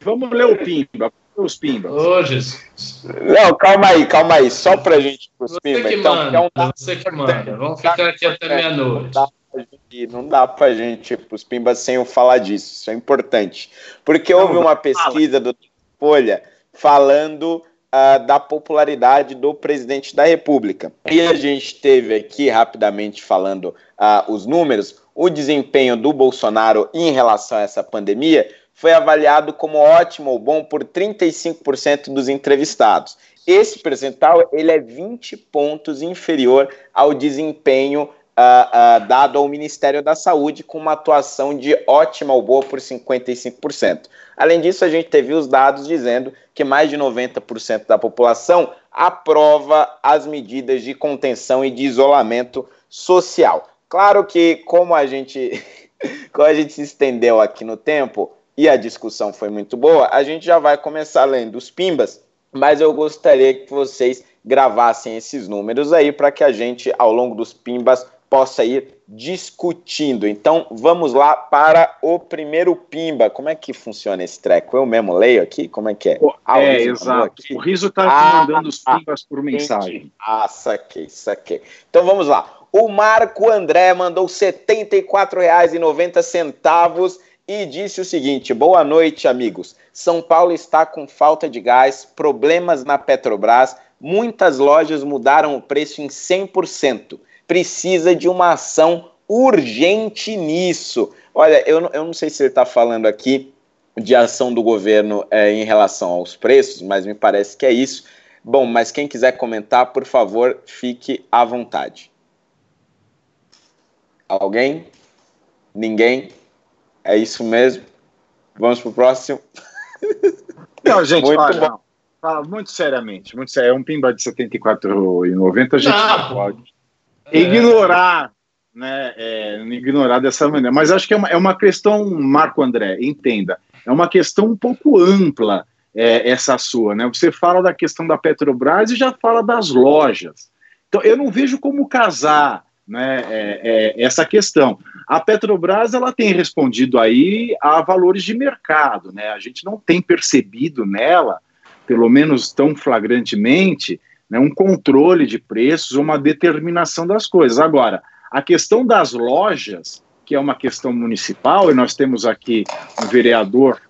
Vamos ler o pimba. Os pimbas. Ô, Jesus. Não, calma aí, calma aí. Só pra gente os pimbas. Então, manda, é um você que manda. Vamos ficar aqui até meia-noite não dá pra gente, tipo, os Pimbas, sem eu falar disso. Isso é importante. Porque houve uma pesquisa do Folha falando uh, da popularidade do presidente da República. E a gente teve aqui, rapidamente falando uh, os números, o desempenho do Bolsonaro em relação a essa pandemia foi avaliado como ótimo ou bom por 35% dos entrevistados. Esse percentual ele é 20 pontos inferior ao desempenho uh, uh, dado ao Ministério da Saúde, com uma atuação de ótima ou boa por 55%. Além disso, a gente teve os dados dizendo que mais de 90% da população aprova as medidas de contenção e de isolamento social. Claro que, como a gente, como a gente se estendeu aqui no tempo e a discussão foi muito boa, a gente já vai começar lendo os pimbas, mas eu gostaria que vocês gravassem esses números aí para que a gente, ao longo dos pimbas, possa ir discutindo. Então, vamos lá para o primeiro Pimba. Como é que funciona esse treco? Eu mesmo leio aqui? Como é que é? Ah, é, exato. O Riso está ah, mandando os Pimbas por mensagem. Ah, saquei, saquei. Então, vamos lá. O Marco André mandou R$ 74,90 e disse o seguinte: Boa noite, amigos. São Paulo está com falta de gás, problemas na Petrobras, muitas lojas mudaram o preço em 100% precisa de uma ação urgente nisso. Olha, eu, eu não sei se ele está falando aqui de ação do governo é, em relação aos preços, mas me parece que é isso. Bom, mas quem quiser comentar, por favor, fique à vontade. Alguém? Ninguém? É isso mesmo? Vamos para o próximo? Não, gente, muito olha. Não, muito seriamente, muito sério. É um pimba de R$ 74,90, a gente não, não pode é. ignorar, né? É, ignorar dessa maneira. Mas acho que é uma, é uma questão, Marco André, entenda, é uma questão um pouco ampla é, essa sua, né? Você fala da questão da Petrobras e já fala das lojas. Então, eu não vejo como casar né, é, é, essa questão. A Petrobras ela tem respondido aí a valores de mercado, né? A gente não tem percebido nela, pelo menos tão flagrantemente, né, um controle de preços, uma determinação das coisas. Agora, a questão das lojas, que é uma questão municipal, e nós temos aqui um vereador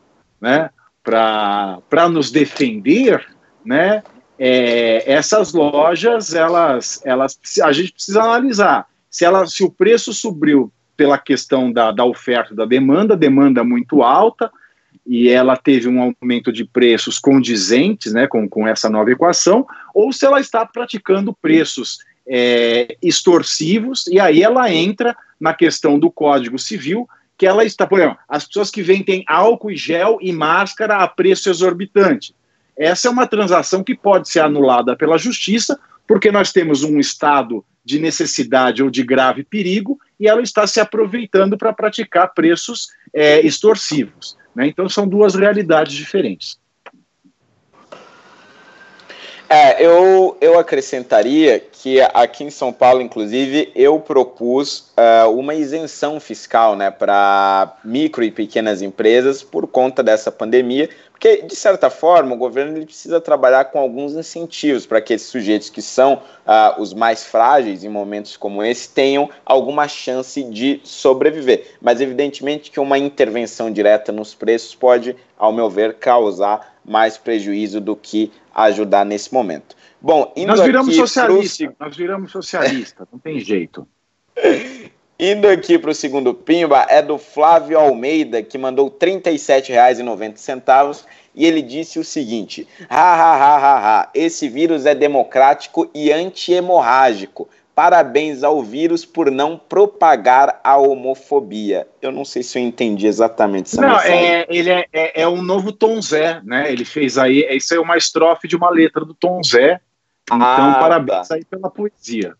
né, para nos defender, né, é, essas lojas, elas, elas, a gente precisa analisar se, ela, se o preço subiu pela questão da, da oferta da demanda, demanda muito alta, e ela teve um aumento de preços condizentes né, com, com essa nova equação, ou se ela está praticando preços é, extorsivos, e aí ela entra na questão do Código Civil, que ela está, por exemplo, as pessoas que vendem álcool e gel e máscara a preço exorbitante. Essa é uma transação que pode ser anulada pela justiça, porque nós temos um estado de necessidade ou de grave perigo e ela está se aproveitando para praticar preços é, extorsivos. Né? Então são duas realidades diferentes. É, eu, eu acrescentaria que aqui em São Paulo, inclusive, eu propus uh, uma isenção fiscal né, para micro e pequenas empresas por conta dessa pandemia, porque, de certa forma, o governo ele precisa trabalhar com alguns incentivos para que esses sujeitos que são uh, os mais frágeis em momentos como esse tenham alguma chance de sobreviver. Mas, evidentemente, que uma intervenção direta nos preços pode, ao meu ver, causar mais prejuízo do que ajudar nesse momento. Bom, nós viramos socialista, pro... nós viramos socialista, não tem jeito. Indo aqui para o segundo pimba, é do Flávio Almeida, que mandou R$ 37,90 e ele disse o seguinte: ha, ha, ha, ha, ha, esse vírus é democrático e anti-hemorrágico. Parabéns ao vírus por não propagar a homofobia. Eu não sei se eu entendi exatamente essa Não, é, ele é, é, é, um novo Tom Zé, né? Ele fez aí, isso é uma estrofe de uma letra do Tom Zé. Então, ah, parabéns tá. aí pela poesia.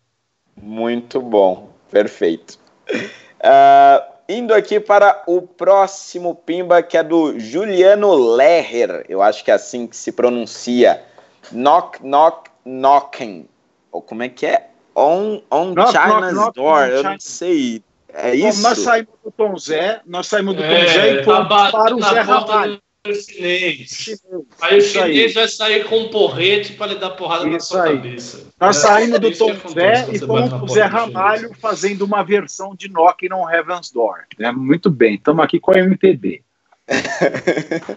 Muito bom, perfeito. Uh, indo aqui para o próximo Pimba, que é do Juliano Leher. Eu acho que é assim que se pronuncia. Knock, knock, knocking. Ou como é que é? On, on knock, China's knock, Door. Eu China. não sei. É isso? Bom, nós saímos do Tom Zé, nós saímos do Tom é, Zé e fomos para o Zé Ramalho. Chinês. Aí o chinês vai sair com um porrete para lhe dar porrada Isso na sua aí. cabeça. Nós é, saímos do Tom Zé e fomos pro Zé Ramalho fazendo uma versão de Knock on Heaven's Door. É, muito bem, estamos aqui com a MPB.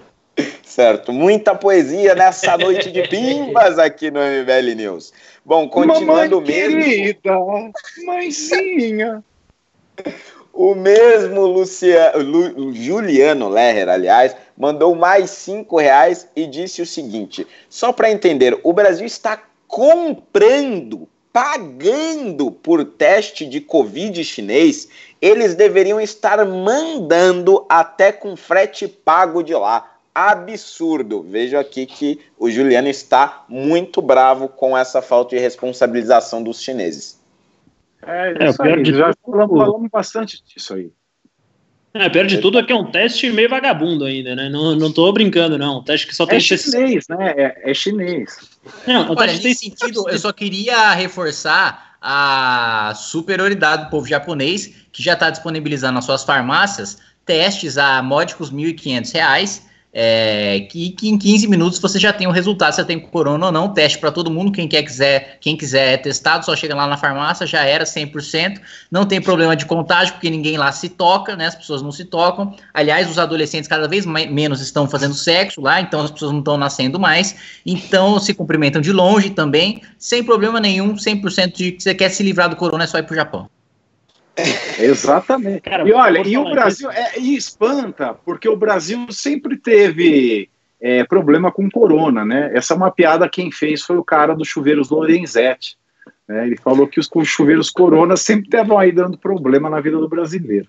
certo, muita poesia nessa noite de pimbas aqui no MBL News. Bom, continuando Mamãe mesmo. Querida, mãezinha. O mesmo Luciano, Lu, Juliano Lerrer, aliás, mandou mais cinco reais e disse o seguinte: só para entender, o Brasil está comprando, pagando por teste de Covid chinês, eles deveriam estar mandando até com frete pago de lá. Absurdo. Vejo aqui que o Juliano está muito bravo com essa falta de responsabilização dos chineses. É, é isso aí, já falamos, falamos bastante disso aí. É, pior de tudo é que é um teste meio vagabundo ainda, né? Não, não tô brincando, não. Um teste que só tem... É chinês, né? É, é chinês. Não, Olha, nesse tem... sentido, eu só queria reforçar a superioridade do povo japonês, que já está disponibilizando nas suas farmácias testes a módicos R$ 1.500 é, que, que, em 15 minutos você já tem o resultado se tem corona ou não, teste para todo mundo, quem quer quiser, quem quiser é testado, só chega lá na farmácia, já era 100%, não tem problema de contágio, porque ninguém lá se toca, né, as pessoas não se tocam, aliás, os adolescentes cada vez mais, menos estão fazendo sexo lá, então as pessoas não estão nascendo mais, então se cumprimentam de longe também, sem problema nenhum, 100% de que você quer se livrar do corona é só ir pro Japão. Exatamente. Cara, e olha, e o Brasil é, e espanta, porque o Brasil sempre teve é, problema com corona, né? Essa é uma piada quem fez foi o cara dos chuveiros Lorenzetti. Né? Ele falou que os chuveiros corona sempre estavam aí dando problema na vida do brasileiro.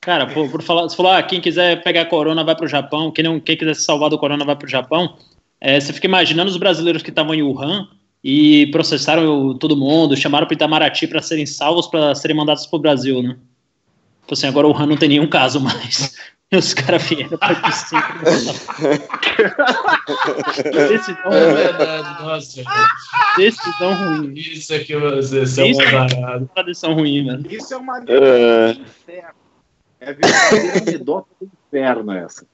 Cara, por, por falar, se falar, ah, quem quiser pegar corona vai para o Japão, quem, não, quem quiser se salvar do corona vai para o Japão, é, você fica imaginando os brasileiros que estavam em Wuhan, e processaram todo mundo, chamaram para Itamaraty para serem salvos, para serem mandados para o Brasil, né? Então, assim, agora o Han não tem nenhum caso mais. E os caras vieram para piscina. Decisão é verdade, nossa. Decisão ruim. Isso aqui você é uma decisão ruim, mano. Isso é uma anedota do inferno. É verdadeira anedota do inferno essa.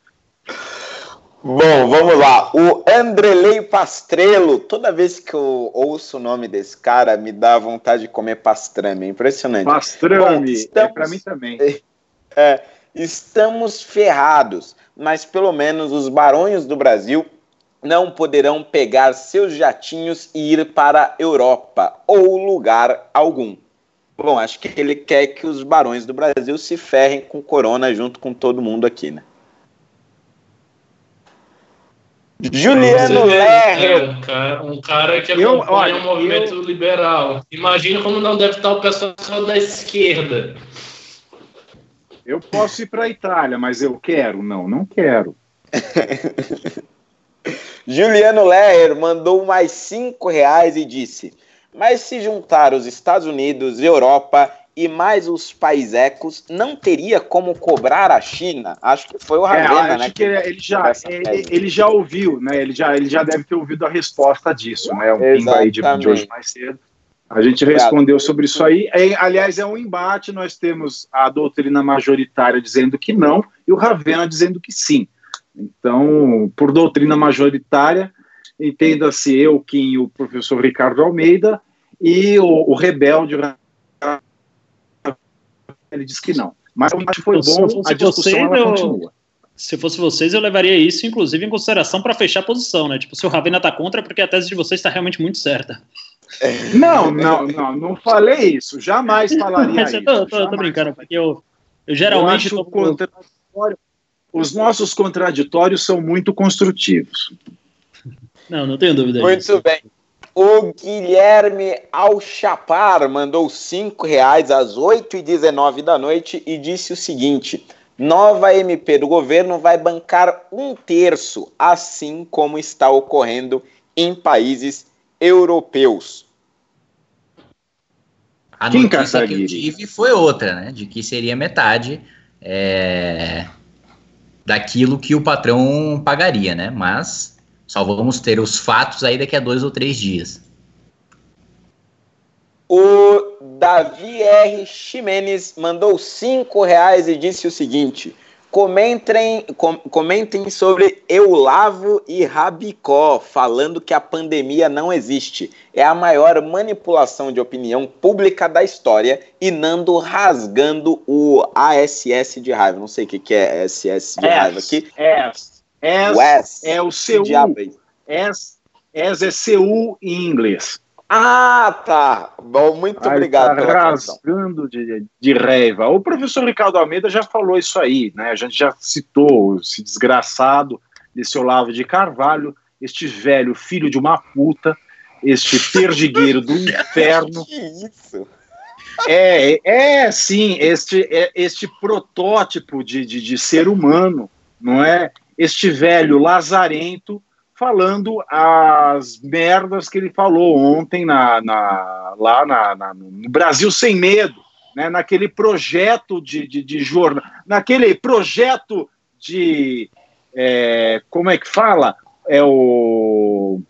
Bom, vamos lá. O Andrelei Pastrello, toda vez que eu ouço o nome desse cara, me dá vontade de comer pastrame. É impressionante. Pastrame, Bom, estamos, é para mim também. É, estamos ferrados, mas pelo menos os barões do Brasil não poderão pegar seus jatinhos e ir para a Europa ou lugar algum. Bom, acho que ele quer que os barões do Brasil se ferrem com corona junto com todo mundo aqui, né? Juliano Lerner. É, um, cara, um cara que acompanha eu, olha, o movimento eu... liberal. Imagina como não deve estar o pessoal da esquerda. Eu posso ir para a Itália, mas eu quero? Não, não quero. Juliano Lerner mandou mais cinco reais e disse: Mas se juntar os Estados Unidos, Europa e mais os paisecos, não teria como cobrar a China? Acho que foi o é, Ravena, é, né? Que ele, ele já, ele, ele, já ouviu, né? Ele já, ele já deve ter ouvido a resposta disso, né? Um pimba aí de, de hoje mais cedo. A gente respondeu sobre isso aí. É, aliás, é um embate. Nós temos a doutrina majoritária dizendo que não e o Ravena dizendo que sim. Então, por doutrina majoritária, entenda-se eu, Kim e o professor Ricardo Almeida e o, o rebelde ele disse que não. Mas eu acho que foi bom, a discussão ela continua. Se fosse vocês, eu levaria isso, inclusive, em consideração para fechar a posição, né? Tipo, se o Ravena tá contra, é porque a tese de vocês está realmente muito certa. Não, não, não, não falei isso. Jamais falaria Mas eu tô, isso. Tô, tô brincando, porque eu, eu geralmente. Eu acho contraditório. os nossos contraditórios são muito construtivos. Não, não tenho dúvida Muito disso. bem. O Guilherme Alchapar mandou cinco reais às 8h19 da noite e disse o seguinte: nova MP do governo vai bancar um terço, assim como está ocorrendo em países europeus. A Quem notícia que eu tive foi outra, né? De que seria metade é, daquilo que o patrão pagaria, né? Mas só vamos ter os fatos aí daqui a dois ou três dias. O Davi R. Ximenes mandou cinco reais e disse o seguinte: comentem, com, comentem sobre Eulavo e Rabicó, falando que a pandemia não existe. É a maior manipulação de opinião pública da história e Nando rasgando o ASS de raiva. Não sei o que, que é ASS de raiva aqui. S. As é o CU. As, as é CU em inglês. Ah, tá. Bom, muito aí obrigado. Tá rasgando de, de raiva. O professor Ricardo Almeida já falou isso aí, né? A gente já citou esse desgraçado desse Olavo de Carvalho, este velho filho de uma puta, este perdigueiro do inferno. que isso? É, é sim, este, é, este protótipo de, de, de ser humano, não é? Este velho lazarento falando as merdas que ele falou ontem na, na lá na, na, no Brasil Sem Medo, né, naquele projeto de, de, de jornal, naquele projeto de. É, como é que fala? É o.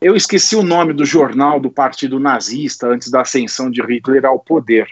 Eu esqueci o nome do jornal do Partido Nazista antes da ascensão de Hitler ao poder.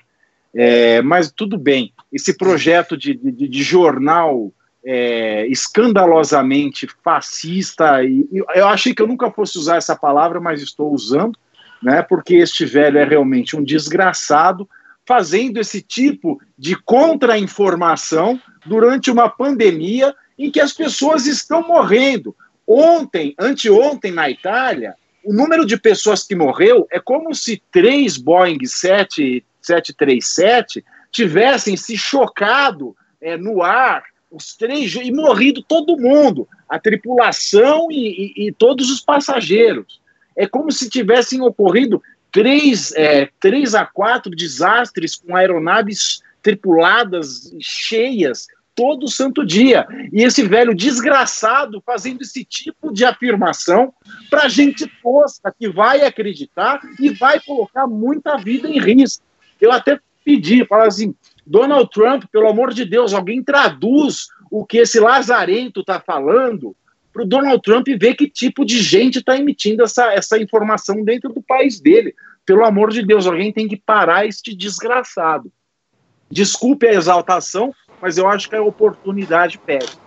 É, mas tudo bem, esse projeto de, de, de jornal é, escandalosamente fascista, e, eu achei que eu nunca fosse usar essa palavra, mas estou usando, né, porque este velho é realmente um desgraçado, fazendo esse tipo de contra-informação durante uma pandemia em que as pessoas estão morrendo. Ontem, anteontem na Itália, o número de pessoas que morreu é como se três Boeing 7, 737 tivessem se chocado é, no ar os três e morrido todo mundo, a tripulação e, e, e todos os passageiros. É como se tivessem ocorrido três, é, três a quatro desastres com aeronaves tripuladas cheias todo santo dia. E esse velho desgraçado fazendo esse tipo de afirmação para gente tosca que vai acreditar e vai colocar muita vida em risco. Eu até pedi, falar assim, Donald Trump, pelo amor de Deus, alguém traduz o que esse lazarento está falando para o Donald Trump ver que tipo de gente está emitindo essa, essa informação dentro do país dele. Pelo amor de Deus, alguém tem que parar este desgraçado. Desculpe a exaltação, mas eu acho que a oportunidade pede.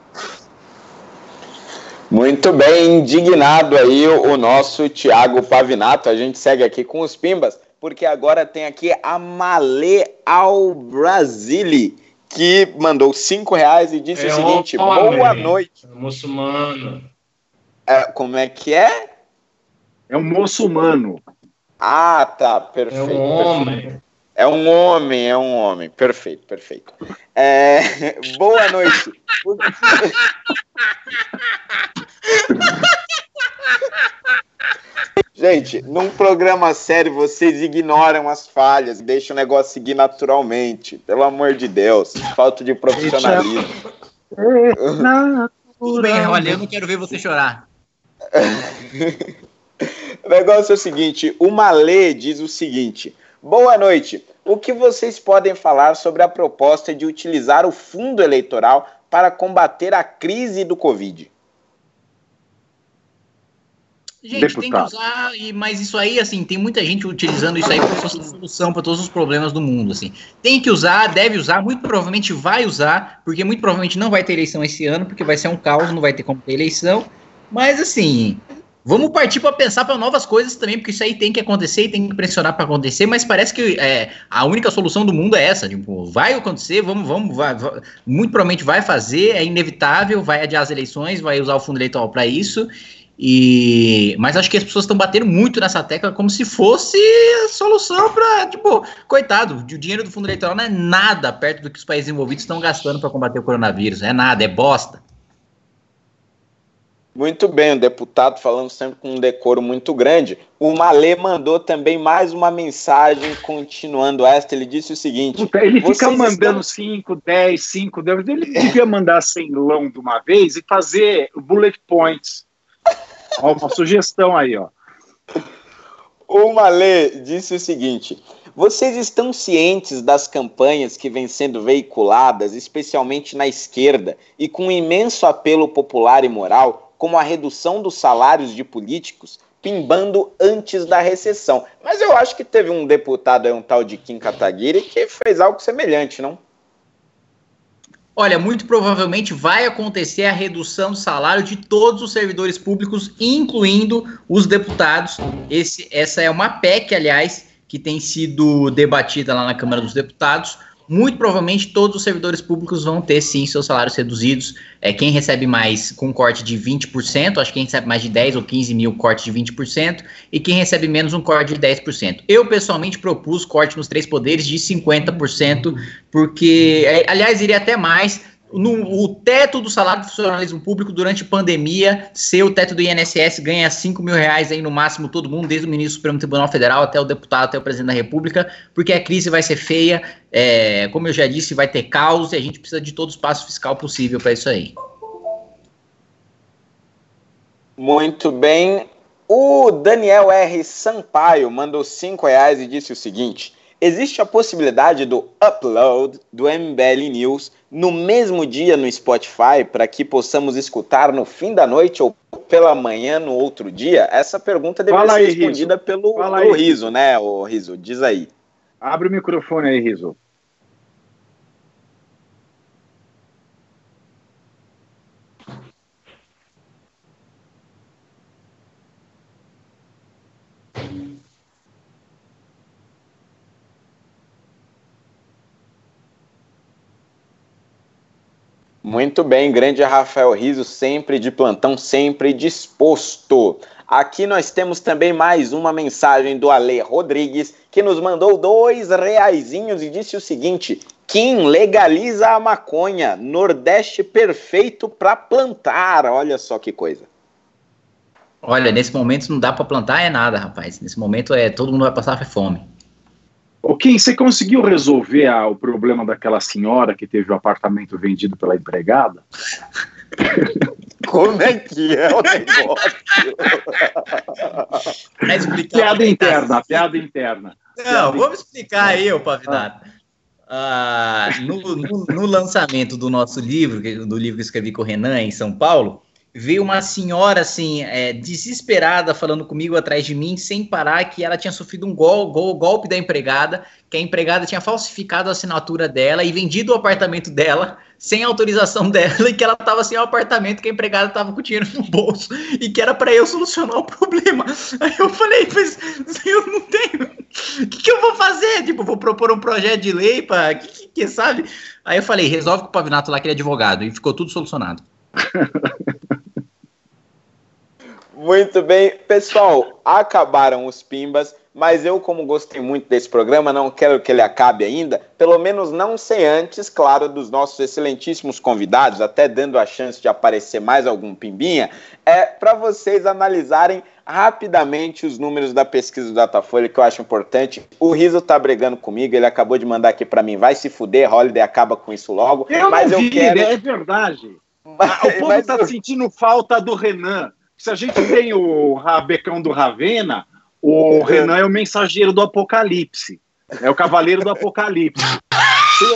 Muito bem, indignado aí o nosso Tiago Pavinato. A gente segue aqui com os Pimbas porque agora tem aqui a Malê ao Brasile, que mandou cinco reais e disse é o seguinte: boa noite. É muçulmano. É, como é que é? É um muçulmano. Ah, tá, perfeito. É um homem. É um homem, é um homem. Perfeito, perfeito. É... Boa noite. Gente, num programa sério vocês ignoram as falhas, deixam o negócio seguir naturalmente. Pelo amor de Deus, falta de profissionalismo. Tudo bem, olha, eu não quero ver você chorar. o negócio é o seguinte: o Malê diz o seguinte: Boa noite. O que vocês podem falar sobre a proposta de utilizar o fundo eleitoral para combater a crise do Covid? Gente, Deputado. tem que usar, e, mas isso aí, assim, tem muita gente utilizando isso aí como solução para todos os problemas do mundo, assim. Tem que usar, deve usar, muito provavelmente vai usar, porque muito provavelmente não vai ter eleição esse ano, porque vai ser um caos, não vai ter como ter eleição. Mas, assim, vamos partir para pensar para novas coisas também, porque isso aí tem que acontecer e tem que pressionar para acontecer, mas parece que é, a única solução do mundo é essa, tipo, vai acontecer, vamos, vamos, vai, vai, muito provavelmente vai fazer, é inevitável, vai adiar as eleições, vai usar o fundo eleitoral para isso, E, mas acho que as pessoas estão batendo muito nessa tecla como se fosse a solução para, tipo, coitado, o dinheiro do fundo eleitoral não é nada perto do que os países envolvidos estão gastando para combater o coronavírus. É nada, é bosta. Muito bem, o deputado falando sempre com um decoro muito grande. O Malê mandou também mais uma mensagem, continuando esta. Ele disse o seguinte: Puta, ele fica mandando 5, 10, 5, 10. Ele devia mandar 100 lão de uma vez e fazer bullet points. Ó, uma sugestão aí, ó. O Malê disse o seguinte: vocês estão cientes das campanhas que vêm sendo veiculadas, especialmente na esquerda, e com um imenso apelo popular e moral, como a redução dos salários de políticos, pimbando antes da recessão. Mas eu acho que teve um deputado um tal de Kim Kataguiri, que fez algo semelhante, não? Olha, muito provavelmente vai acontecer a redução do salário de todos os servidores públicos, incluindo os deputados. Esse, essa é uma PEC, aliás, que tem sido debatida lá na Câmara dos Deputados muito provavelmente todos os servidores públicos vão ter sim seus salários reduzidos. É, quem recebe mais com corte de 20%, acho que quem recebe mais de 10 ou 15 mil, corte de 20%, e quem recebe menos, um corte de 10%. Eu, pessoalmente, propus corte nos três poderes de 50%, porque, é, aliás, iria até mais, no, o teto do salário do funcionalismo público durante pandemia, ser o teto do INSS ganha 5 mil reais aí no máximo todo mundo, desde o ministro do Supremo Tribunal Federal até o deputado, até o presidente da República, porque a crise vai ser feia, é, como eu já disse, vai ter caos e a gente precisa de todo o espaço fiscal possível para isso aí. Muito bem. O Daniel R. Sampaio mandou 5 reais e disse o seguinte: existe a possibilidade do upload do MBL News no mesmo dia no Spotify para que possamos escutar no fim da noite ou pela manhã no outro dia? Essa pergunta deve ser respondida Riso. pelo, aí, Riso, né, o Riso? Diz aí. Abre o microfone aí, Riso. Muito bem, grande Rafael Riso, sempre de plantão, sempre disposto. Aqui nós temos também mais uma mensagem do Ale Rodrigues, que nos mandou dois reaisinhos e disse o seguinte: Kim legaliza a maconha, Nordeste perfeito para plantar. Olha só que coisa. Olha, nesse momento não dá para plantar é nada, rapaz. Nesse momento é todo mundo vai passar fome. O Kim, você conseguiu resolver a, o problema daquela senhora que teve o apartamento vendido pela empregada? Como é que é o negócio? piada interna, piada interna. Não, piada vamos explicar aí, ô Pavinato. Ah, no, no, no, lançamento do nosso livro, do livro que escrevi com o Renan em São Paulo, veio uma senhora assim, é, desesperada, falando comigo atrás de mim, sem parar, que ela tinha sofrido um gol, gol, golpe da empregada, que a empregada tinha falsificado a assinatura dela e vendido o apartamento dela sem autorização dela e que ela estava sem o apartamento, que a empregada estava com o dinheiro no bolso e que era para eu solucionar o problema. Aí eu falei, mas eu não tenho. O que, que, eu vou fazer? Tipo, vou propor um projeto de lei para. Que, que, que, sabe? Aí eu falei, resolve com o Pavinato lá que ele é advogado e ficou tudo solucionado. Muito bem, pessoal, acabaram os pimbas, mas eu, como gostei muito desse programa, não quero que ele acabe ainda, pelo menos não sei antes, claro, dos nossos excelentíssimos convidados, até dando a chance de aparecer mais algum pimbinha, é para vocês analisarem rapidamente os números da pesquisa do Datafolha, que eu acho importante. O Riso tá brigando comigo, ele acabou de mandar aqui para mim, vai se fuder, Holiday acaba com isso logo. Eu mas não eu vi, quero... é verdade. Mas, o povo está sentindo falta do Renan. Se a gente tem o rabecão do Ravena, o Renan é o mensageiro do apocalipse. É o cavaleiro do apocalipse.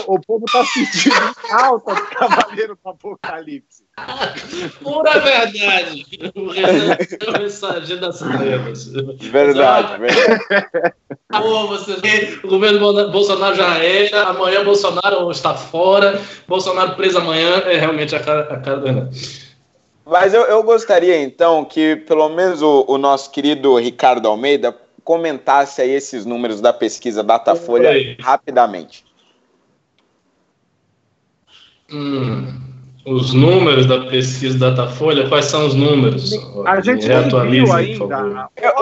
O povo está sentindo falta do cavaleiro do apocalipse. Pura verdade. O Renan é o mensageiro das trevas. Verdade, verdade. Pô, você vê, o governo Bolsonaro já era, amanhã Bolsonaro está fora, Bolsonaro preso amanhã, é realmente a cara, a cara do Renan. Mas eu, eu gostaria, então, que pelo menos o, o, nosso querido Ricardo Almeida comentasse aí esses números da pesquisa Datafolha rapidamente. Hum, os números da pesquisa Datafolha? Quais são os números? A gente não viu ainda. Eu,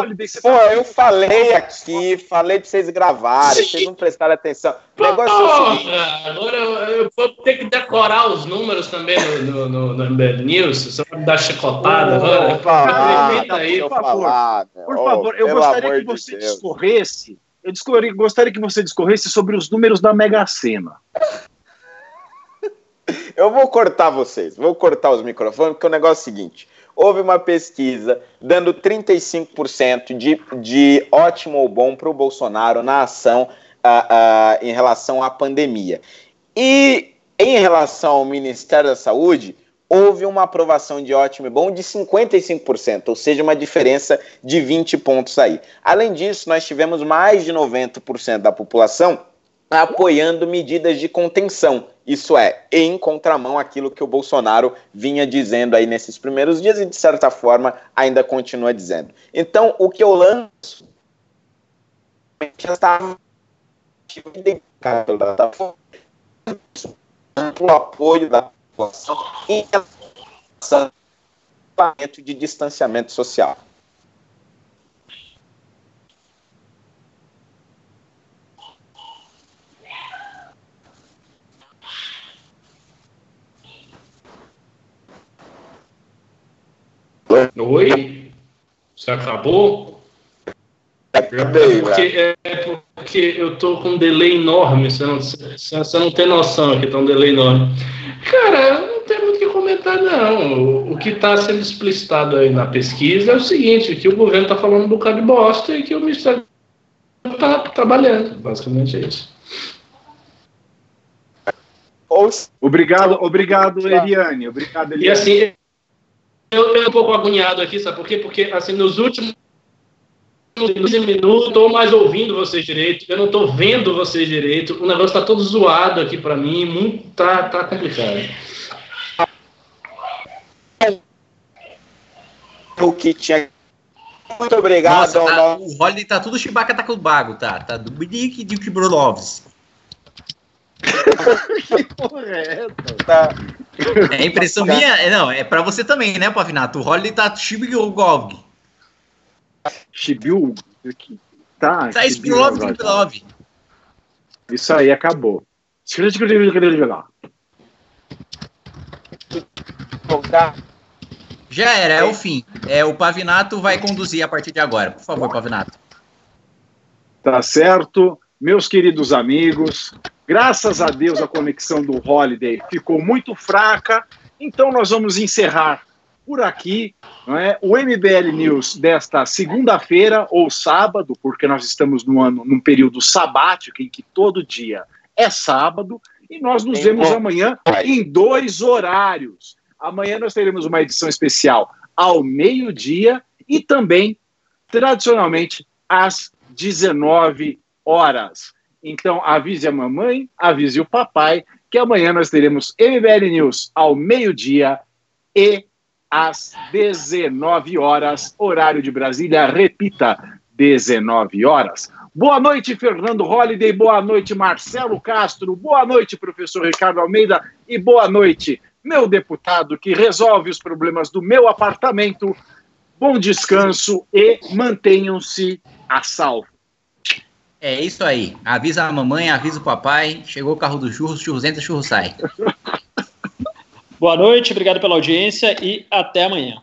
pô, eu falei aqui, falei para vocês gravarem, vocês não prestaram atenção. O negócio é agora eu, eu, vou ter que decorar os números também no, no, no, no News. Você vai me dar chicotada agora? Falar, aí, por favor. Por favor, eu gostaria que você de discorresse. Eu gostaria que você discorresse sobre os números da Mega Sena. Eu vou cortar vocês, vou cortar os microfones, porque o negócio é o seguinte: houve uma pesquisa dando 35% de, de ótimo ou bom para o Bolsonaro na ação uh, uh, em relação à pandemia. E em relação ao Ministério da Saúde, houve uma aprovação de ótimo e bom de 55%, ou seja, uma diferença de 20 pontos aí. Além disso, nós tivemos mais de 90% da população apoiando medidas de contenção. Isso é, em contramão àquilo que o Bolsonaro vinha dizendo aí nesses primeiros dias e, de certa forma, ainda continua dizendo. Então, o que eu lanço já estava identificado da o apoio da população em relação ao de distanciamento social. Oi? Você acabou? Acabei, é porque, é porque eu tô com um delay enorme, você não, você não tem noção aqui, tá um delay enorme. Cara, não tem muito o que comentar, não. O, o que está sendo explicitado aí na pesquisa é o seguinte, que o governo está falando um bocado de bosta e que o Ministério está trabalhando. Basicamente é isso. Obrigado, obrigado, Eliane. Obrigado, Eliane. E assim, eu, eu um pouco agoniado aqui, sabe por quê? Porque, assim, nos últimos 15 minutos, estou mais ouvindo vocês direito, eu não estou vendo vocês direito, o negócio está todo zoado aqui para mim, muito, tá, tá complicado. O que tinha. Muito obrigado. Nossa, tá, o Holiday tá tudo Chewbacca tá com o bago, tá? Tá do Binique de Kibrolovs. que porra é essa? Tá. É impressão minha? Não, é pra você também, né, Pavinato? O Holiday tá Shibigov. Shibiu? Tá, tá Spilov, Spilov. Isso aí, acabou. Já era, é o fim. É, o Pavinato vai conduzir a partir de agora. Por favor, Pavinato. Tá certo. Meus queridos amigos, Graças a Deus a conexão do Holiday ficou muito fraca, então nós vamos encerrar por aqui é? o MBL News desta segunda-feira ou sábado, porque nós estamos no ano, num período sabático em que todo dia é sábado, e nós nos vemos amanhã em dois horários. Amanhã nós teremos uma edição especial ao meio-dia e também, tradicionalmente, às 19 horas. Então, avise a mamãe, avise o papai, que amanhã nós teremos MBL News ao meio-dia e às 19 horas, horário de Brasília. Repita, 19 horas. Boa noite, Fernando Holliday. Boa noite, Marcelo Castro. Boa noite, professor Ricardo Almeida. E boa noite, meu deputado que resolve os problemas do meu apartamento. Bom descanso e mantenham-se a salvo. É isso aí. Avisa a mamãe, avisa o papai. Chegou o carro do churros, churros entra, churros sai. Boa noite, obrigado pela audiência e até amanhã.